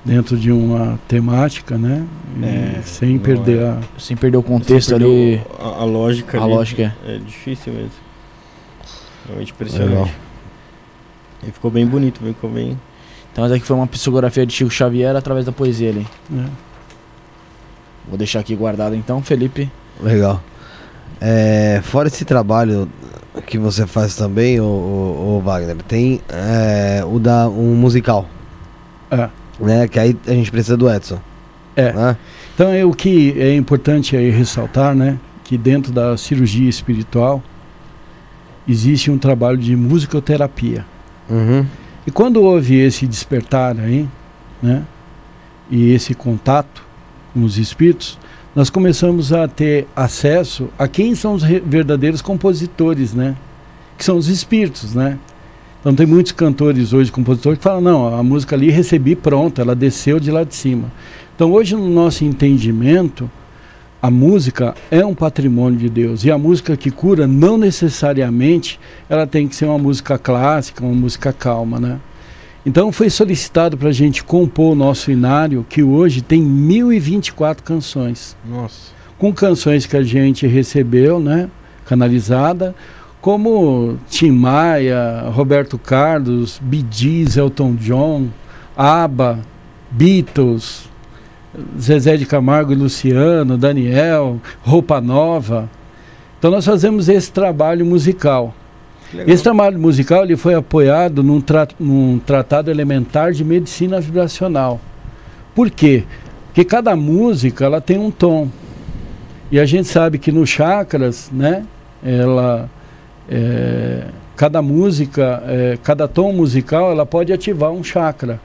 S4: dentro de uma temática, né? É, sem perder é. a
S1: sem perder o contexto ali,
S2: a, a, lógica.
S1: A ali, lógica
S2: é. é difícil mesmo. Realmente impressionante. Legal. E ficou bem bonito, ficou bem.
S1: Então essa aqui foi uma psicografia de Chico Xavier através da poesia ali. É. Vou deixar aqui guardado então, Felipe.
S3: Legal. É, fora esse trabalho que você faz também, o, o, o Wagner, tem é, o da um musical.
S4: É.
S3: Né? Que aí a gente precisa do Edson.
S4: É. Né? Então é o que é importante aí ressaltar, né? Que dentro da cirurgia espiritual existe um trabalho de musicoterapia.
S3: Uhum.
S4: E quando houve esse despertar aí, né? E esse contato com os espíritos, nós começamos a ter acesso a quem são os verdadeiros compositores, né? Que são os espíritos, né? Então tem muitos cantores hoje, compositores, que falam, não, a música ali recebi pronta, ela desceu de lá de cima. Então hoje no nosso entendimento, a música é um patrimônio de Deus. E a música que cura, não necessariamente, ela tem que ser uma música clássica, uma música calma, né? Então foi solicitado para a gente compor o nosso inário, que hoje tem 1024 canções.
S2: Nossa.
S4: Com canções que a gente recebeu, né? Canalizada, como Tim Maia, Roberto Carlos, Gees, Elton John, ABBA, Beatles, Zezé de Camargo e Luciano, Daniel, Roupa Nova. Então nós fazemos esse trabalho musical. Esse trabalho musical ele foi apoiado num, tra num tratado elementar de medicina vibracional. Por quê? Porque cada música ela tem um tom. E a gente sabe que nos chakras, né, ela, é, cada música, é, cada tom musical, ela pode ativar um chakra.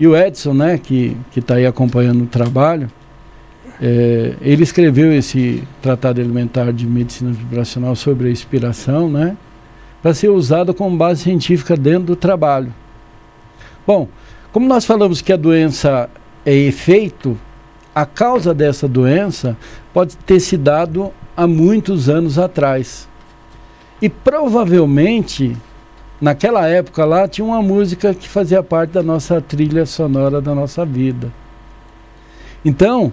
S4: E o Edson, né, que está aí acompanhando o trabalho, é, ele escreveu esse tratado elementar de medicina vibracional sobre a inspiração, né? Para ser usado como base científica dentro do trabalho. Bom, como nós falamos que a doença é efeito, a causa dessa doença pode ter se dado há muitos anos atrás. E provavelmente, naquela época lá, tinha uma música que fazia parte da nossa trilha sonora da nossa vida. Então,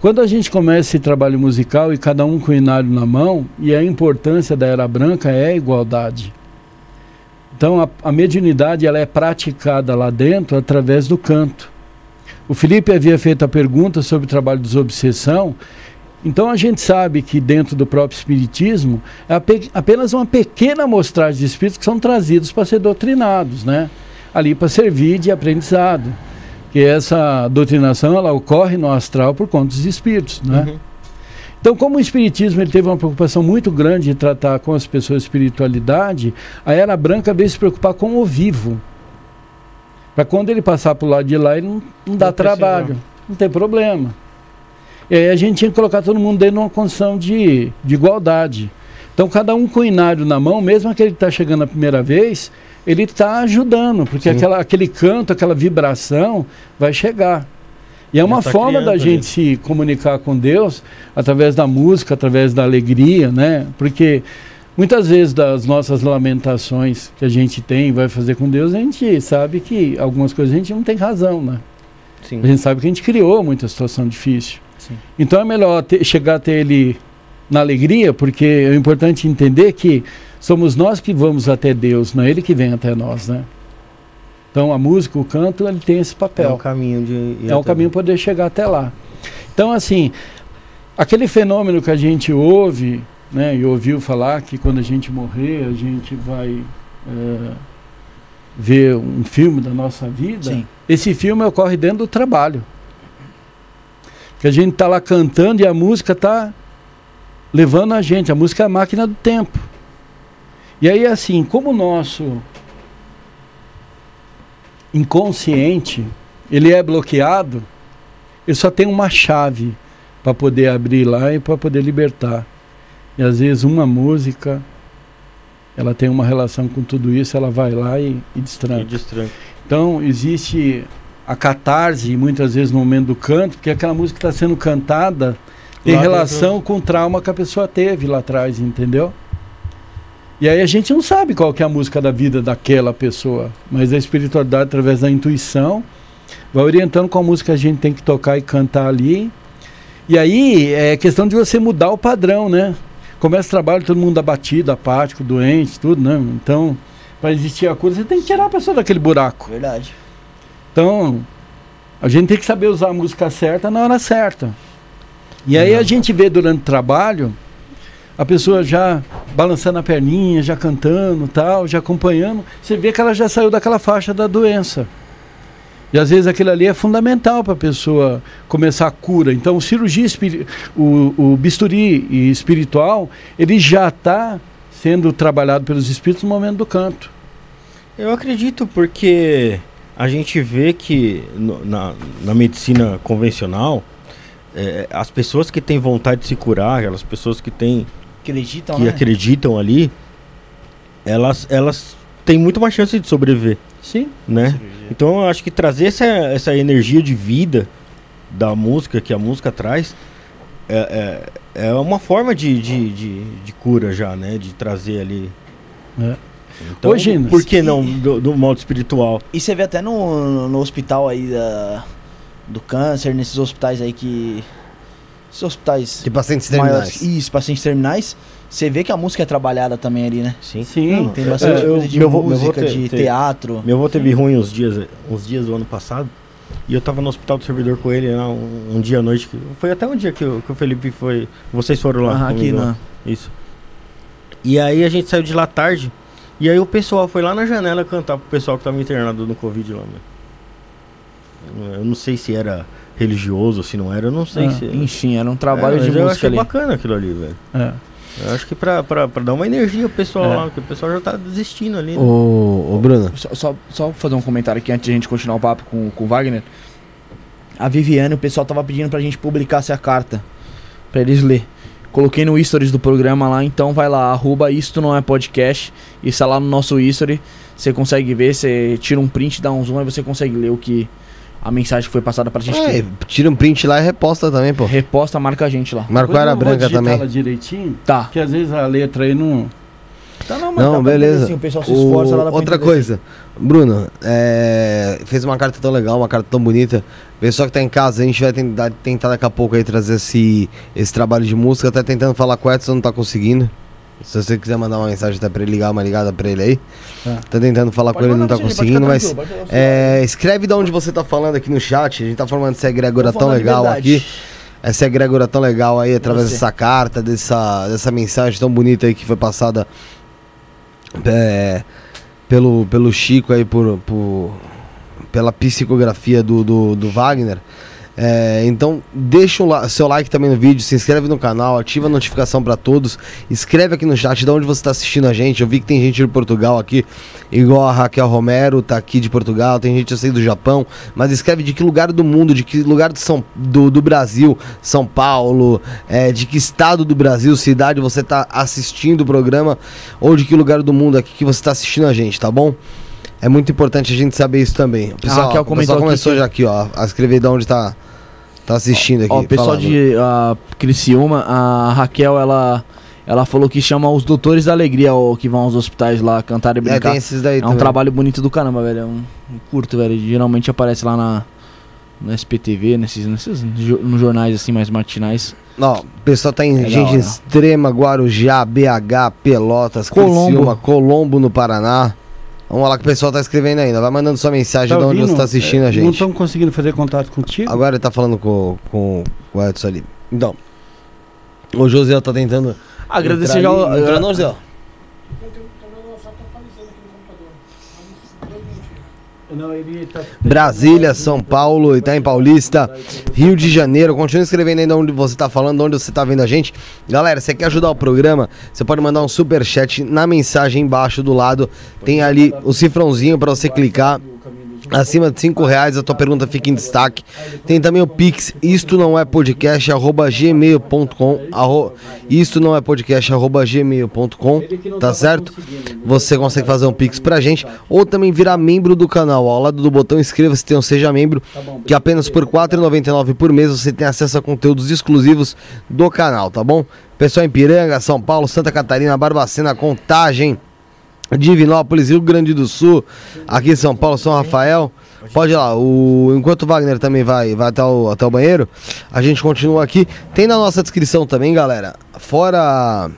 S4: quando a gente começa esse trabalho musical e cada um com o inário na mão, e a importância da era branca é a igualdade. Então a, a mediunidade ela é praticada lá dentro através do canto. O Felipe havia feito a pergunta sobre o trabalho de desobsessão. Então a gente sabe que dentro do próprio Espiritismo é apenas uma pequena amostragem de espíritos que são trazidos para ser doutrinados, né? ali para servir de aprendizado que essa doutrinação ela ocorre no astral por conta dos espíritos, né? Uhum. Então, como o espiritismo ele teve uma preocupação muito grande de tratar com as pessoas espiritualidade, a era branca veio se preocupar com o vivo. Para quando ele passar para o lado de lá, ele não, não dá trabalho, não tem problema. E aí a gente tinha que colocar todo mundo dentro de uma condição de, de igualdade. Então, cada um com o inário na mão, mesmo aquele que está chegando a primeira vez, ele está ajudando, porque aquela, aquele canto, aquela vibração vai chegar. E é uma tá forma da gente se comunicar com Deus através da música, através da alegria, né? Porque muitas vezes das nossas lamentações que a gente tem, vai fazer com Deus, a gente sabe que algumas coisas a gente não tem razão, né? Sim. A gente sabe que a gente criou muita situação difícil. Sim. Então é melhor ter, chegar até Ele na alegria, porque é importante entender que somos nós que vamos até Deus, não é Ele que vem até nós, né? Então a música, o canto, ele tem esse papel. É
S2: o caminho de.
S4: É o caminho para poder chegar até lá. Então, assim, aquele fenômeno que a gente ouve, né, e ouviu falar que quando a gente morrer, a gente vai é, ver um filme da nossa vida, Sim. esse filme ocorre dentro do trabalho. Que a gente está lá cantando e a música está levando a gente. A música é a máquina do tempo. E aí, assim, como o nosso inconsciente, ele é bloqueado, ele só tem uma chave para poder abrir lá e para poder libertar. E às vezes uma música, ela tem uma relação com tudo isso, ela vai lá e, e destranca. E destranca. Então existe a catarse, muitas vezes no momento do canto, porque aquela música está sendo cantada em relação com o trauma que a pessoa teve lá atrás, entendeu? E aí a gente não sabe qual que é a música da vida daquela pessoa, mas a espiritualidade através da intuição vai orientando qual música a gente tem que tocar e cantar ali. E aí é questão de você mudar o padrão, né? Começa o trabalho, todo mundo abatido, apático, doente, tudo, né? Então, para existir a cura, você tem que tirar a pessoa daquele buraco.
S1: Verdade.
S4: Então, a gente tem que saber usar a música certa na hora certa. E aí a gente vê durante o trabalho a pessoa já balançando a perninha, já cantando, tal, já acompanhando, você vê que ela já saiu daquela faixa da doença. E às vezes aquilo ali é fundamental para a pessoa começar a cura. Então, o cirurgia, o, o bisturi espiritual, ele já está sendo trabalhado pelos espíritos no momento do canto.
S2: Eu acredito porque a gente vê que no, na, na medicina convencional, é, as pessoas que têm vontade de se curar, aquelas pessoas que têm
S1: acreditam,
S2: que
S1: né?
S2: acreditam ali, elas, elas têm muito mais chance de sobreviver.
S4: Sim.
S2: Né? Então eu acho que trazer essa, essa energia de vida da música, que a música traz, é, é, é uma forma de, de, de, de, cura já, né? De trazer ali.
S4: É.
S2: Então, Hoje, por que não do, do, modo espiritual?
S1: E você vê até no, no hospital aí da, do câncer, nesses hospitais aí que esses hospitais.
S3: De pacientes terminais.
S1: isso, pacientes terminais. Você vê que a música é trabalhada também ali, né?
S2: Sim. Sim.
S1: Tem bastante é, coisa de meu música, meu de teatro.
S2: Meu avô teve ruim uns dias, uns dias do ano passado. E eu tava no hospital do servidor com ele né, um, um, dia à noite. Foi até um dia que, que o Felipe foi. Vocês foram lá.
S1: Ah, aqui, não.
S2: Isso. E aí a gente saiu de lá tarde. E aí o pessoal foi lá na janela cantar pro pessoal que tava internado no Covid lá, mano. Eu não sei se era religioso, se não era, eu não sei ah, se.
S1: Enfim, era um trabalho é, de
S2: música.
S1: Eu achei ali.
S2: bacana aquilo ali, velho. É. Eu acho que pra, pra, pra dar uma energia pro pessoal é. lá, porque o pessoal já tá desistindo ali. Né?
S3: Ô, ô, Bruno.
S1: Só, só, só, fazer um comentário aqui antes de a gente continuar o papo com, com o Wagner. A Viviane, o pessoal tava pedindo pra gente publicar essa carta. Pra eles ler. Coloquei no stories do programa lá, então vai lá, arroba isto não é podcast. Isso é lá no nosso history. Você consegue ver, você tira um print, dá um zoom e você consegue ler o que a mensagem que foi passada pra gente. É,
S3: tira um print lá e reposta também, pô.
S1: Reposta, marca a gente lá.
S3: Marca a branca também. Ela
S4: direitinho?
S1: Tá.
S4: Que às vezes a letra aí não.
S3: Tá não, não beleza. Assim, o pessoal se esforça o... lá Outra coisa, Bruno, é... fez uma carta tão legal, uma carta tão bonita. Pessoal que tá em casa, a gente vai tentar, tentar daqui a pouco aí trazer esse, esse trabalho de música. Tá tentando falar com o Edson, não tá conseguindo. Se você quiser mandar uma mensagem até pra ele ligar uma ligada pra ele aí. Tá, tá tentando falar pode com ele, não tá conseguindo, mas. É, escreve de onde você tá falando aqui no chat. A gente tá falando dessa egrégora tão legal aqui. Essa egrégora tão legal aí, através dessa carta, dessa, dessa mensagem tão bonita aí que foi passada é, pelo, pelo Chico aí por, por pela psicografia do, do, do Wagner. É, então, deixa o seu like também no vídeo, se inscreve no canal, ativa a notificação para todos, escreve aqui no chat de onde você está assistindo a gente. Eu vi que tem gente de Portugal aqui, igual a Raquel Romero, tá aqui de Portugal, tem gente assim do Japão, mas escreve de que lugar do mundo, de que lugar do, São, do, do Brasil, São Paulo, é, de que estado do Brasil, cidade você está assistindo o programa, ou de que lugar do mundo aqui que você está assistindo a gente, tá bom? É muito importante a gente saber isso também. O pessoal, ah, o pessoal começou aqui, já aqui, ó, a escrever de onde está Tá assistindo aqui. Ó,
S1: o pessoal de uh, Criciúma, a Raquel, ela, ela falou que chama os doutores da alegria ó, que vão aos hospitais lá cantar e é, brincar. É, tem esses daí é um trabalho bonito do caramba, velho. É um, um, curto, velho. Geralmente aparece lá na, no SPTV, nesses, nesses nos jornais assim mais matinais.
S3: Não, o pessoal tá em gente extrema, Guarujá, BH, Pelotas, Colombo. Criciúma, Colombo no Paraná. Vamos lá que o pessoal tá escrevendo ainda. Vai mandando sua mensagem tá de onde você tá assistindo é, a gente. Não
S4: estão conseguindo fazer contato contigo?
S3: Agora ele tá falando com, com, com o Edson ali. Então, o José tá tentando.
S1: Agradecer já o. Entra
S3: não, José. Tá Brasília, São Paulo, Itaim Paulista, Rio de Janeiro. Continue escrevendo de onde você está falando, onde você está vendo a gente. Galera, você quer ajudar o programa? Você pode mandar um super chat na mensagem embaixo do lado. Tem ali o cifrãozinho para você clicar acima de 5 reais, a tua pergunta fica em destaque. Tem também o Pix, isto não é podcast, arroba gmail.com, isto não é podcast, arroba gmail.com, tá certo? Você consegue fazer um Pix pra gente, ou também virar membro do canal, ao lado do botão inscreva-se, tem um Seja Membro, que apenas por R$ 4,99 por mês você tem acesso a conteúdos exclusivos do canal, tá bom? Pessoal em Piranga, São Paulo, Santa Catarina, Barbacena, Contagem, Divinópolis, Rio Grande do Sul, aqui em São Paulo, São Rafael. Pode ir lá, o, enquanto o Wagner também vai, vai até, o, até o banheiro, a gente continua aqui. Tem na nossa descrição também, galera, fora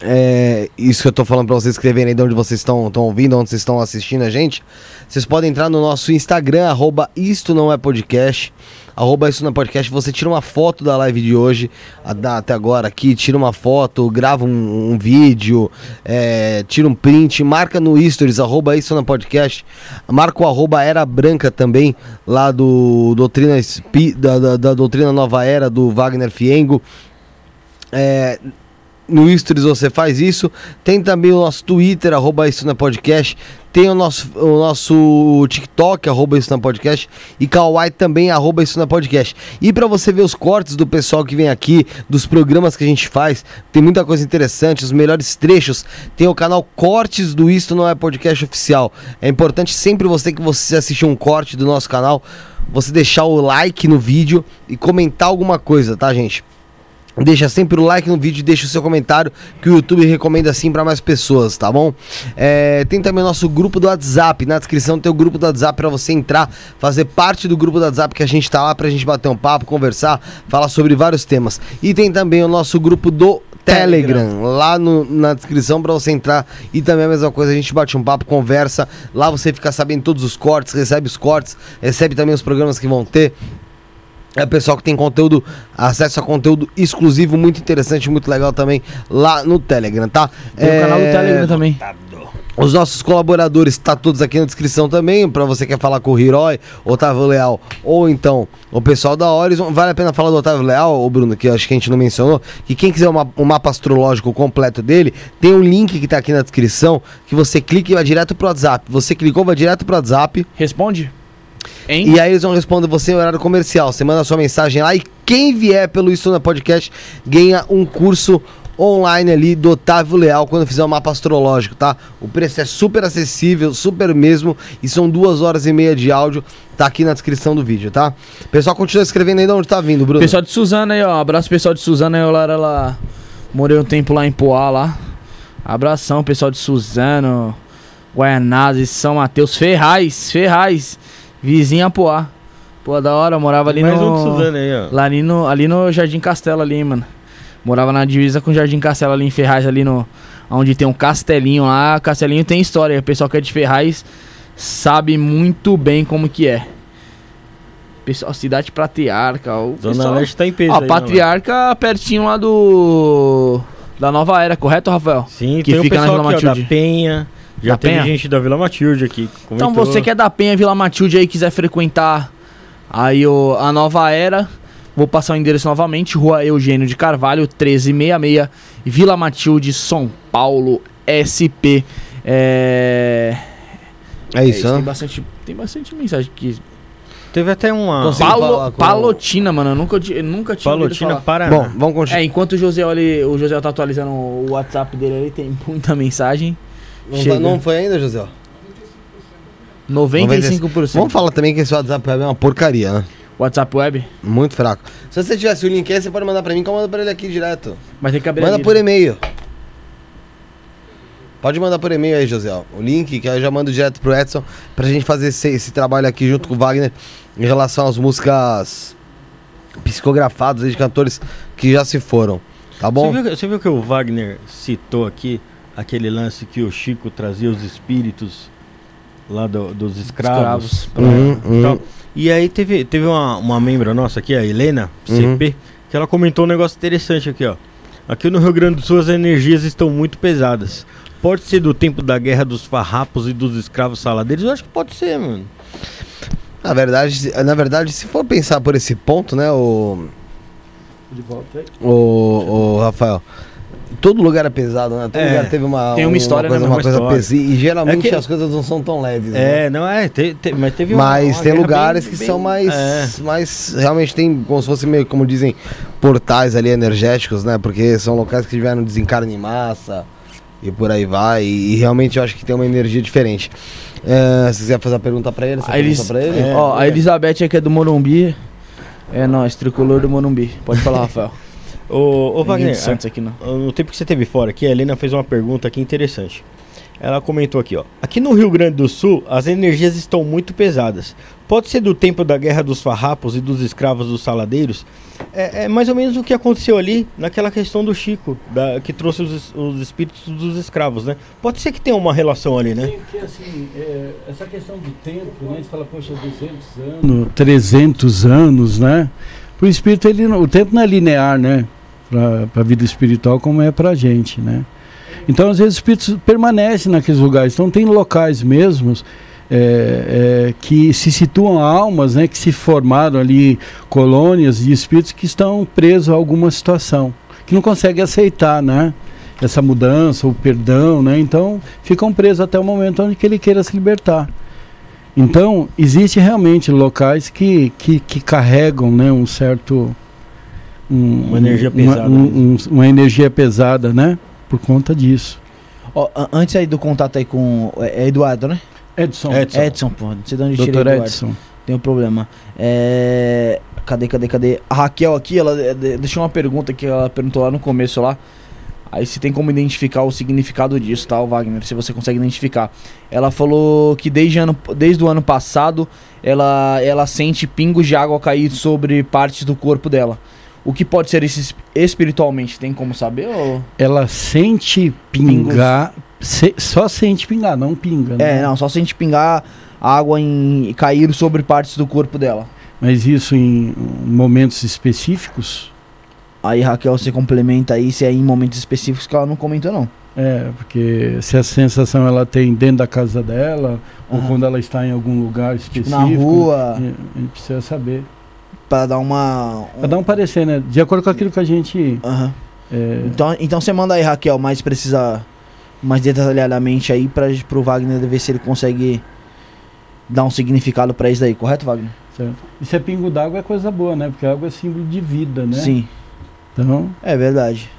S3: é, isso que eu tô falando pra vocês escreverem aí de onde vocês estão ouvindo, onde vocês estão assistindo a gente. Vocês podem entrar no nosso Instagram, arroba Isto Não É Podcast arroba isso na podcast, você tira uma foto da live de hoje, até agora aqui, tira uma foto, grava um, um vídeo, é, tira um print, marca no stories, arroba isso na podcast, marca o arroba Era Branca também, lá do Doutrina, da, da, da Doutrina Nova Era, do Wagner Fiengo. É, no Stories você faz isso. Tem também o nosso Twitter, arroba isso na podcast. Tem o nosso, o nosso TikTok, arroba isso na podcast. E Kawaii também, arroba isso na podcast. E para você ver os cortes do pessoal que vem aqui, dos programas que a gente faz, tem muita coisa interessante, os melhores trechos. Tem o canal Cortes do Isto Não É Podcast Oficial. É importante sempre você que você assistir um corte do nosso canal, você deixar o like no vídeo e comentar alguma coisa, tá, gente? Deixa sempre o like no vídeo, deixa o seu comentário que o YouTube recomenda assim para mais pessoas, tá bom? É, tem também o nosso grupo do WhatsApp, na descrição tem o grupo do WhatsApp para você entrar, fazer parte do grupo do WhatsApp que a gente tá lá pra gente bater um papo, conversar, falar sobre vários temas. E tem também o nosso grupo do Telegram, Telegram. lá no, na descrição para você entrar. E também a mesma coisa, a gente bate um papo, conversa. Lá você fica sabendo todos os cortes, recebe os cortes, recebe também os programas que vão ter. É pessoal que tem conteúdo, acesso a conteúdo exclusivo, muito interessante, muito legal também lá no Telegram, tá?
S1: Tem é... o canal do Telegram também.
S3: Os nossos colaboradores tá todos aqui na descrição também, para você que quer falar com o Hiroi, Otávio Leal, ou então o pessoal da Horizon. Vale a pena falar do Otávio Leal, o Bruno, que acho que a gente não mencionou, que quem quiser uma, um mapa astrológico completo dele, tem um link que tá aqui na descrição, que você clica e vai direto pro WhatsApp. Você clicou, vai direto pro WhatsApp.
S1: Responde?
S3: Hein? E aí eles vão responder você em horário comercial. Você manda sua mensagem lá e quem vier pelo Estuna Podcast ganha um curso online ali do Otávio Leal quando fizer o um mapa astrológico, tá? O preço é super acessível, super mesmo, e são duas horas e meia de áudio, tá aqui na descrição do vídeo, tá? Pessoal, continua escrevendo aí de onde tá vindo, Bruno.
S1: Pessoal de Suzana aí, ó, abraço pessoal de Suzana, eu lá, lá, morei um tempo lá em Poá, lá. Abração, pessoal de Suzano, Guaianazes, São Mateus, Ferraz, Ferraz. Vizinha Poá. Pô, da hora, morava ali Mais no. Um Suzano aí, ó. Lá ali no, ali no Jardim Castelo ali, mano. Morava na divisa com o Jardim Castelo ali em Ferraz, ali no. Onde tem um castelinho lá. Castelinho tem história. O pessoal que é de Ferraz sabe muito bem como que é. Pessoal, cidade patriarca. O Zona pessoal, Leste tá em peso. Ó, aí, patriarca não, pertinho lá do. Da nova era, correto, Rafael?
S2: Sim, que tem fica o pessoal na aqui, ó, da Penha. Já
S1: Da
S2: teve
S1: Penha?
S2: gente da Vila Matilde aqui. que
S1: Então
S2: comentou.
S1: você que é da Penha, Vila Matilde aí, quiser frequentar aí o, a nova era, vou passar o endereço novamente, Rua Eugênio de Carvalho, 1366, Vila Matilde, São Paulo, SP. É,
S3: É isso,
S1: tem
S3: né?
S1: bastante, tem bastante mensagem aqui.
S2: Teve até uma.
S1: Palo- Palotina, mano, eu nunca, eu nunca tinha
S2: Palotina. Paraná.
S3: Bom, vamos continuar.
S1: É, enquanto o José, olha, o José tá atualizando o WhatsApp dele ali, tem muita mensagem.
S3: Não,
S1: chega.
S3: tá- não foi ainda, José?
S1: 95%.
S3: Vamos falar também que esse WhatsApp web é uma porcaria, né?
S1: WhatsApp web?
S3: Muito fraco. Se você tivesse o link aí, você pode mandar pra mim que eu mando pra ele aqui direto.
S1: Mas tem que abrir
S3: Manda
S1: ali.
S3: por e-mail. Pode mandar por e-mail aí, José. ó, O link que eu já mando direto pro Edson pra gente fazer esse, esse trabalho aqui junto com o Wagner em relação às músicas psicografadas de cantores que já se foram. Tá bom?
S2: Você viu, você viu que o Wagner citou aqui aquele lance que o Chico trazia os espíritos lá do- dos escravos?
S1: Escravos.
S2: pra-
S3: Uhum, uhum.
S2: tal. E aí teve, teve uma, uma membro nossa aqui, a Helena,
S3: Uhum.
S2: CP, que ela comentou um negócio interessante aqui, ó. Aqui no Rio Grande do Sul as energias estão muito pesadas. Pode ser do tempo da guerra dos farrapos e dos escravos saladeiros? Eu acho que pode ser, mano.
S3: Na verdade, se- na verdade, se for pensar por esse ponto, né, o,
S4: De volta aí.
S3: o, o Rafael, todo lugar é pesado, né? Todo
S2: É.
S3: lugar teve uma,
S1: Tem uma história, né,
S3: coisa,
S2: uma
S3: uma coisa pesi- E geralmente
S2: É que-
S3: as coisas não são tão leves, né?
S2: É, não é, te- te- mas teve uma-
S3: Mas
S2: uma
S3: tem lugares
S2: bem-
S3: que
S2: bem-
S3: são mais,
S2: É.
S3: mais. Realmente tem, como se fosse meio, como dizem, portais ali energéticos, né? Porque são locais que tiveram desencarne em massa e por aí vai. E, e realmente eu acho que tem uma energia diferente. É, se quiser fazer a pergunta pra ele, você
S1: A, Elis...
S3: pergunta pra ele?
S2: É,
S1: Ó, a
S2: é.
S1: Elizabeth aqui é do Morumbi. É nós, tricolor do Morumbi. Pode falar, Rafael.
S2: Ô, ô Wagner,
S1: Santos aqui não.
S2: No tempo que você teve fora aqui, a Helena fez uma pergunta aqui interessante. Ela comentou aqui, ó. Aqui no Rio Grande do Sul, as energias estão muito pesadas. Pode ser do tempo da guerra dos farrapos e dos escravos dos saladeiros? É, é mais ou menos o que aconteceu ali naquela questão do Chico, da- que trouxe os, os espíritos dos escravos, né? Pode ser que tenha uma relação ali, né?
S4: Que, assim, é, essa questão do tempo, né? Você fala, poxa, 200 anos, 300 anos, né? O espírito, ele, o tempo não é linear, né? Para a vida espiritual, como é para a gente, né? Então, às vezes, os espíritos permanecem naqueles lugares. Então, tem locais mesmos é, é, que se situam almas, né? Que se formaram ali colônias de espíritos que estão presos a alguma situação, que não conseguem aceitar, né? Essa mudança, o perdão, né? Então, ficam presos até o momento onde que ele queira se libertar. Então, existe realmente locais que, que, que carregam né, um certo. um-
S2: Uma energia
S4: uma-
S2: pesada
S4: um- um- uma energia pesada, né? Por conta disso.
S1: A- antes aí do contato aí com. É é Eduardo, né?
S4: Edson.
S2: Edson.
S1: Edson, pô. Não sei de onde tirei
S4: Doutor
S1: Eduardo.
S4: Edson.
S1: Tem um problema. É. Cadê, cadê, cadê? A Raquel aqui, ela de- deixou uma pergunta que ela perguntou lá no começo lá. Aí se tem como identificar o significado disso, tá, Wagner? Se você consegue identificar. Ela falou que desde, ano, desde o ano passado ela, ela sente pingos de água cair sobre partes do corpo dela. O que pode ser isso es- espiritualmente? Tem como saber? Ou...
S4: Ela sente pingar. se- só sente pingar, não pinga. né?
S1: É, não, só sente pingar água em cair sobre partes do corpo dela.
S4: Mas isso em momentos específicos.
S1: Aí, Raquel, você complementa aí se é em momentos específicos que ela não comentou, não.
S4: É, porque se a sensação ela tem dentro da casa dela, ou
S1: Aham.
S4: quando ela está em algum lugar específico.
S1: Na rua,
S4: A gente precisa saber.
S1: pra dar uma.
S4: Pra dar um parecer, né? De acordo com aquilo que a gente.
S1: Aham.
S4: é,
S1: Então, então você manda aí, Raquel, mais precisa. Mais detalhadamente aí pra, pro Wagner ver se ele consegue dar um significado pra isso daí, correto, Wagner?
S4: certo. E se é pingo d'água é coisa boa, né? Porque água é símbolo de vida, né?
S1: Sim,
S4: Então,
S1: é verdade.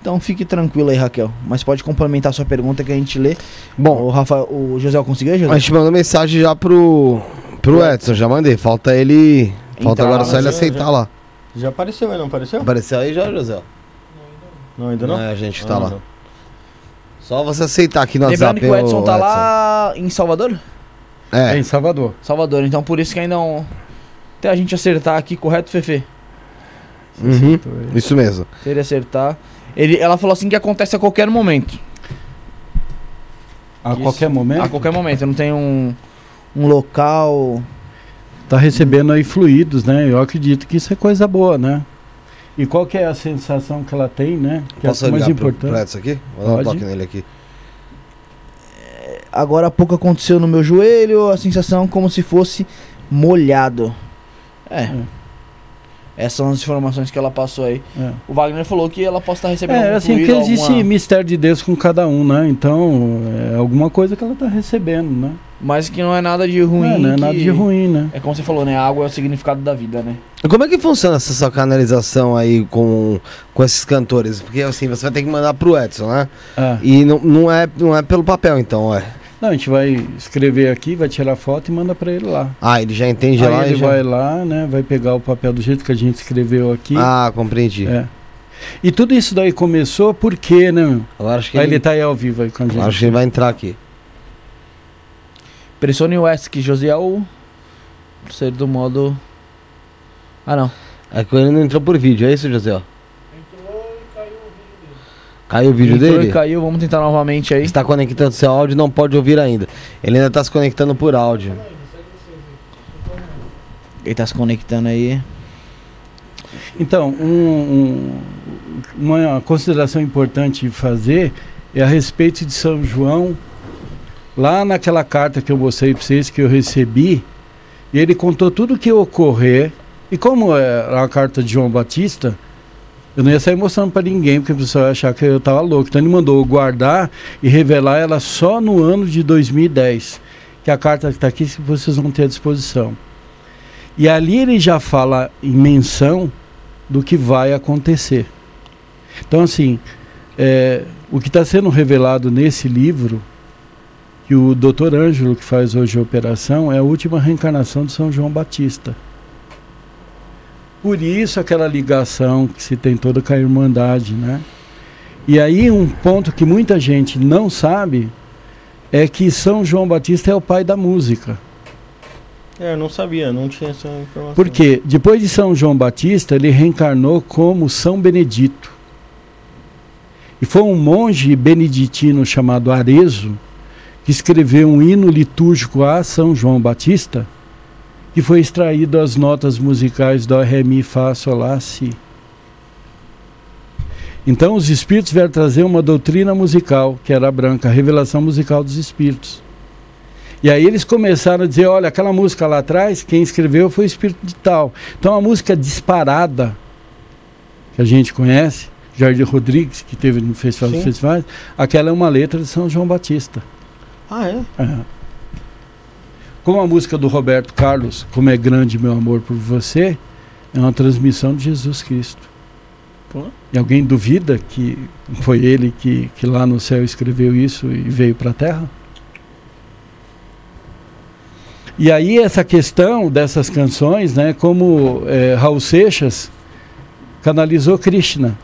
S1: Então fique tranquilo aí, Raquel. Mas pode complementar a sua pergunta que a gente lê.
S3: Bom,
S1: O Rafael, o José conseguiu, José?
S3: a gente mandou mensagem já pro, pro Edson, já mandei. Falta ele. Falta
S1: Entrar
S3: agora só ele aceitar
S2: já-
S3: lá.
S2: Já apareceu, aí, não apareceu?
S3: Apareceu aí já, José?
S2: Não, ainda não?
S3: é a gente que tá
S2: Ah,
S3: lá.
S2: não.
S3: Só você aceitar aqui no
S1: Lembrando
S3: WhatsApp.
S1: que o Edson tá lá em Salvador?
S4: é.
S3: É,
S4: em Salvador.
S1: Salvador, então por isso que ainda não. Até a gente acertar aqui, correto, Fefe?
S3: Uhum.
S4: É-
S3: isso mesmo.
S1: Se ele acertar. Ele, ela falou assim que acontece a qualquer momento.
S4: A
S1: Isso.
S4: qualquer momento,
S1: A qualquer momento. Não tem um, um local.
S4: tá recebendo aí fluidos, né? Eu acredito que isso é coisa boa, né? E qual que é a sensação que ela tem, né? Que
S3: Posso
S4: é a mais
S3: ligar pro,
S4: importante.
S3: pro Edson aqui? Vou dar um
S4: Pode.
S3: toque nele aqui.
S1: agora há pouco aconteceu no meu joelho, a sensação como se fosse molhado. É. é. Essas são as informações que ela passou aí. É. O Wagner falou que ela pode estar recebendo
S4: É, assim, que existe alguma... mistério de Deus com cada um, né? Então, é alguma coisa que ela está recebendo, né?
S1: Mas que não é nada de ruim. É,
S4: não é nada de ruim, né?
S1: É como você falou, né? A água é o significado da vida, né?
S3: Como é que funciona essa sua canalização aí com, com esses cantores? Porque assim, você vai ter que mandar pro Edson, né? É. E não, não, é, não é pelo papel, então, é.
S4: Não, a gente vai escrever aqui, vai tirar foto e manda para ele lá.
S3: Ah, ele já entende
S4: Aí
S3: lá?
S4: Ele
S3: já...
S4: vai lá, né? Vai pegar o papel do jeito que a gente escreveu aqui.
S3: Ah, compreendi.
S4: É. E tudo isso daí começou porque, né, meu?
S3: Agora acho que
S4: aí ele... ele tá aí ao vivo aí com a gente.
S3: Acho que ele vai entrar aqui.
S1: Pressione o S que Josiel ser do modo. Ah não.
S3: É que ele não entrou por vídeo, é isso, José? Caiu o vídeo
S1: Entrou
S3: dele?
S1: caiu, vamos tentar novamente aí.
S3: Está conectando seu áudio não pode ouvir ainda. Ele ainda está se conectando por áudio.
S1: Ele está se conectando aí.
S4: Então, um, um, uma consideração importante de fazer é a respeito de São João. Lá naquela carta que eu mostrei para vocês que eu recebi, ele contou tudo o que ocorrer. E como era a carta de João Batista, eu não ia sair mostrando para ninguém, porque o pessoal ia achar que eu estava louco. Então ele mandou guardar e revelar ela só no ano de 2010. Que a carta que está aqui vocês vão ter à disposição. E ali ele já fala em menção do que vai acontecer. Então, assim, é, o que está sendo revelado nesse livro, que o doutor Ângelo, que faz hoje a operação, é a última reencarnação de São João Batista. Por isso aquela ligação que se tem toda com a Irmandade, né? E aí um ponto que muita gente não sabe é que São João Batista é o pai da música.
S2: É, eu não sabia, não tinha essa informação.
S4: Porque depois de São João Batista, ele reencarnou como São Benedito. E foi um monge beneditino chamado Arezo que escreveu um hino litúrgico a São João Batista que foi extraído as notas musicais do Ré, Mi, Fá, Sol, Lá, Si. Então os espíritos vieram trazer uma doutrina musical, que era a branca, a revelação musical dos espíritos. E aí eles começaram a dizer, olha, aquela música lá atrás, quem escreveu foi o espírito de tal. Então a música disparada, que a gente conhece, Jardim Rodrigues, que teve no Festival Sim. dos Festivais, aquela é uma letra de São João Batista.
S2: Ah, é?
S4: é. Como a música do Roberto Carlos, Como é Grande Meu Amor por Você, é uma transmissão de Jesus Cristo. Pô. E alguém duvida que foi ele que, que lá no céu escreveu isso e veio para a terra? E aí essa questão dessas canções, né, como é, Raul Seixas canalizou Krishna,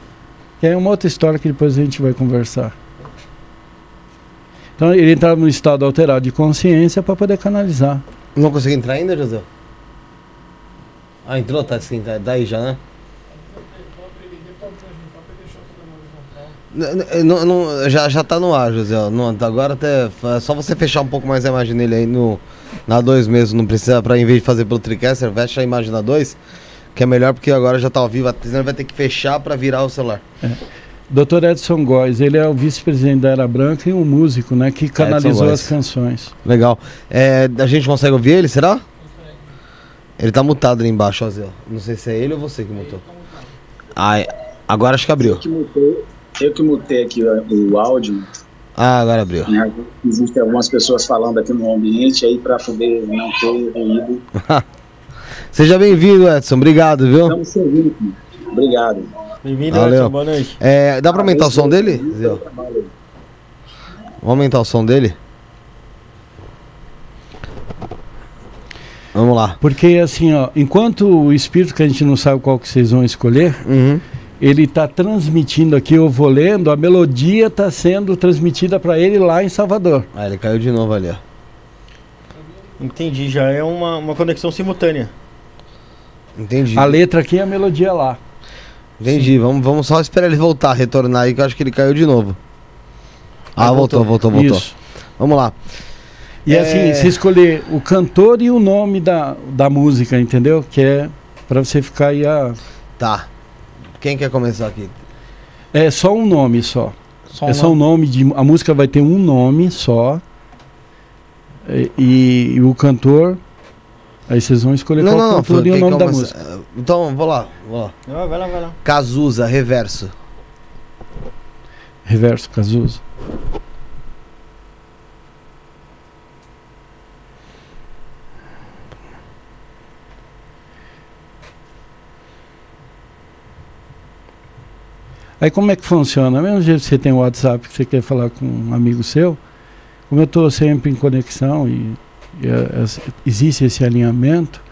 S4: que é uma outra história que depois a gente vai conversar. Então ele entrava no estado alterado de consciência para poder canalizar.
S3: Não conseguiu entrar ainda, José? Ah, entrou? Tá assim, tá daí já, né? Não, não, já, já tá no ar, José. Não, agora até. É só você fechar um pouco mais a imagem dele aí no, na 2 mesmo. Não precisa, pra em vez de fazer pelo TriCaster, fecha a imagem na 2. Que é melhor porque agora já tá ao vivo. Senão vai ter que fechar pra virar o celular. É.
S4: Dr. Edson Góes, ele é o vice-presidente da Era Branca e um músico, né, que canalizou as canções.
S3: Legal. É, a gente consegue ouvir ele, será? Ele tá mutado ali embaixo, ó, Zé. Não sei se é ele ou você que mutou. Ah, agora acho que abriu.
S5: Eu que mutei, eu que mutei aqui o, o áudio.
S3: Ah, agora abriu.
S5: Né, existem algumas pessoas falando aqui no ambiente aí para poder não ter ruído.
S3: Seja bem-vindo, Edson. Obrigado, viu?
S5: Estamos servindo. Obrigado.
S3: Bem-vindo, Edson. Boa noite. É, dá pra aumentar o som dele? Vamos aumentar o som dele? Vamos lá.
S4: Porque assim, ó, enquanto o espírito que a gente não sabe qual que vocês vão escolher, uhum. ele está transmitindo aqui, eu vou lendo, a melodia está sendo transmitida para ele lá em Salvador.
S3: Ah, ele caiu de novo ali, ó.
S2: Entendi, já é uma, uma conexão simultânea.
S3: Entendi.
S4: A letra aqui e a melodia lá.
S3: Entendi. Vamos, vamos só esperar ele voltar, retornar aí, que eu acho que ele caiu de novo. Ah, voltou, voltou, voltou. Isso. Vamos lá.
S4: E é... assim, se escolher o cantor e o nome da, da música, entendeu? Que é para você ficar aí a.
S3: Tá. Quem quer começar aqui?
S4: É só um nome só. Só um é nome? só um nome de. A música vai ter um nome só. e, e, o cantor. Aí vocês vão escolher
S3: não,
S4: qual
S3: não,
S4: cantor
S3: não,
S4: e o nome da música.
S3: Então, vou lá, vou lá.
S2: Vai lá, vai lá.
S3: Cazuza, reverso.
S4: Reverso, Cazuza. Aí como é que funciona? Mesmo jeito que você tem o WhatsApp que você quer falar com um amigo seu, como eu estou sempre em conexão e, e é, existe esse alinhamento,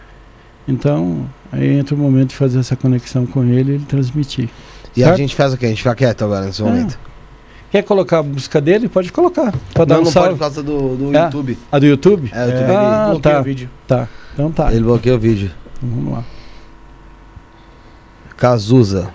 S4: então aí entra o momento de fazer essa conexão com ele e ele transmitir.
S3: E certo? a gente faz o quê? A gente fica quieto agora nesse é. momento.
S4: Quer colocar a música dele? Pode colocar. Pode dar
S3: não,
S4: um
S3: não
S4: salve.
S3: pode por causa do, do é. YouTube.
S4: A do YouTube?
S3: É, o YouTube
S4: ah,
S3: ele
S4: tá.
S1: o vídeo.
S4: Tá. Então tá.
S3: Ele bloqueia o vídeo.
S4: Então, vamos lá.
S3: Cazuza.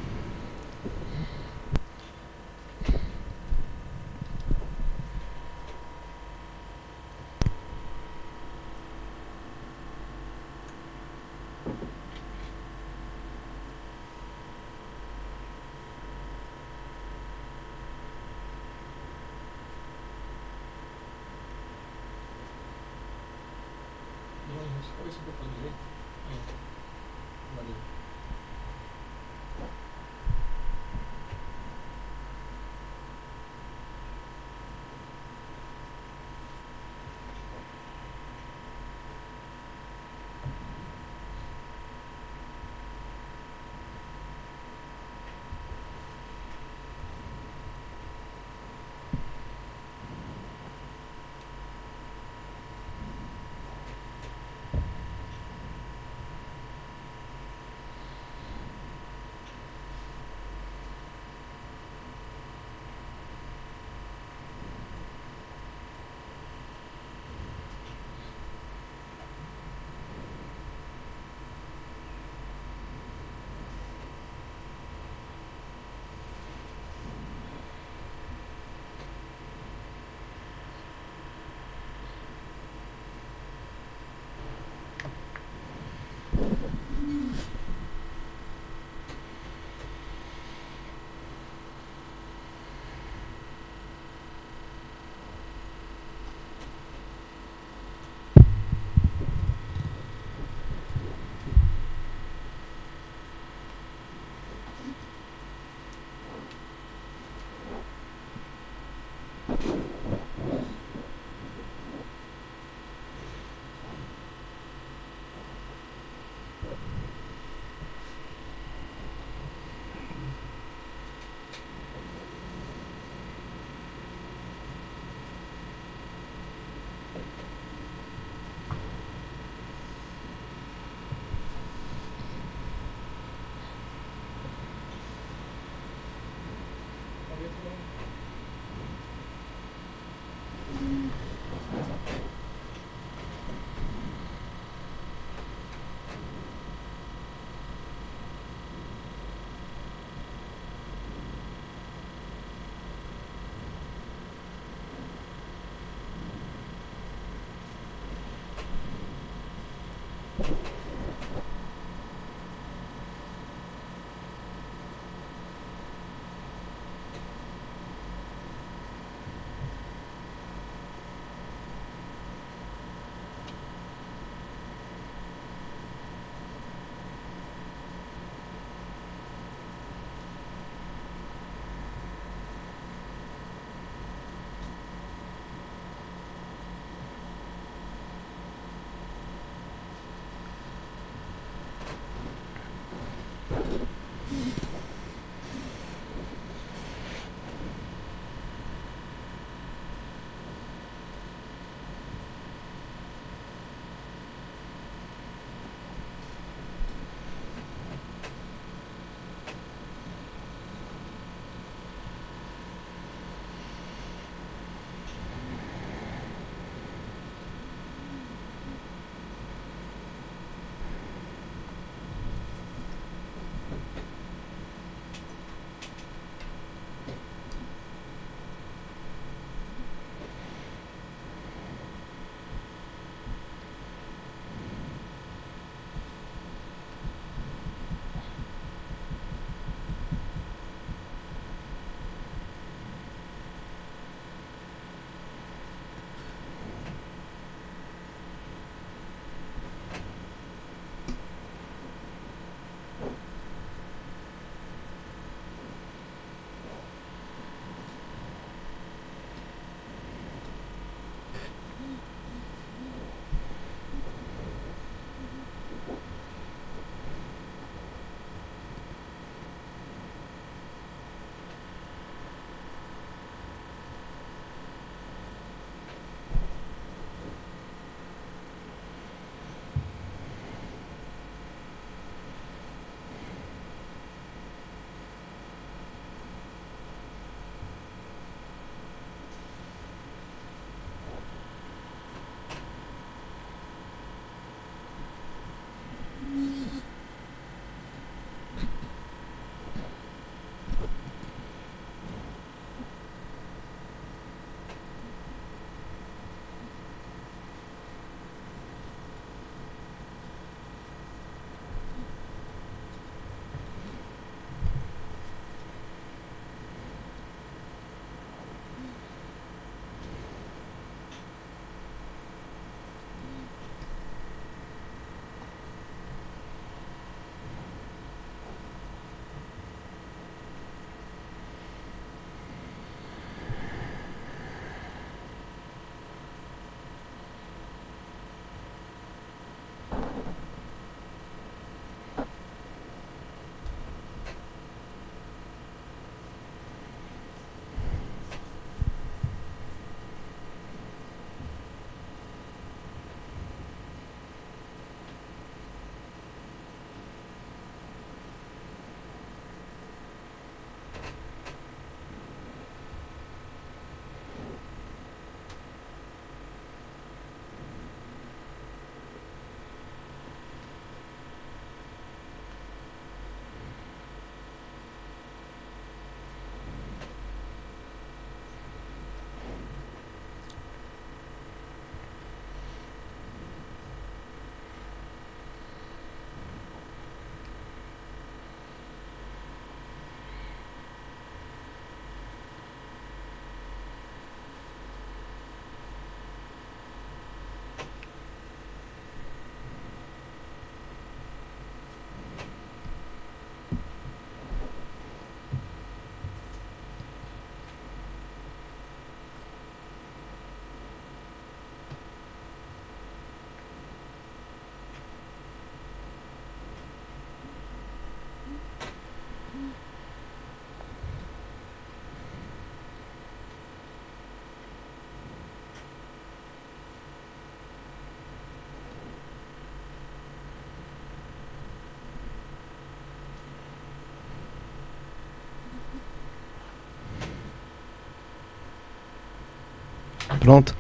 S3: Pronto.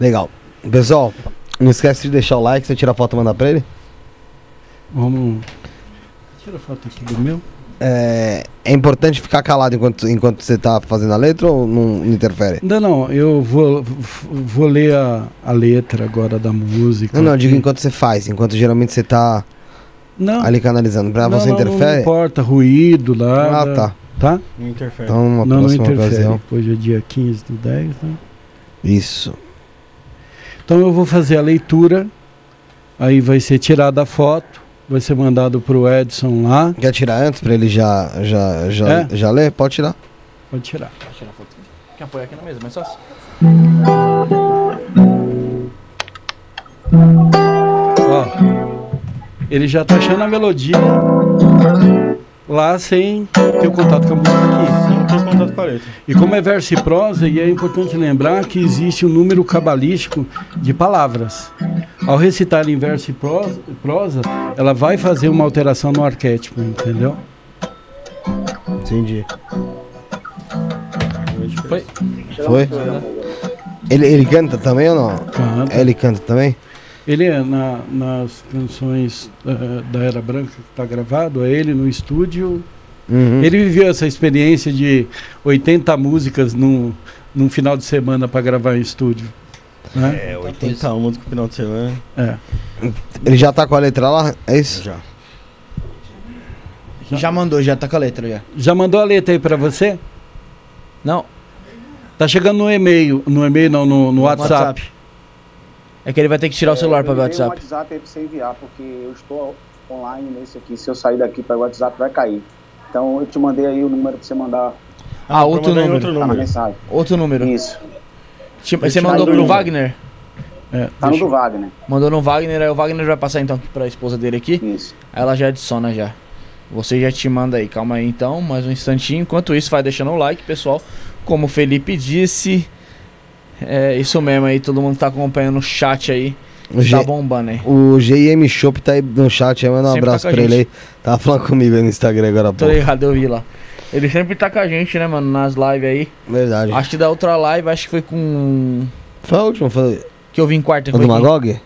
S3: Legal. Pessoal, não esquece de deixar o like, você tira a foto e mandar pra ele.
S4: Vamos. Tira a foto aqui do meu.
S3: É, é importante ficar calado enquanto, enquanto você tá fazendo a letra ou não, não interfere?
S4: Não, não, eu vou, vou ler a, a letra agora da música.
S3: Não, não, digo enquanto você faz, enquanto geralmente você tá
S4: Não,
S3: ali canalizando. Pra
S4: não,
S3: você
S4: não, Não
S3: interfere?
S4: importa, ruído lá.
S3: ah, tá.
S4: Tá?
S2: Não interfere.
S3: Então, uma
S4: não, não
S3: próxima
S4: interfere.
S3: ocasião.
S4: Hoje é dia 15 do 10, né?
S3: Isso.
S4: Então eu vou fazer a leitura, aí vai ser tirada a foto, vai ser mandado pro Edson lá.
S3: Quer tirar antes pra ele já, já, já,
S4: É?
S3: já ler? Pode tirar.
S4: Pode tirar.
S1: Vai tirar a foto. Quer apoiar aqui na mesa, mas só assim.
S4: Ó, ele já tá achando a melodia lá sem ter o contato com a música aqui.
S2: Não tem contato com a letra.
S4: E como é verso e prosa, e é importante lembrar que existe um número cabalístico de palavras. Ao recitar em verso e prosa, prosa, ela vai fazer uma alteração no arquétipo, entendeu?
S3: Entendi.
S1: Foi?
S3: Foi? Ele, ele canta também ou não?
S4: Canta.
S3: Ele canta também?
S4: Ele é na- nas canções eh, da Era Branca que está gravado, é ele no estúdio.
S3: Uhum.
S4: Ele viveu essa experiência de 80 músicas num, num final de semana para gravar em estúdio. Né?
S2: É, 80 músicas no final de semana.
S4: É.
S3: Ele já tá com a letra lá? É isso?
S2: Já.
S1: Já mandou, já tá com a letra já.
S4: Já mandou a letra aí para você?
S1: Não,
S4: Tá chegando no e-mail, no e-mail não, no, no WhatsApp.
S1: É que ele vai ter que tirar o celular pra ver o WhatsApp.
S5: WhatsApp aí pra você enviar, porque eu estou online nesse aqui. Se eu sair daqui para o WhatsApp, vai cair. Então eu te mandei aí o número pra você mandar
S1: Ah, outro número.
S2: outro
S5: tá
S2: número.
S5: mensagem.
S1: Outro número.
S5: Isso.
S1: Te- Você mandou pro
S5: número.
S1: Wagner?
S4: É,
S5: Tá no do Wagner.
S1: Mandou no Wagner, aí o Wagner vai passar então pra esposa dele aqui.
S5: Isso.
S1: Aí ela já adiciona já. Você já te manda aí, calma aí então, mais um instantinho. Enquanto isso, vai deixando o like, pessoal. Como o Felipe disse, é isso mesmo aí, todo mundo tá acompanhando o chat aí.
S3: O,
S1: Tá
S3: G,
S1: bombando aí.
S3: o GM Shop tá aí no chat aí, manda um
S1: Sempre
S3: abraço
S1: tá com a
S3: pra ele aí. Tava falando comigo aí no Instagram agora há
S1: Tô ligado, eu vi lá. Ele sempre tá com a gente, né, mano, nas lives aí.
S3: Verdade.
S1: Acho que da outra live, acho que foi com.
S3: Foi a última, foi
S1: Que eu vi em quarta.
S3: o
S1: Foi,
S3: do Magog?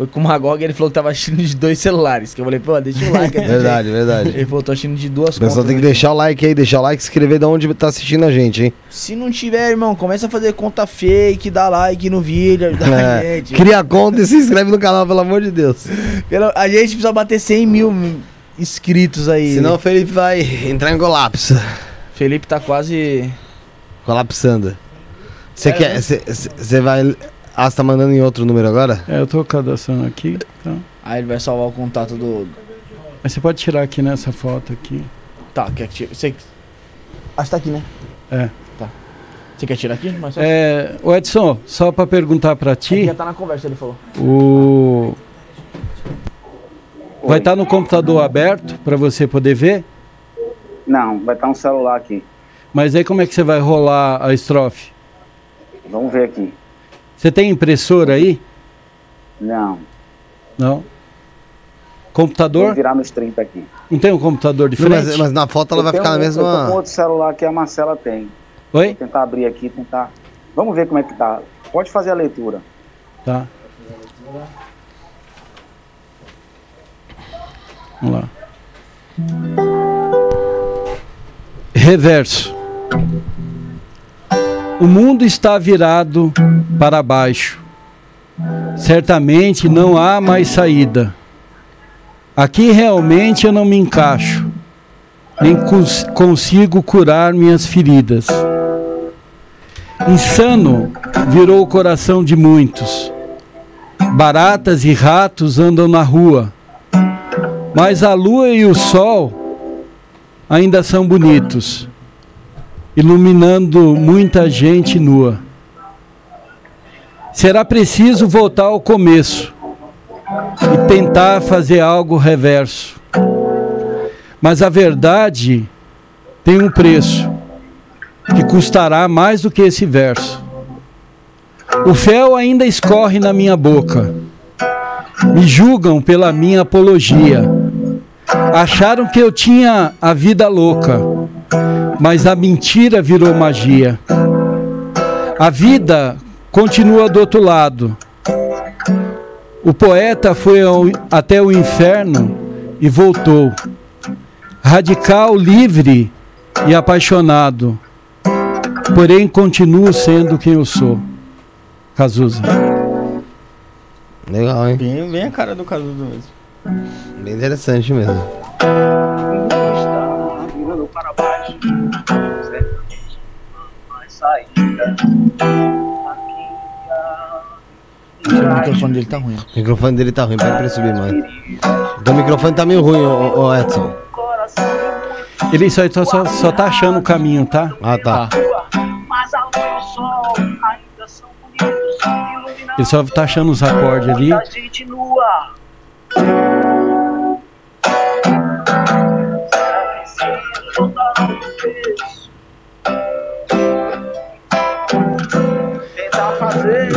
S1: Foi com o Magog ele falou que tava assistindo de dois celulares. Que eu falei, pô, deixa o like.
S3: Verdade, verdade.
S1: Ele falou, tô assistindo de duas
S3: O pessoal tem que deixar o like aí, deixar o like e escrever de onde tá assistindo a gente, hein?
S1: Se não tiver, irmão, começa a fazer conta fake, dá like no vídeo, ajuda a
S3: É,
S1: gente.
S3: cria a conta e se inscreve no canal, pelo amor de Deus.
S1: Pelo- A gente precisa bater 100 mil inscritos aí.
S3: Senão o Felipe vai entrar em colapso.
S1: Felipe tá quase.
S3: Colapsando. Você
S1: É,
S3: quer.
S1: né?
S3: Você vai. Ah, você tá mandando em outro número agora?
S4: É, eu tô cadastrando aqui. Tá.
S1: Aí ele vai salvar o contato do.
S4: Mas você pode tirar aqui nessa foto aqui.
S1: Tá, quer que tire. Você. Ah, você tá aqui, né?
S4: É.
S1: Tá. Você quer tirar aqui? Mas só...
S4: É, o Edson, só para perguntar para
S1: Aqui
S4: ti,
S1: já tá na conversa, ele falou.
S4: o vai estar no computador aberto para você poder ver,
S5: Não, vai estar um celular aqui.
S4: mas aí como é que você vai rolar a estrofe?
S5: Vamos ver aqui.
S4: Você tem impressora aí?
S5: Não.
S4: Não.
S5: Vou
S4: Computador?
S5: virar nos 30 aqui.
S4: Não tem um computador
S3: Não,
S4: frente?
S3: mas, mas na foto ela
S5: Eu
S3: vai
S5: tenho
S3: ficar na
S5: um- Eu tô com
S3: mesma.
S5: outro celular que a Marcela tem.
S4: Oi?
S5: Vou tentar abrir aqui, tentar. Vamos ver como é que tá. Pode fazer a leitura.
S4: Tá. Vamos lá. Reverso. O mundo está virado para baixo. Certamente não há mais saída. Aqui realmente eu não me encaixo, nem cons- consigo curar minhas feridas. Insano virou o coração de muitos. Baratas e ratos andam na rua, mas a lua e o sol ainda são bonitos, iluminando muita gente nua. Será preciso voltar ao começo e tentar fazer algo reverso. Mas a verdade tem um preço que custará mais do que esse verso. O fel ainda escorre na minha boca. Me julgam pela minha apologia. Acharam que eu tinha a vida louca, mas a mentira virou magia. A vida continua do outro lado. O poeta foi ao, até o inferno e voltou. Radical, livre e apaixonado. Porém, continuo sendo quem eu sou. Cazuza.
S3: Legal, hein?
S2: Bem, bem a cara do Cazuza mesmo.
S3: Bem interessante mesmo.
S5: Está virando para baixo, certamente não há mais saída.
S1: O microfone dele tá ruim.
S3: O microfone dele tá ruim, pede pra ele subir mais. Então o microfone tá meio ruim, ô, ô Edson.
S4: Ele só, só, só, só tá achando o caminho, tá?
S3: Ah, tá.
S5: Mas a luz e o sol ainda são bonitos, iluminando
S4: Ele só tá achando os acordes ali.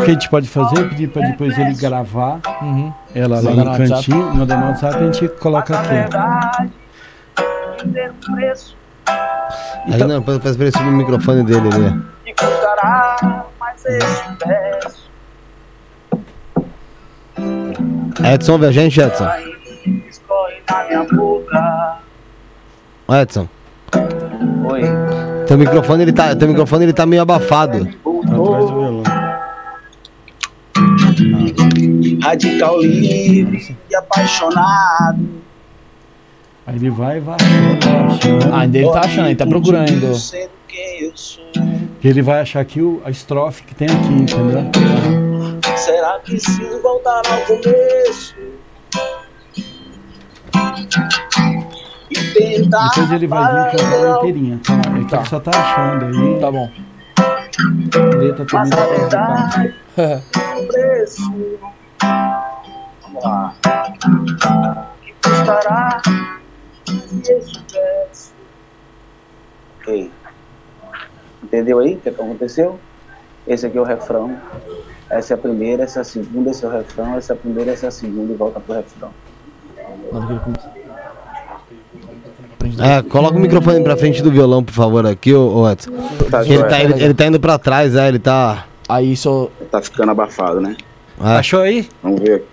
S4: Que a gente pode fazer é pedir pra depois ele gravar
S1: Uhum.
S4: ela lá no
S1: no
S4: cantinho, mandar no WhatsApp e a gente coloca aqui.
S5: preço
S3: Aí não, pede pra ele subir o microfone dele ali.
S5: verso.
S3: Edson, ouve a gente, Edson. Edson.
S5: Oi.
S3: Teu microfone, ele tá, teu microfone ele tá meio abafado.
S2: Atrás do violão.
S5: Radical livre e apaixonado.
S4: Aí ele vai, vai achando, vai achando.
S1: Ah, ainda ele tá achando, ele tá procurando.
S4: Que ele vai achar aqui o, a estrofe que tem aqui, entendeu?
S5: Será que se voltar ao começo? E tentar.
S4: Depois ele vai vir cantar inteirinha, tá? Que
S1: Tá.
S4: ele só tá achando aí.
S1: Tá bom.
S4: A letra também
S5: Mas
S4: tá
S5: preço. Vamos lá. Que custará verso? Ok. Entendeu aí o que, que aconteceu? Esse aqui é o refrão. Essa é a primeira, essa é a segunda, esse é o refrão, essa é a primeira, essa é a segunda e volta pro refrão.
S3: É, coloca o microfone pra frente do violão, por favor, aqui, ô, Edson.
S5: Tá,
S3: Ele tá, ele, ele tá indo pra trás, é, ele tá.
S1: Aí só.
S5: Tá ficando abafado, né?
S3: É.
S4: Achou aí?
S5: Vamos ver.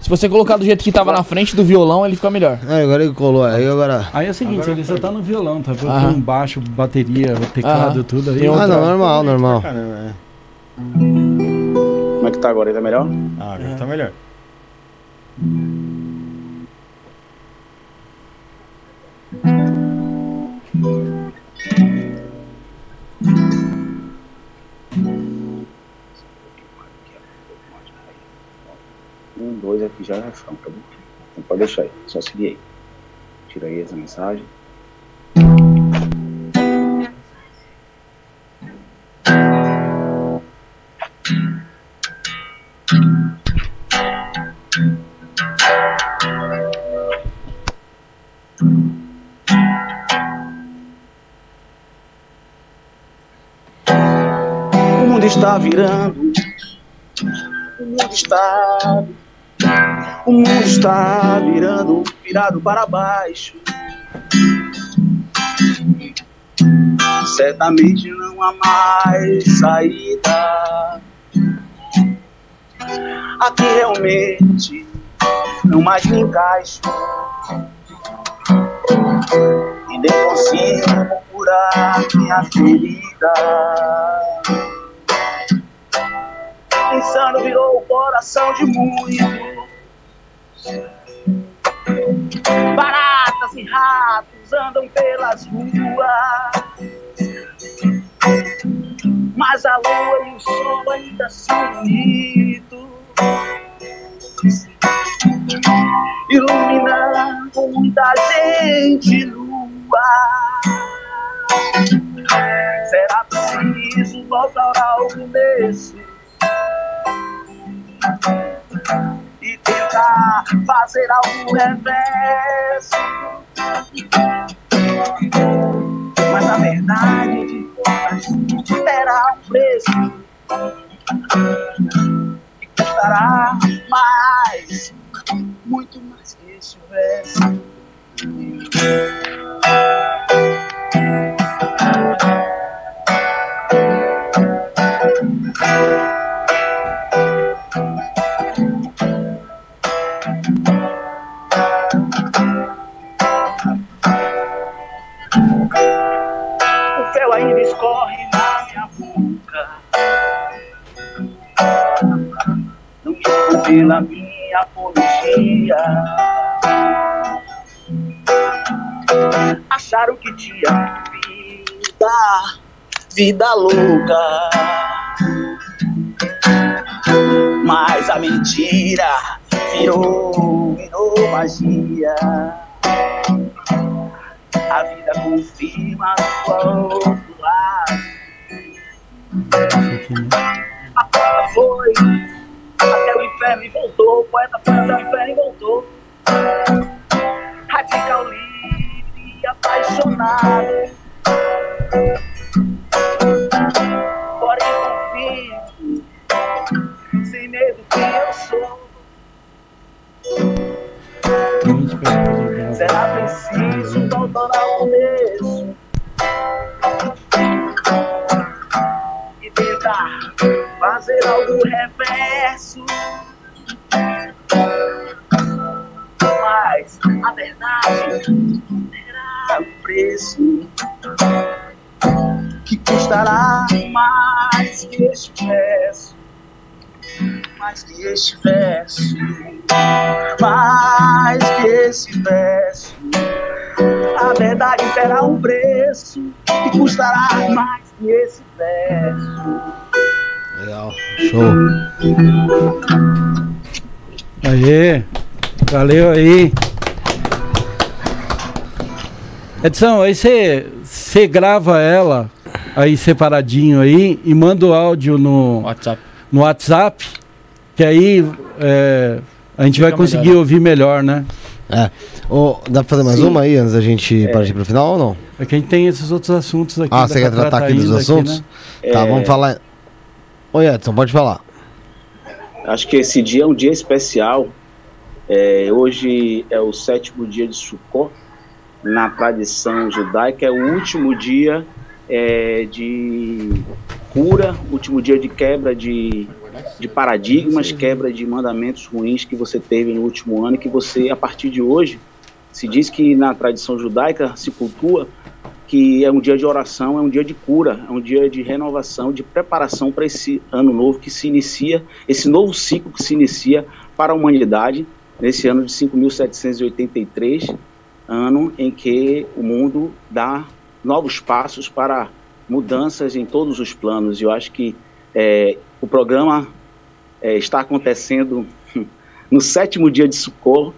S1: Se você colocar do jeito que tava na frente do violão, ele fica melhor.
S3: É, agora ele colou, aí agora.
S4: Aí é o seguinte, ele só tá no violão, tá?
S1: Aham.
S4: Com baixo, bateria, teclado,
S1: Aham.
S4: tudo aí.
S3: Ah, não, normal, normal.
S2: Caramba, é.
S5: Como é que tá agora? Tá melhor?
S2: Ah, agora tá melhor.
S5: Dois aqui já é refrão, tá bom? Então pode deixar aí, só seguir aí. Tira aí essa mensagem. O mundo está virando. O mundo está o mundo está virando, virado para baixo. Certamente não há mais saída. Aqui realmente não mais me encaixo. E nem consigo curar minha ferida. Insano virou o coração de muitos. Baratas e ratos andam pelas ruas. Mas a lua e o sol ainda são bonitos. Iluminando muita gente nua. Será preciso voltar ao começo e tentar fazer algo reverso. Mas a verdade de todas terá um preço que custará mais, muito mais que esse verso. Pela minha apologia. Acharam que tinha vida, vida louca. Mas a mentira virou, virou magia. A vida confirma o outro lado. A porta foi até o inferno e voltou. O poeta foi até o inferno e voltou. Radical livre apaixonado. Porém confio, sem medo que eu sou. Será preciso voltar ao começo e tentar fazer algo reverso. Mas a verdade terá preço que custará mais que este verso. Mais que este verso, mais que esse verso. A verdade terá um preço que custará mais que esse verso.
S3: Legal. Show.
S4: Aê, valeu aí. Edson, aí você grava ela aí separadinho aí e manda o áudio no
S1: WhatsApp.
S4: no WhatsApp, que aí é, a gente
S1: Fica
S4: vai conseguir
S1: melhor.
S4: ouvir melhor, né?
S3: É. Ô, dá pra fazer mais uma aí antes da gente partir pro final ou não?
S4: É que a gente tem esses outros assuntos aqui.
S3: Ah, você quer tratar aqui dos assuntos?
S4: né?
S3: Tá, vamos falar. Oi, Edson, pode falar.
S5: Acho que esse dia é um dia especial. É, hoje é o sétimo dia de Sukkot. Na tradição judaica, é o último dia é, de cura, último dia de quebra de, de paradigmas, quebra de mandamentos ruins que você teve no último ano e que você, a partir de hoje, se diz que na tradição judaica se cultua que é um dia de oração, é um dia de cura, é um dia de renovação, de preparação para esse ano novo que se inicia, esse novo ciclo que se inicia para a humanidade, nesse ano de 5.783, ano em que o mundo dá novos passos para mudanças em todos os planos. Eu acho que é, o programa é, está acontecendo no sétimo dia de Sukkot,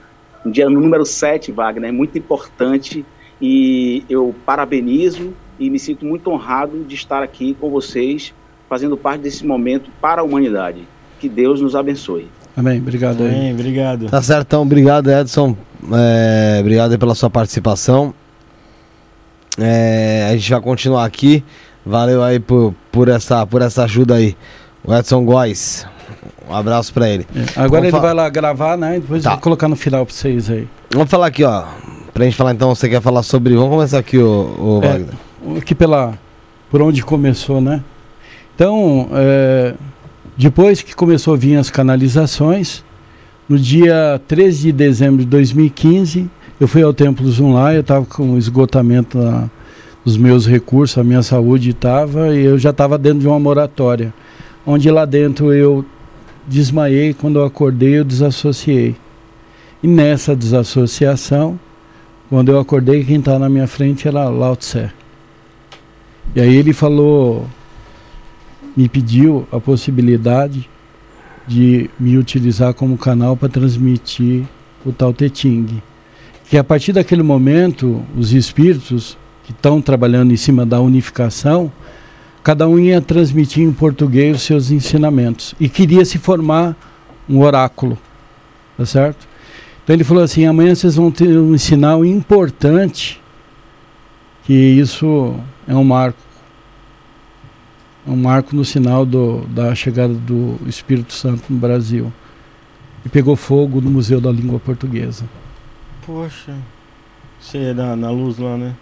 S5: um dia no número 7, Wagner, é muito importante e eu parabenizo e me sinto muito honrado de estar aqui com vocês, fazendo parte desse momento para a humanidade. Que Deus nos abençoe.
S4: Amém, obrigado aí.
S2: Bem, obrigado.
S3: Tá certo, então, obrigado, Edson. É, obrigado aí pela sua participação. É, a gente vai continuar aqui. Valeu aí por, por, essa, por essa ajuda aí. O Edson Góes. Um abraço pra ele.
S4: É, Agora
S3: Vamos
S4: ele
S3: fa-
S4: vai lá gravar, né? Depois
S3: Tá.
S4: eu vou colocar no final pra vocês aí.
S3: Vamos falar aqui, ó. Pra gente falar então, você quer falar sobre. Vamos começar aqui, o, o
S4: É.
S3: Wagner.
S4: aqui pela por onde começou, né? Então, é, depois que começou a vir as canalizações, no dia 13 de dezembro de 2015, eu fui ao Templo Zoom eu estava com esgotamento na- dos meus recursos, a minha saúde estava, e eu já estava dentro de uma moratória, onde lá dentro eu desmaiei, quando eu acordei eu desassociei. E nessa desassociação, quando eu acordei, quem está na minha frente era Lao Tse. E aí ele falou, me pediu a possibilidade de me utilizar como canal para transmitir o Tao Te Ching. Que a partir daquele momento, os espíritos que estão trabalhando em cima da unificação, cada um ia transmitir em português os seus ensinamentos. E queria se formar um oráculo, tá certo? Então ele falou assim, amanhã vocês vão ter um sinal importante que isso é um marco. É um marco no sinal do, da chegada do Espírito Santo no Brasil. E pegou fogo no Museu da Língua Portuguesa.
S2: Poxa. Você é na, na luz lá, né?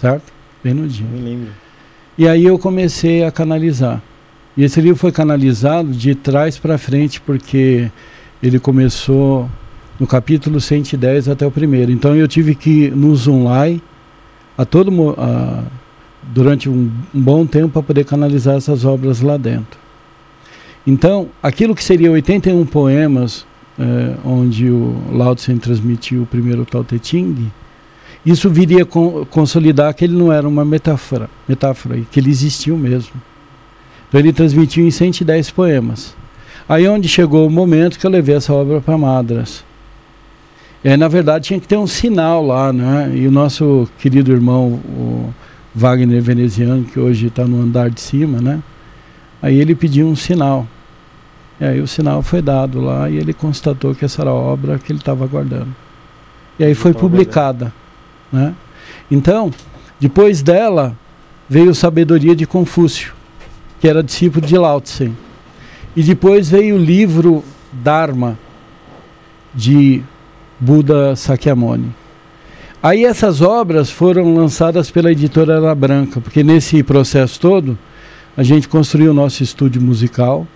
S4: Certo? Bem no dia.
S2: Me lembro.
S4: E aí eu comecei a canalizar. E esse livro foi canalizado de trás para frente, porque ele começou no capítulo 110 até o primeiro. Então eu tive que no Zoomlai a todo a- durante um, um bom tempo para poder canalizar essas obras lá dentro. Então, aquilo que seria 81 poemas, é, onde o Lao Tse transmitiu o primeiro Tao Te Ching, isso viria con consolidar que ele não era uma metáfora, metáfora, que ele existiu mesmo. Então ele transmitiu em 110 poemas. Aí onde chegou o momento que eu levei essa obra para Madras. É, na verdade tinha que ter um sinal lá, né? E o nosso querido irmão, o Wagner Veneziano, que hoje está no andar de cima, né? Aí ele pediu um sinal. E aí o sinal foi dado lá e ele constatou que essa era a obra que ele estava guardando. E aí foi publicada. Né? Então, depois dela, veio Sabedoria de Confúcio, que era discípulo de Lao Tse. E depois veio o livro Dharma, de Buda Sakyamuni. Aí essas obras foram lançadas pela editora Ana Branca, porque nesse processo todo a gente construiu o nosso estúdio musical,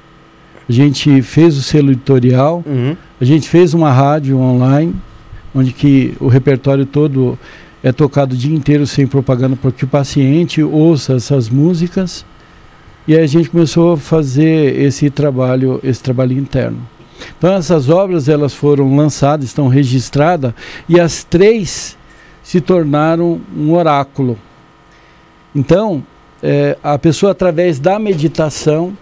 S4: a gente fez o selo editorial, uhum. a gente fez uma rádio online, onde que o repertório todo é tocado o dia inteiro sem propaganda para que o paciente ouça essas músicas. E aí a gente começou a fazer esse trabalho, esse trabalho interno. Então essas obras elas foram lançadas, estão registradas e as três se tornaram um oráculo. Então é, a pessoa através da meditação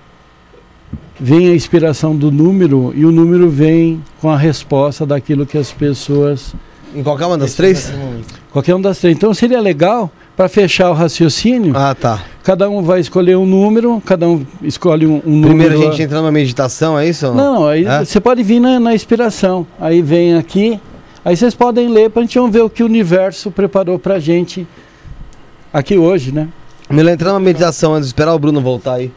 S4: vem a inspiração do número e o número vem com a resposta daquilo que as pessoas.
S3: Em qualquer uma das três?
S4: Qualquer uma das três. Então seria legal para fechar o raciocínio.
S3: Ah, tá.
S4: Cada um vai escolher um número, cada um escolhe um, um
S3: número. Primeiro a gente entra numa meditação, é isso?
S4: Não, não aí é? você pode vir na, na, inspiração. Aí vem aqui, aí vocês podem ler para a gente ver o que o universo preparou para a gente aqui hoje, né?
S3: Melhor entrar numa meditação antes de esperar o Bruno voltar aí.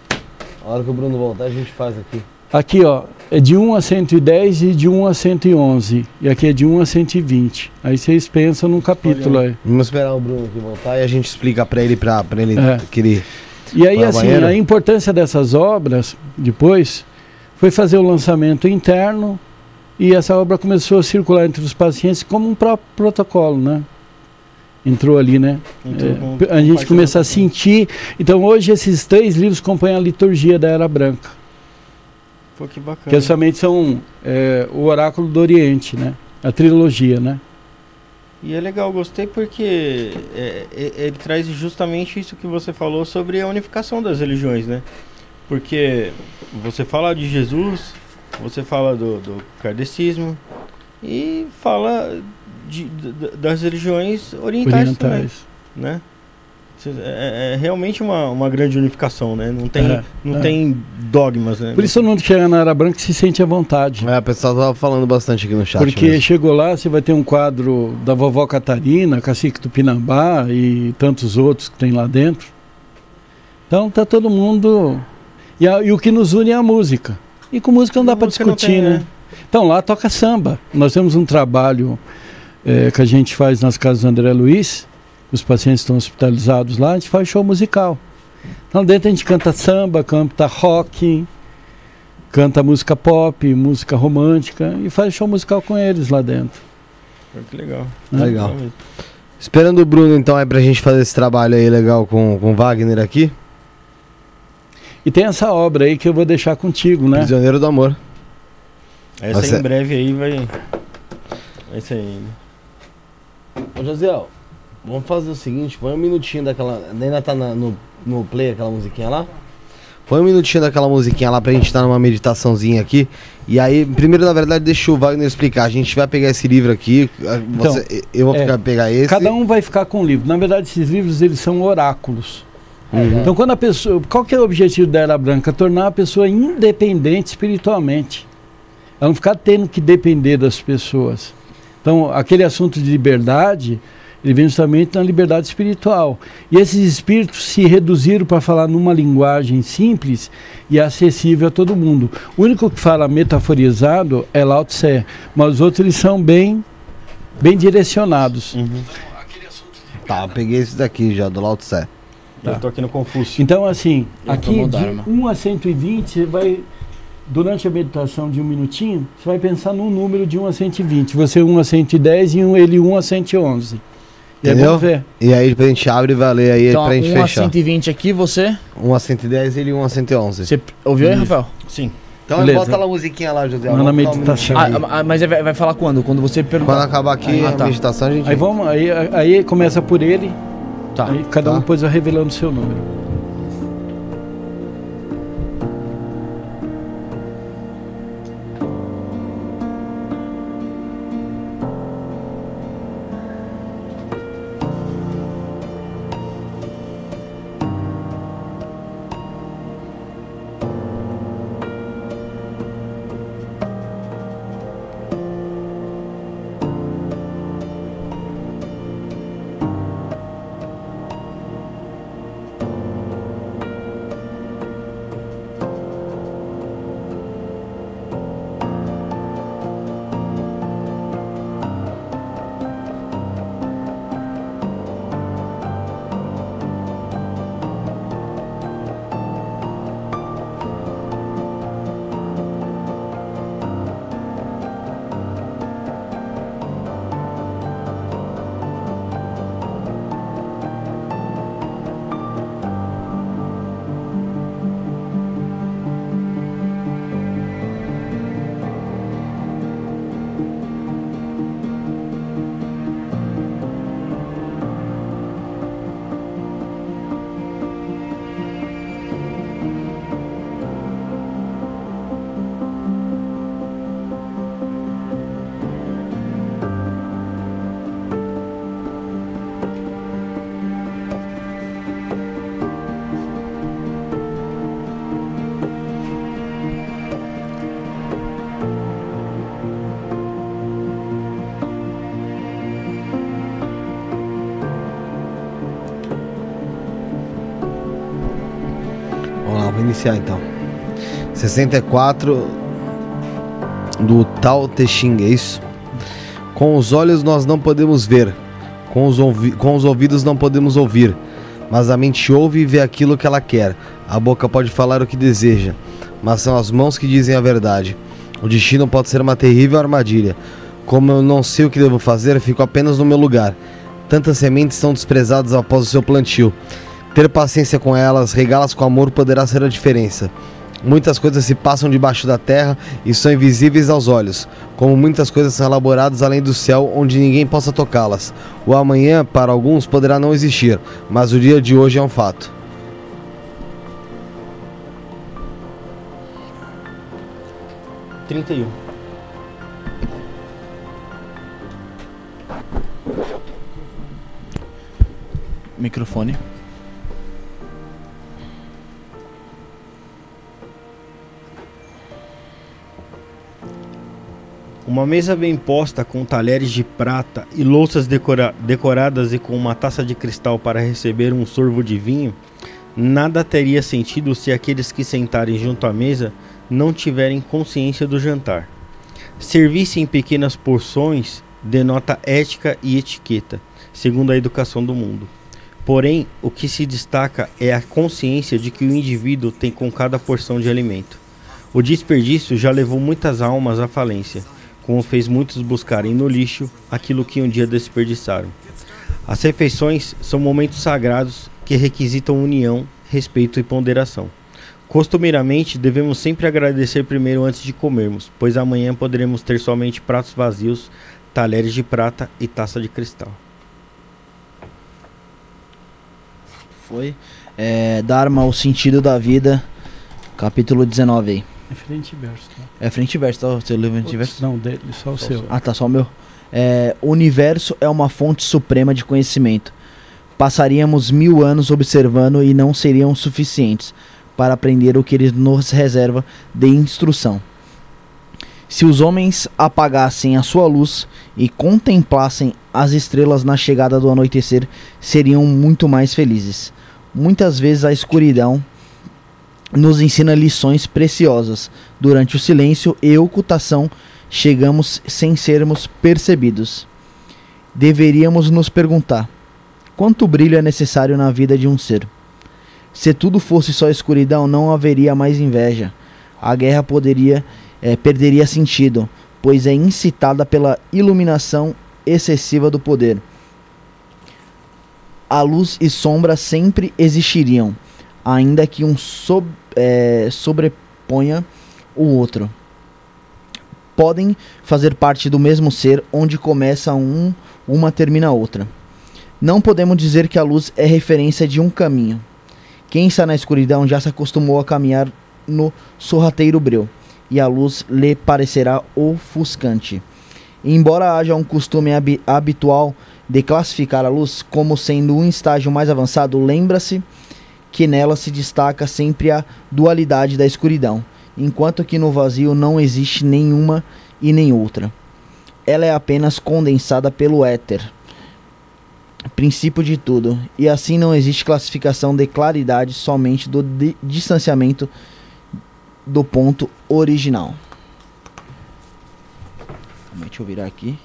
S3: A hora que o Bruno voltar, a gente faz aqui.
S4: Aqui, ó, é de 1 a 110 e de 1 a 111. E aqui é de 1 a 120. Aí vocês pensam num capítulo aí.
S3: Vamos esperar o Bruno aqui voltar e a gente explica para ele, para ele é. querer.
S4: E aí, assim, banheiro. a importância dessas obras, depois, foi fazer o lançamento interno e essa obra começou a circular entre os pacientes como um próprio protocolo, né? entrou ali, né? É, a gente começa a sentir. Então hoje esses três livros compõem a liturgia da Era Branca.
S2: Pô, que bacana.
S4: Que somente são é, o Oráculo do Oriente, né? A trilogia, né?
S2: E é legal, gostei porque é, é, ele traz justamente isso que você falou sobre a unificação das religiões, né? Porque você fala de Jesus, você fala do, do kardecismo e fala de, de, das religiões orientais, orientais. Também, né? É, é, é, realmente uma, uma grande unificação, né? Não tem, é, não é. tem dogmas, né?
S4: Por isso não chega na Era Branca se sente à vontade.
S3: É, a pessoa tava falando bastante aqui no chat.
S4: Porque mesmo. chegou lá, você vai ter um quadro da vovó Catarina, Cacique do Pinambá e tantos outros que tem lá dentro. Então tá todo mundo. E, a, e o que nos une é a música. E com música não dá para discutir, tem, né? Então lá toca samba. Nós temos um trabalho é, que a gente faz nas casas do André Luiz, os pacientes estão hospitalizados lá, a gente faz show musical. Então dentro a gente canta samba, canta rock, canta música pop, música romântica e faz show musical com eles lá dentro.
S2: Que legal.
S3: Né? Legal. Esperando o Bruno então aí pra gente fazer esse trabalho aí legal com, com Wagner aqui.
S4: E tem essa obra aí que eu vou deixar contigo, né?
S3: Prisioneiro do Amor.
S2: Essa Nossa. em breve aí vai. Vai ser aí.
S3: Ô Josiel, vamos fazer o seguinte, põe um minutinho daquela. Ainda tá na, no, no play aquela musiquinha lá? Põe um minutinho daquela musiquinha lá pra gente estar tá numa meditaçãozinha aqui. E aí, primeiro, na verdade, deixa o Wagner explicar. A gente vai pegar esse livro aqui. Então, você, eu vou é, pegar esse.
S4: Cada um vai ficar com um livro. Na verdade, esses livros eles são oráculos. Uhum. Então, quando a pessoa. Qual que é o objetivo da Era Branca? Tornar a pessoa independente espiritualmente. Ela não ficar tendo que depender das pessoas. Então, aquele assunto de liberdade, ele vem justamente na liberdade espiritual. E esses espíritos se reduziram para falar numa linguagem simples e acessível a todo mundo. O único que fala metaforizado é Lao Tse, mas os outros eles são bem, bem direcionados. Uhum.
S3: Tá, eu peguei esse daqui já, do Lao Tse.
S2: Tá. Eu tô aqui no Confúcio.
S4: Então, assim, eu aqui de 1 a 120, você vai durante a meditação de um minutinho, você vai pensar num número de 1 a 120. Você 1 a 110 e ele 1 a 111. E aí
S3: Entendeu?
S4: vamos ver.
S3: E aí depois a gente abre e vai ler aí
S1: Então,
S3: pra gente
S1: 1 a
S3: fechar.
S1: 120 aqui, você.
S3: 1 a 110 e ele 1 a 111.
S1: Você ouviu aí. Rafael?
S2: Sim.
S3: Então
S4: Beleza.
S3: bota lá a musiquinha lá, José.
S4: Manda
S3: um
S4: meditação.
S1: Ah, ah, mas vai, vai falar quando? Quando você perguntar.
S3: Quando acabar aqui
S1: Ah,
S3: a
S1: tá.
S3: meditação, a gente.
S4: Aí vamos, aí, aí começa por ele,
S1: Tá.
S4: aí cada um
S3: Tá.
S4: depois vai revelando o seu número.
S3: Iniciar então. 64 do Tao Te Ching, é isso? Com os olhos nós não podemos ver, com os, com os ouvidos não podemos ouvir, mas a mente ouve e vê aquilo que ela quer. A boca pode falar o que deseja, mas são as mãos que dizem a verdade. O destino pode ser uma terrível armadilha. Como eu não sei o que devo fazer, fico apenas no meu lugar. Tantas sementes são desprezadas após o seu plantio. Ter paciência com elas, regá-las com amor poderá ser a diferença. Muitas coisas se passam debaixo da terra e são invisíveis aos olhos, como muitas coisas são elaboradas além do céu onde ninguém possa tocá-las. O amanhã, para alguns, poderá não existir, mas o dia de hoje é um fato.
S2: Trinta e um.
S1: Microfone.
S2: Uma mesa bem posta com talheres de prata e louças decora- decoradas e com uma taça de cristal para receber um sorvo de vinho, nada teria sentido se aqueles que sentarem junto à mesa não tiverem consciência do jantar. Servir-se em pequenas porções denota ética e etiqueta, segundo a educação do mundo. Porém, o que se destaca é a consciência de que o indivíduo tem com cada porção de alimento. O desperdício já levou muitas almas à falência, como fez muitos buscarem no lixo aquilo que um dia desperdiçaram. As refeições são momentos sagrados que requisitam união, respeito e ponderação. Costumeiramente, devemos sempre agradecer primeiro antes de comermos, pois amanhã poderemos ter somente pratos vazios, talheres de prata e taça de cristal.
S1: Foi. É, Dharma, o sentido da vida. Capítulo 19 aí.
S4: É frente e verso, tá?
S1: É frente e verso, tá? Leu frente e verso?
S4: Não, dele, só o
S2: Só o
S4: seu.
S2: seu.
S1: Ah, tá, só o meu. É, o universo é uma fonte suprema de conhecimento. Passaríamos mil anos observando e não seriam suficientes para aprender o que ele nos reserva de instrução. Se os homens apagassem a sua luz e contemplassem as estrelas na chegada do anoitecer, seriam muito mais felizes. Muitas vezes a escuridão nos ensina lições preciosas. Durante o silêncio e ocultação, chegamos sem sermos percebidos. Deveríamos nos perguntar: quanto brilho é necessário na vida de um ser? Se tudo fosse só escuridão, não haveria mais inveja. A guerra poderia eh, perderia sentido, pois é incitada pela iluminação excessiva do poder. A luz e sombra sempre existiriam, ainda que um sob, é, sobreponha o outro. Podem fazer parte do mesmo ser, onde começa um, uma termina a outra. Não podemos dizer que a luz é referência de um caminho. Quem está na escuridão já se acostumou a caminhar no sorrateiro breu, e a luz lhe parecerá ofuscante. Embora haja um costume hab habitual de classificar a luz como sendo um estágio mais avançado, lembra-se que nela se destaca sempre a dualidade da escuridão, enquanto que no vazio não existe nenhuma e nem outra. Ela é apenas condensada pelo éter, princípio de tudo, e assim não existe classificação de claridade somente do distanciamento do ponto original. Deixa eu virar aqui.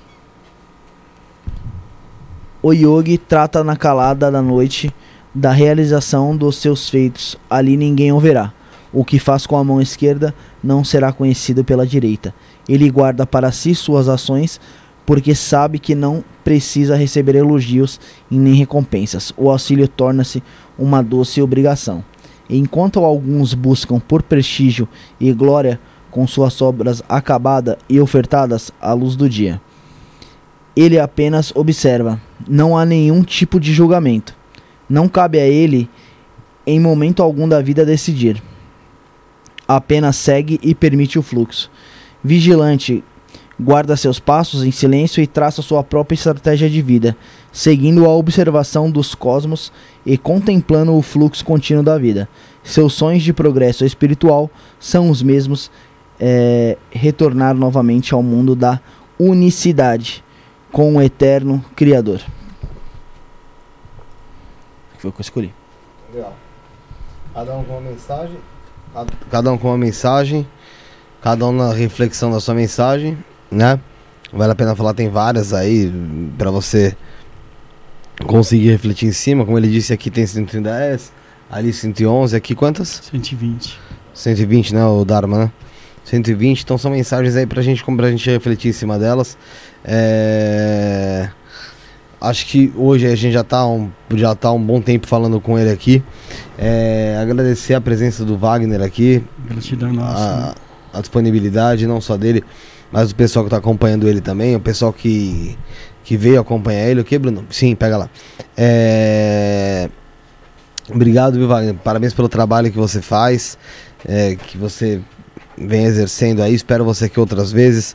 S1: O yogi trata na calada da noite da realização dos seus feitos. Ali ninguém o verá. O que faz com a mão esquerda não será conhecido pela direita. Ele guarda para si suas ações porque sabe que não precisa receber elogios e nem recompensas. O auxílio torna-se uma doce obrigação. Enquanto alguns buscam por prestígio e glória com suas obras acabadas e ofertadas à luz do dia ele apenas observa. Não há nenhum tipo de julgamento. Não cabe a ele, em momento algum da vida, decidir. Apenas segue e permite o fluxo. Vigilante, guarda seus passos em silêncio e traça sua própria estratégia de vida, seguindo a observação dos cosmos e contemplando o fluxo contínuo da vida. Seus sonhos de progresso espiritual são os mesmos é, retornar novamente ao mundo da unicidade com o eterno Criador. Foi o que eu escolhi.
S3: Legal. Cada um com uma mensagem. Cada um com uma mensagem. Cada um na reflexão da sua mensagem, né? Vale a pena falar, tem várias aí para você conseguir refletir em cima. Como ele disse aqui, tem 110, ali 111, aqui quantas?
S4: 120.
S3: 120, né, o Dharma, né? 120, então são mensagens aí pra gente, como pra gente refletir em cima delas. É... Acho que hoje a gente já está um, já tá um bom tempo falando com ele aqui. É... Agradecer a presença do Wagner aqui.
S4: Gratidão nossa. A,
S3: né? a disponibilidade, não só dele, mas do pessoal que está acompanhando ele também, o pessoal que, que veio acompanhar ele. O que, Bruno? Sim, pega lá. É... Obrigado, viu, Wagner? Parabéns pelo trabalho que você faz, é, que você vem exercendo aí. Espero você aqui outras vezes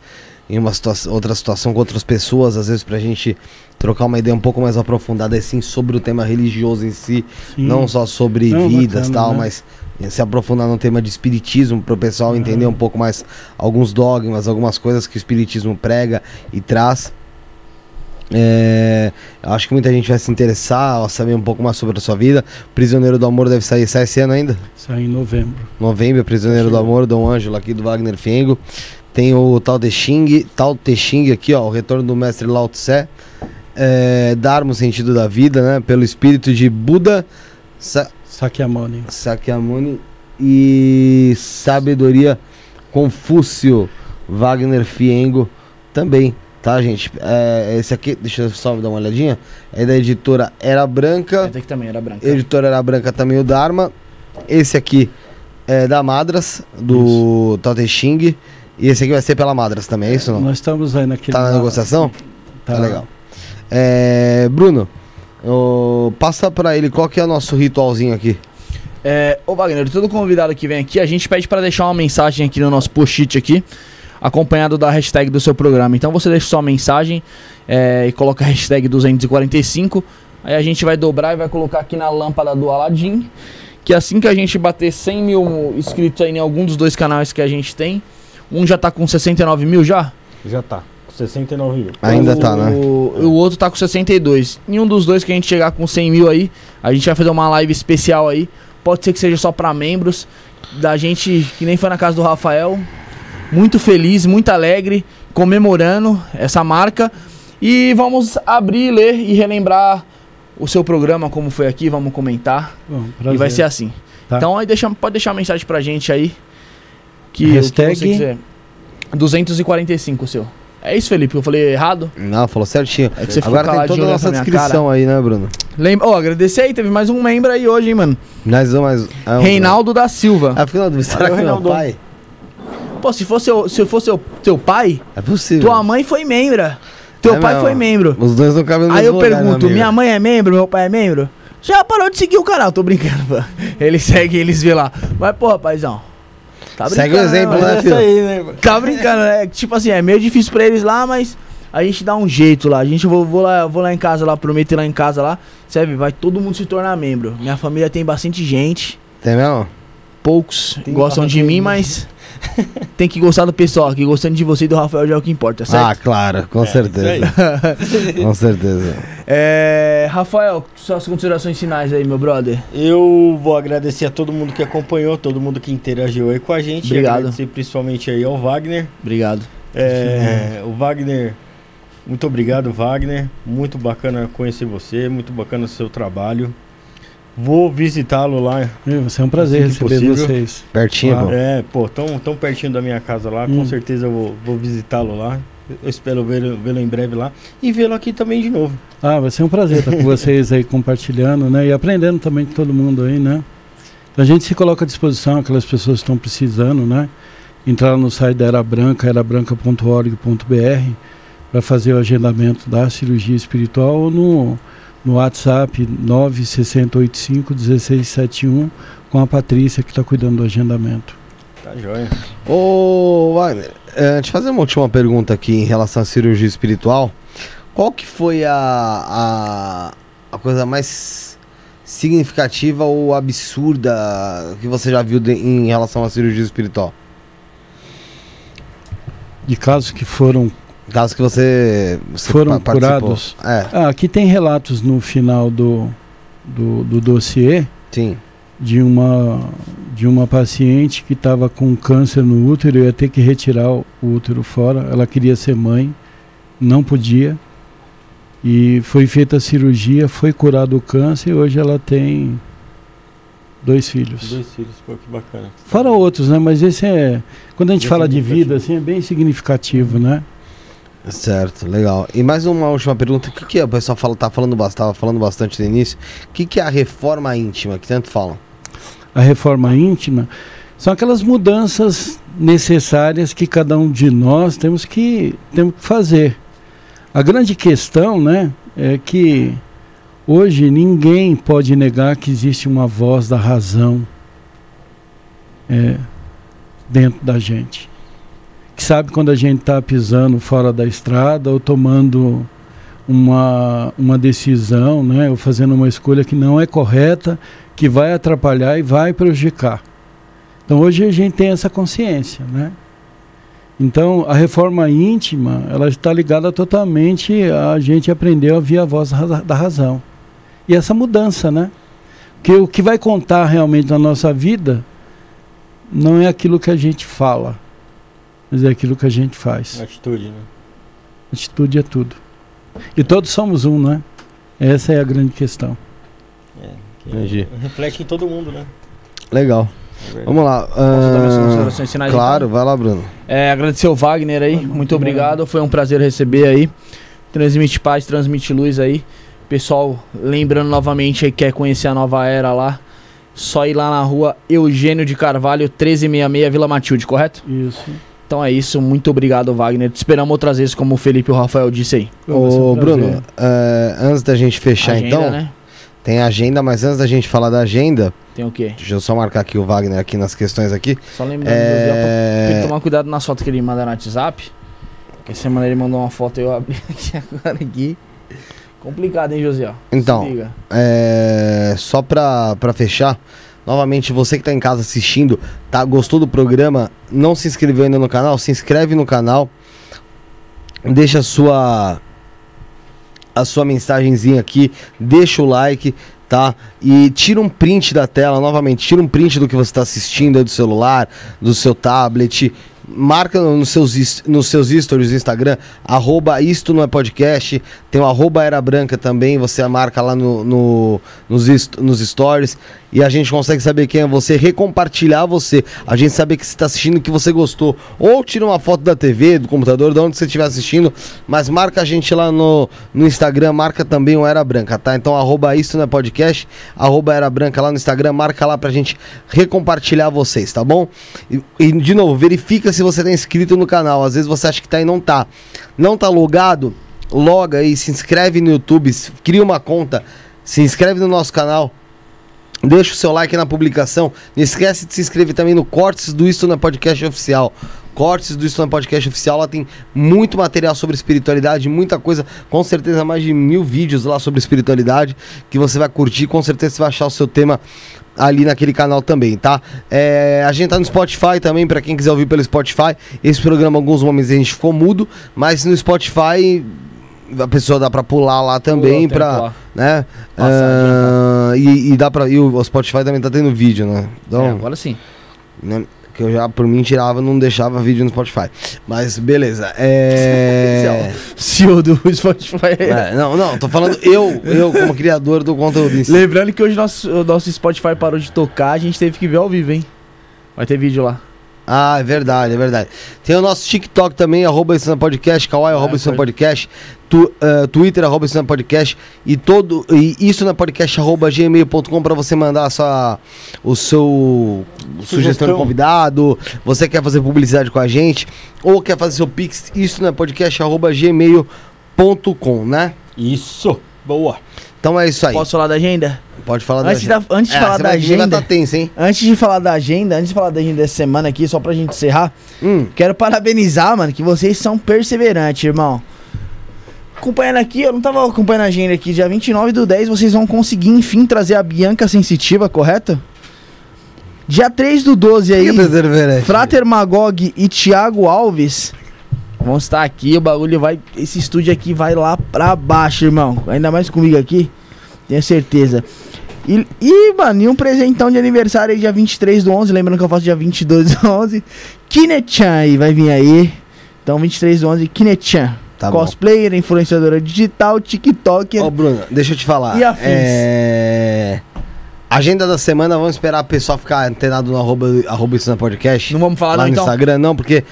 S3: em uma situação, outra situação com outras pessoas, às vezes para a gente trocar uma ideia um pouco mais aprofundada assim sobre o tema religioso em si, Sim. não só sobre não, vidas bacana, tal, né? mas se aprofundar no tema de espiritismo para o pessoal entender um pouco mais alguns dogmas, algumas coisas que o espiritismo prega e traz. É, acho que muita gente vai se interessar, saber um pouco mais sobre a sua vida. Prisioneiro do Amor deve sair, sai esse ano ainda?
S4: Sai em novembro.
S3: Novembro, Prisioneiro do Amor, Dom Ângelo aqui do Wagner Fengo. Tem o Tao Te Ching, Tao Te Ching aqui, ó, o retorno do mestre Lao Tse. É, Dharma, o sentido da vida, né? Pelo espírito de Buda,
S4: Sa Sakyamuni.
S3: Sakyamuni e sabedoria Confúcio, Wagner Fiengo também, tá, gente? É, esse aqui, deixa eu só dar uma olhadinha. É da editora Era Branca.
S1: Esse aqui também era branca.
S3: Editora Era Branca também o Dharma. Esse aqui é da Madras, do Tao Te Ching. E esse aqui vai ser pela Madras também, é isso não?
S4: Nós estamos aí naquele.
S3: Tá na negociação? Tá, tá legal. É, Bruno, oh, passa para ele qual que é o nosso ritualzinho aqui.
S1: É, ô Wagner, todo convidado que vem aqui, a gente pede para deixar uma mensagem aqui no nosso post-it aqui, acompanhado da hashtag do seu programa. Então você deixa sua mensagem é, e coloca a hashtag 245. Aí a gente vai dobrar e vai colocar aqui na lâmpada do Aladdin. Que assim que a gente bater 100 mil inscritos aí em algum dos dois canais que a gente tem, um já tá com 69 mil já?
S2: Já tá. 69 mil.
S3: Ainda tá, né?
S1: O, o outro tá com 62. Em um dos dois que a gente chegar com 100 mil aí, a gente vai fazer uma live especial aí. Pode ser que seja só para membros. Da gente, que nem foi na casa do Rafael. Muito feliz, muito alegre, comemorando essa marca. E vamos abrir, ler e relembrar o seu programa, como foi aqui. Vamos comentar. Bom, e vai ser assim. Tá. Então aí deixa, pode deixar uma mensagem pra gente aí.
S4: Que, Hashtag...
S1: que 245 o seu. É isso, Felipe? Eu falei errado?
S3: Não, falou certinho.
S1: É que você ficou
S3: Agora tem toda a nossa descrição aí, né, Bruno?
S1: Lembra... Ó, agradecer aí, teve mais um membro aí hoje, hein, mano?
S3: Mais um, mais um.
S1: Reinaldo da Silva.
S3: Ah, fica na dúvida. Será
S2: Valeu,
S3: que é meu
S2: Reinaldo.
S3: pai?
S1: Pô, se fosse, eu- se fosse seu, seu pai,
S3: É possível.
S1: tua mãe foi membra. Teu
S3: É
S1: pai
S3: mesmo.
S1: foi membro.
S3: Os dois não cabem no
S1: Aí eu
S3: lugar,
S1: pergunto,
S3: meu amigo.
S1: minha mãe é membro, meu pai é membro? Já parou de seguir o canal, tô brincando, pô. Eles seguem, eles vê lá. Mas, pô, paizão. Tá
S3: Segue o exemplo, né,
S2: É
S3: filho?
S2: aí, né?
S1: Tá brincando, né? Tipo assim, é meio difícil pra eles lá, mas a gente dá um jeito lá. A gente vou, vou lá, vou lá em casa lá, prometo ir lá em casa lá. Sabe, vai todo mundo se tornar membro. Minha família tem bastante gente.
S3: Tem mesmo?
S1: Poucos
S2: Tem
S1: gostam de mim, mas tem que gostar do pessoal aqui. Gostando de você e do Rafael já é o que importa,
S3: Ah,
S1: certo?
S3: claro, com
S2: É,
S3: certeza. com certeza.
S1: É, Rafael, suas considerações finais aí, meu brother.
S2: Eu vou agradecer a todo mundo que acompanhou, todo mundo que interagiu aí com a gente.
S1: Obrigado.
S2: Agradecer principalmente aí ao Wagner.
S1: Obrigado.
S2: É, o Wagner, muito obrigado, Wagner. Muito bacana conhecer você, muito bacana o seu trabalho. Vou visitá-lo lá.
S4: É, Vai ser um prazer
S2: Assim
S4: receber
S2: possível.
S4: vocês.
S3: Pertinho, pô.
S2: É, pô, tão, tão pertinho da minha casa lá. Com
S4: Hum.
S2: certeza eu vou, vou visitá-lo lá. Eu espero vê-lo vê-lo em breve lá. E vê-lo aqui também de novo.
S4: Ah, vai ser um prazer estar com vocês aí compartilhando, né? E aprendendo também com todo mundo aí, né? A gente se coloca à disposição, aquelas pessoas que estão precisando, né? Entrar no site da Era Branca, erabranca.org.br, para fazer o agendamento da cirurgia espiritual ou no, no WhatsApp 96085-1671 com a Patrícia que está cuidando do agendamento.
S2: Tá joia.
S3: Ô, Wagner, é, te fazer uma última pergunta aqui em relação à cirurgia espiritual. Qual que foi a, a, a coisa mais significativa ou absurda que você já viu de- em relação à cirurgia espiritual?
S4: De casos que foram
S3: Caso que você, você
S4: Foram curados?
S3: É,
S4: Ah, aqui tem relatos no final do, do, do dossiê
S3: sim.
S4: de uma, de uma paciente que estava com câncer no útero e ia ter que retirar o útero fora. Ela queria ser mãe, não podia. E foi feita a cirurgia, foi curado o câncer e hoje ela tem dois filhos.
S2: Dois filhos, pô, que bacana.
S4: Fora outros, né? Mas esse é. Quando a gente
S2: Bem
S4: fala de
S2: significativo.
S4: vida, assim, é bem significativo, né?
S3: Certo, legal. E mais uma última pergunta. O que, que é? O pessoal fala, tá falando bastante, falando bastante no início. O que, que é a reforma íntima que tanto falam?
S4: a reforma íntima, são aquelas mudanças necessárias que cada um de nós temos que, temos que fazer. A grande questão né, é que hoje ninguém pode negar que existe uma voz da razão é, dentro da gente. Que sabe quando a gente está pisando fora da estrada ou tomando uma, uma decisão, né, ou fazendo uma escolha que não é correta que vai atrapalhar e vai prejudicar. Então hoje a gente tem essa consciência, né? Então a reforma íntima ela está ligada totalmente a gente aprender a ouvir a voz da ra- da razão e essa mudança, né? Que o que vai contar realmente na nossa vida não é aquilo que a gente fala, mas é aquilo que a gente faz.
S2: Atitude, né?
S4: Atitude é tudo. E todos somos um, né? Essa é a grande questão.
S2: Que
S3: Entendi.
S2: Reflete em todo mundo, né?
S3: Legal.
S2: É.
S3: Vamos lá.
S1: Minhas
S3: ah,
S1: finais,
S3: claro,
S1: então?
S3: vai lá, Bruno.
S1: É, agradecer ao Wagner aí, muito obrigado, foi um prazer receber aí. Transmite paz, transmite luz aí. Pessoal, lembrando novamente aí, quer conhecer a nova era lá, só ir lá na rua Eugênio de Carvalho, 1366, Vila Matilde, correto?
S4: Isso.
S1: Então é isso, muito obrigado, Wagner. Te esperamos outras vezes, como o Felipe e o Rafael disse aí.
S4: Um
S3: Ô. Bruno, eh, antes da gente fechar
S1: Agenda,
S3: então,
S1: né?
S3: tem a agenda, mas antes da gente falar da agenda,
S1: Tem o quê?
S3: deixa eu só marcar aqui o Wagner aqui nas questões aqui.
S1: Só lembrando, José, pra tem que
S3: É...
S1: tomar cuidado nas fotos que ele manda no WhatsApp. Porque semana ele mandou uma foto e eu abri aqui agora aqui. Complicado, hein, José?
S3: Então. É, só pra, pra fechar, novamente, você que tá em casa assistindo, tá, gostou do programa, não se inscreveu ainda no canal, se inscreve no canal, deixa a sua a sua mensagenzinha aqui, deixa o like, tá? E tira um print da tela, novamente, tira um print do que você está assistindo do celular, do seu tablet, marca no- nos seus, nos seus stories do Instagram, arroba isto não é podcast, tem o arroba era branca também, você marca lá no, no- nos, nos stories e a gente consegue saber quem é você, recompartilhar você. A gente saber que você está assistindo que você gostou. Ou tira uma foto da TV, do computador, de onde você estiver assistindo, mas marca a gente lá no, no Instagram, marca também o Era Branca, tá? Então, arroba isso não é podcast, arroba Era Branca lá no Instagram, marca lá pra gente recompartilhar vocês, tá bom? E, e, de novo, verifica se você tá inscrito no canal. Às vezes você acha que tá e não tá. Não tá logado? Loga aí, se inscreve no YouTube, cria uma conta, se inscreve no nosso canal Deixa o seu like na publicação. Não esquece de se inscrever também no Cortes do Isto na Podcast Oficial. Cortes do Isto na Podcast Oficial. Lá tem muito material sobre espiritualidade, muita coisa. Com certeza, mais de mil vídeos lá sobre espiritualidade que você vai curtir. Com certeza, você vai achar o seu tema ali naquele canal também, tá? É, a gente tá no Spotify também, para quem quiser ouvir pelo Spotify. Esse programa, alguns momentos a gente ficou mudo, mas no Spotify a pessoa dá para pular lá também para né? Uh, e, e, dá para e o Spotify também tá tendo vídeo né?
S1: Então é, agora sim.
S3: né, que eu já por mim tirava não deixava vídeo no Spotify. Mas beleza é
S1: CEO do Spotify.
S3: É, não não tô falando eu eu como criador do conteúdo
S1: si. lembrando que hoje nosso o nosso Spotify parou de tocar a gente teve que ver ao vivo hein? Vai ter vídeo lá
S3: ah, é verdade, é verdade. Tem o nosso TikTok também, arroba isso podcast, Kawaii, arroba isso podcast, tu, uh, Twitter, arroba isso podcast, e todo, e isso na podcast, arroba gmail.com para você mandar a sua, o seu sugestão. sugestão de convidado, você quer fazer publicidade com a gente, ou quer fazer seu pix, isso na podcast, arroba gmail.com, né?
S2: Isso, boa.
S3: Então é isso aí.
S1: Posso falar da agenda?
S3: Pode falar
S1: antes
S3: da
S1: agenda. Da, antes de é, falar da agenda.
S3: Tá tenso, hein?
S1: Antes de falar da agenda, antes de falar da agenda dessa semana aqui, só pra gente encerrar, hum. quero parabenizar, mano, que vocês são perseverantes, irmão. Acompanhando aqui, eu não tava acompanhando a agenda aqui, dia 29 do 10 vocês vão conseguir, enfim, trazer a Bianca Sensitiva, correto? Dia 3 do 12 aí, Frater Magog e Thiago Alves vão estar aqui, o bagulho vai. Esse estúdio aqui vai lá pra baixo, irmão. Ainda mais comigo aqui, tenho certeza. E, e, mano, e um presentão de aniversário aí, dia 23 do 11. Lembrando que eu faço dia 22 do 11. Kinechan aí vai vir aí. Então, 23 do 11, Kinechan. Tá Cosplayer, bom. influenciadora digital, TikTok.
S3: Ô, oh, Bruno, deixa eu te falar. E afins. É... Agenda da semana, vamos esperar o pessoal ficar antenado no arroba, arroba isso na podcast.
S1: Não vamos falar
S3: lá
S1: não,
S3: no então? Instagram, não, porque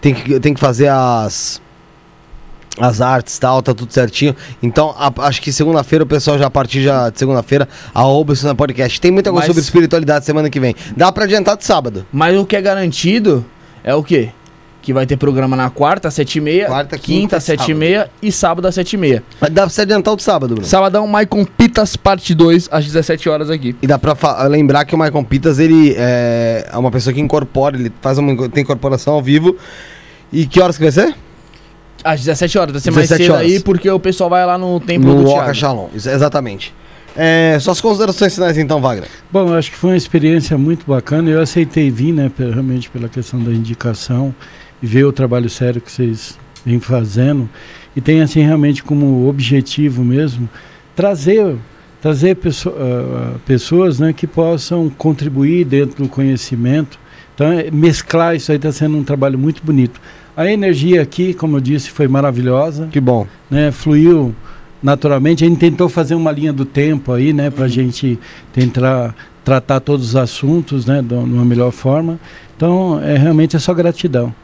S3: tem que, tem que fazer as as artes e tal, tá tudo certinho. Então, a, acho que segunda-feira o pessoal já a partir já de segunda-feira, arroba isso na podcast. Tem muita coisa Mas... sobre espiritualidade semana que vem. Dá pra adiantar de sábado.
S1: Mas o que é garantido é o quê? Que vai ter programa na quarta, às 7h30,
S3: quarta,
S1: quinta, às 7h30 e sábado às 7h30.
S3: Dá pra você adiantar o de sábado, Bruno.
S1: Sabadão, Maicon Pitas, parte 2, às 17 horas aqui.
S3: E dá pra lembrar que o Maicon Pitas, ele é, é uma pessoa que incorpora, ele faz uma tem incorporação ao vivo. E que horas que vai ser?
S1: Às 17 horas, vai ser mais cedo horas. aí, porque o pessoal vai lá no templo
S3: no do Oca Shalom, exatamente. É, suas considerações finais então, Wagner.
S4: Bom, eu acho que foi uma experiência muito bacana. Eu aceitei vir, né, realmente pela questão da indicação e ver o trabalho sério que vocês vêm fazendo. E tem assim realmente como objetivo mesmo trazer trazer pessoa, uh, pessoas né, que possam contribuir dentro do conhecimento. Então é, mesclar isso aí está sendo um trabalho muito bonito. A energia aqui como eu disse foi maravilhosa
S3: que bom.
S4: né fluiu naturalmente. A gente tentou fazer uma linha do tempo aí né para a gente tentar tratar todos os assuntos né de uma melhor forma. Então é realmente é só gratidão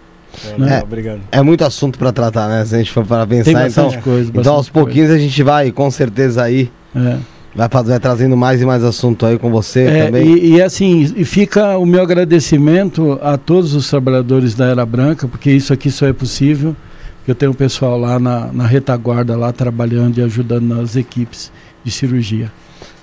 S3: é, obrigado. É muito assunto para tratar, né? Se a gente for para pensar, então, coisa, então aos pouquinhos coisa. a gente vai, com certeza aí. É. Vai, fazer, vai trazendo mais e mais assunto aí com você é, também.
S4: E, e, assim, e fica o meu agradecimento a todos os trabalhadores da Era Branca, porque isso aqui só é possível. Eu tenho um pessoal lá na, na retaguarda, lá trabalhando e ajudando nas equipes de cirurgia.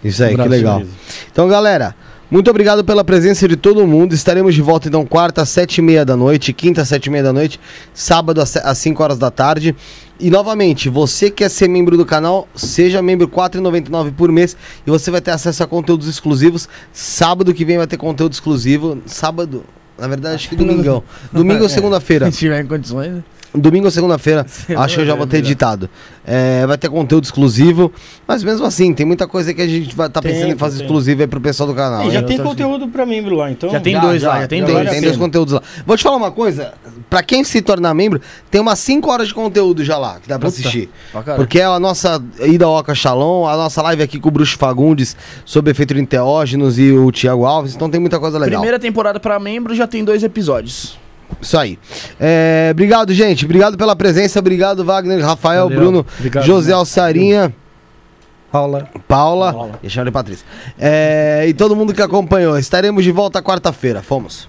S3: Isso aí, que legal. Então, galera, muito obrigado pela presença de todo mundo. Estaremos de volta então quarta às sete e meia da noite, quinta às sete e meia da noite, sábado às cinco horas da tarde. E novamente, você quer ser membro do canal, seja membro R$ 4,99 por mês e você vai ter acesso a conteúdos exclusivos. Sábado que vem vai ter conteúdo exclusivo. Sábado, na verdade, acho que domingão. Domingo ou segunda-feira.
S1: Se tiver em condições.
S3: Domingo ou segunda-feira, acho que eu já vou ter editado. É, vai ter conteúdo exclusivo, mas mesmo assim, tem muita coisa que a gente vai tá tem, pensando em fazer tem. exclusivo aí pro pessoal do canal.
S2: E já tem conteúdo assim. pra membro lá, então.
S1: Já tem já, dois já, lá, já tem dois.
S3: Tem dois conteúdos lá. Vou te falar uma coisa, pra quem se tornar membro, tem umas 5 horas de conteúdo já lá, que dá pra
S1: Puta,
S3: assistir. Porque é a nossa ida ao Oca Shalom, a nossa live aqui com o Bruxo Fagundes sobre efeito de enteógenos e o Thiago Alves, então tem muita coisa legal.
S1: Primeira temporada pra membro já tem dois episódios.
S3: Isso aí. É, obrigado, gente. Obrigado pela presença. Obrigado, Wagner, Rafael,
S4: Valeu.
S3: Bruno,
S4: Obrigado,
S3: José
S4: né?
S3: Alçarinha,
S4: Paula.
S3: Paula, e a Patrícia. É, e todo mundo que acompanhou. Estaremos de volta quarta-feira. Fomos.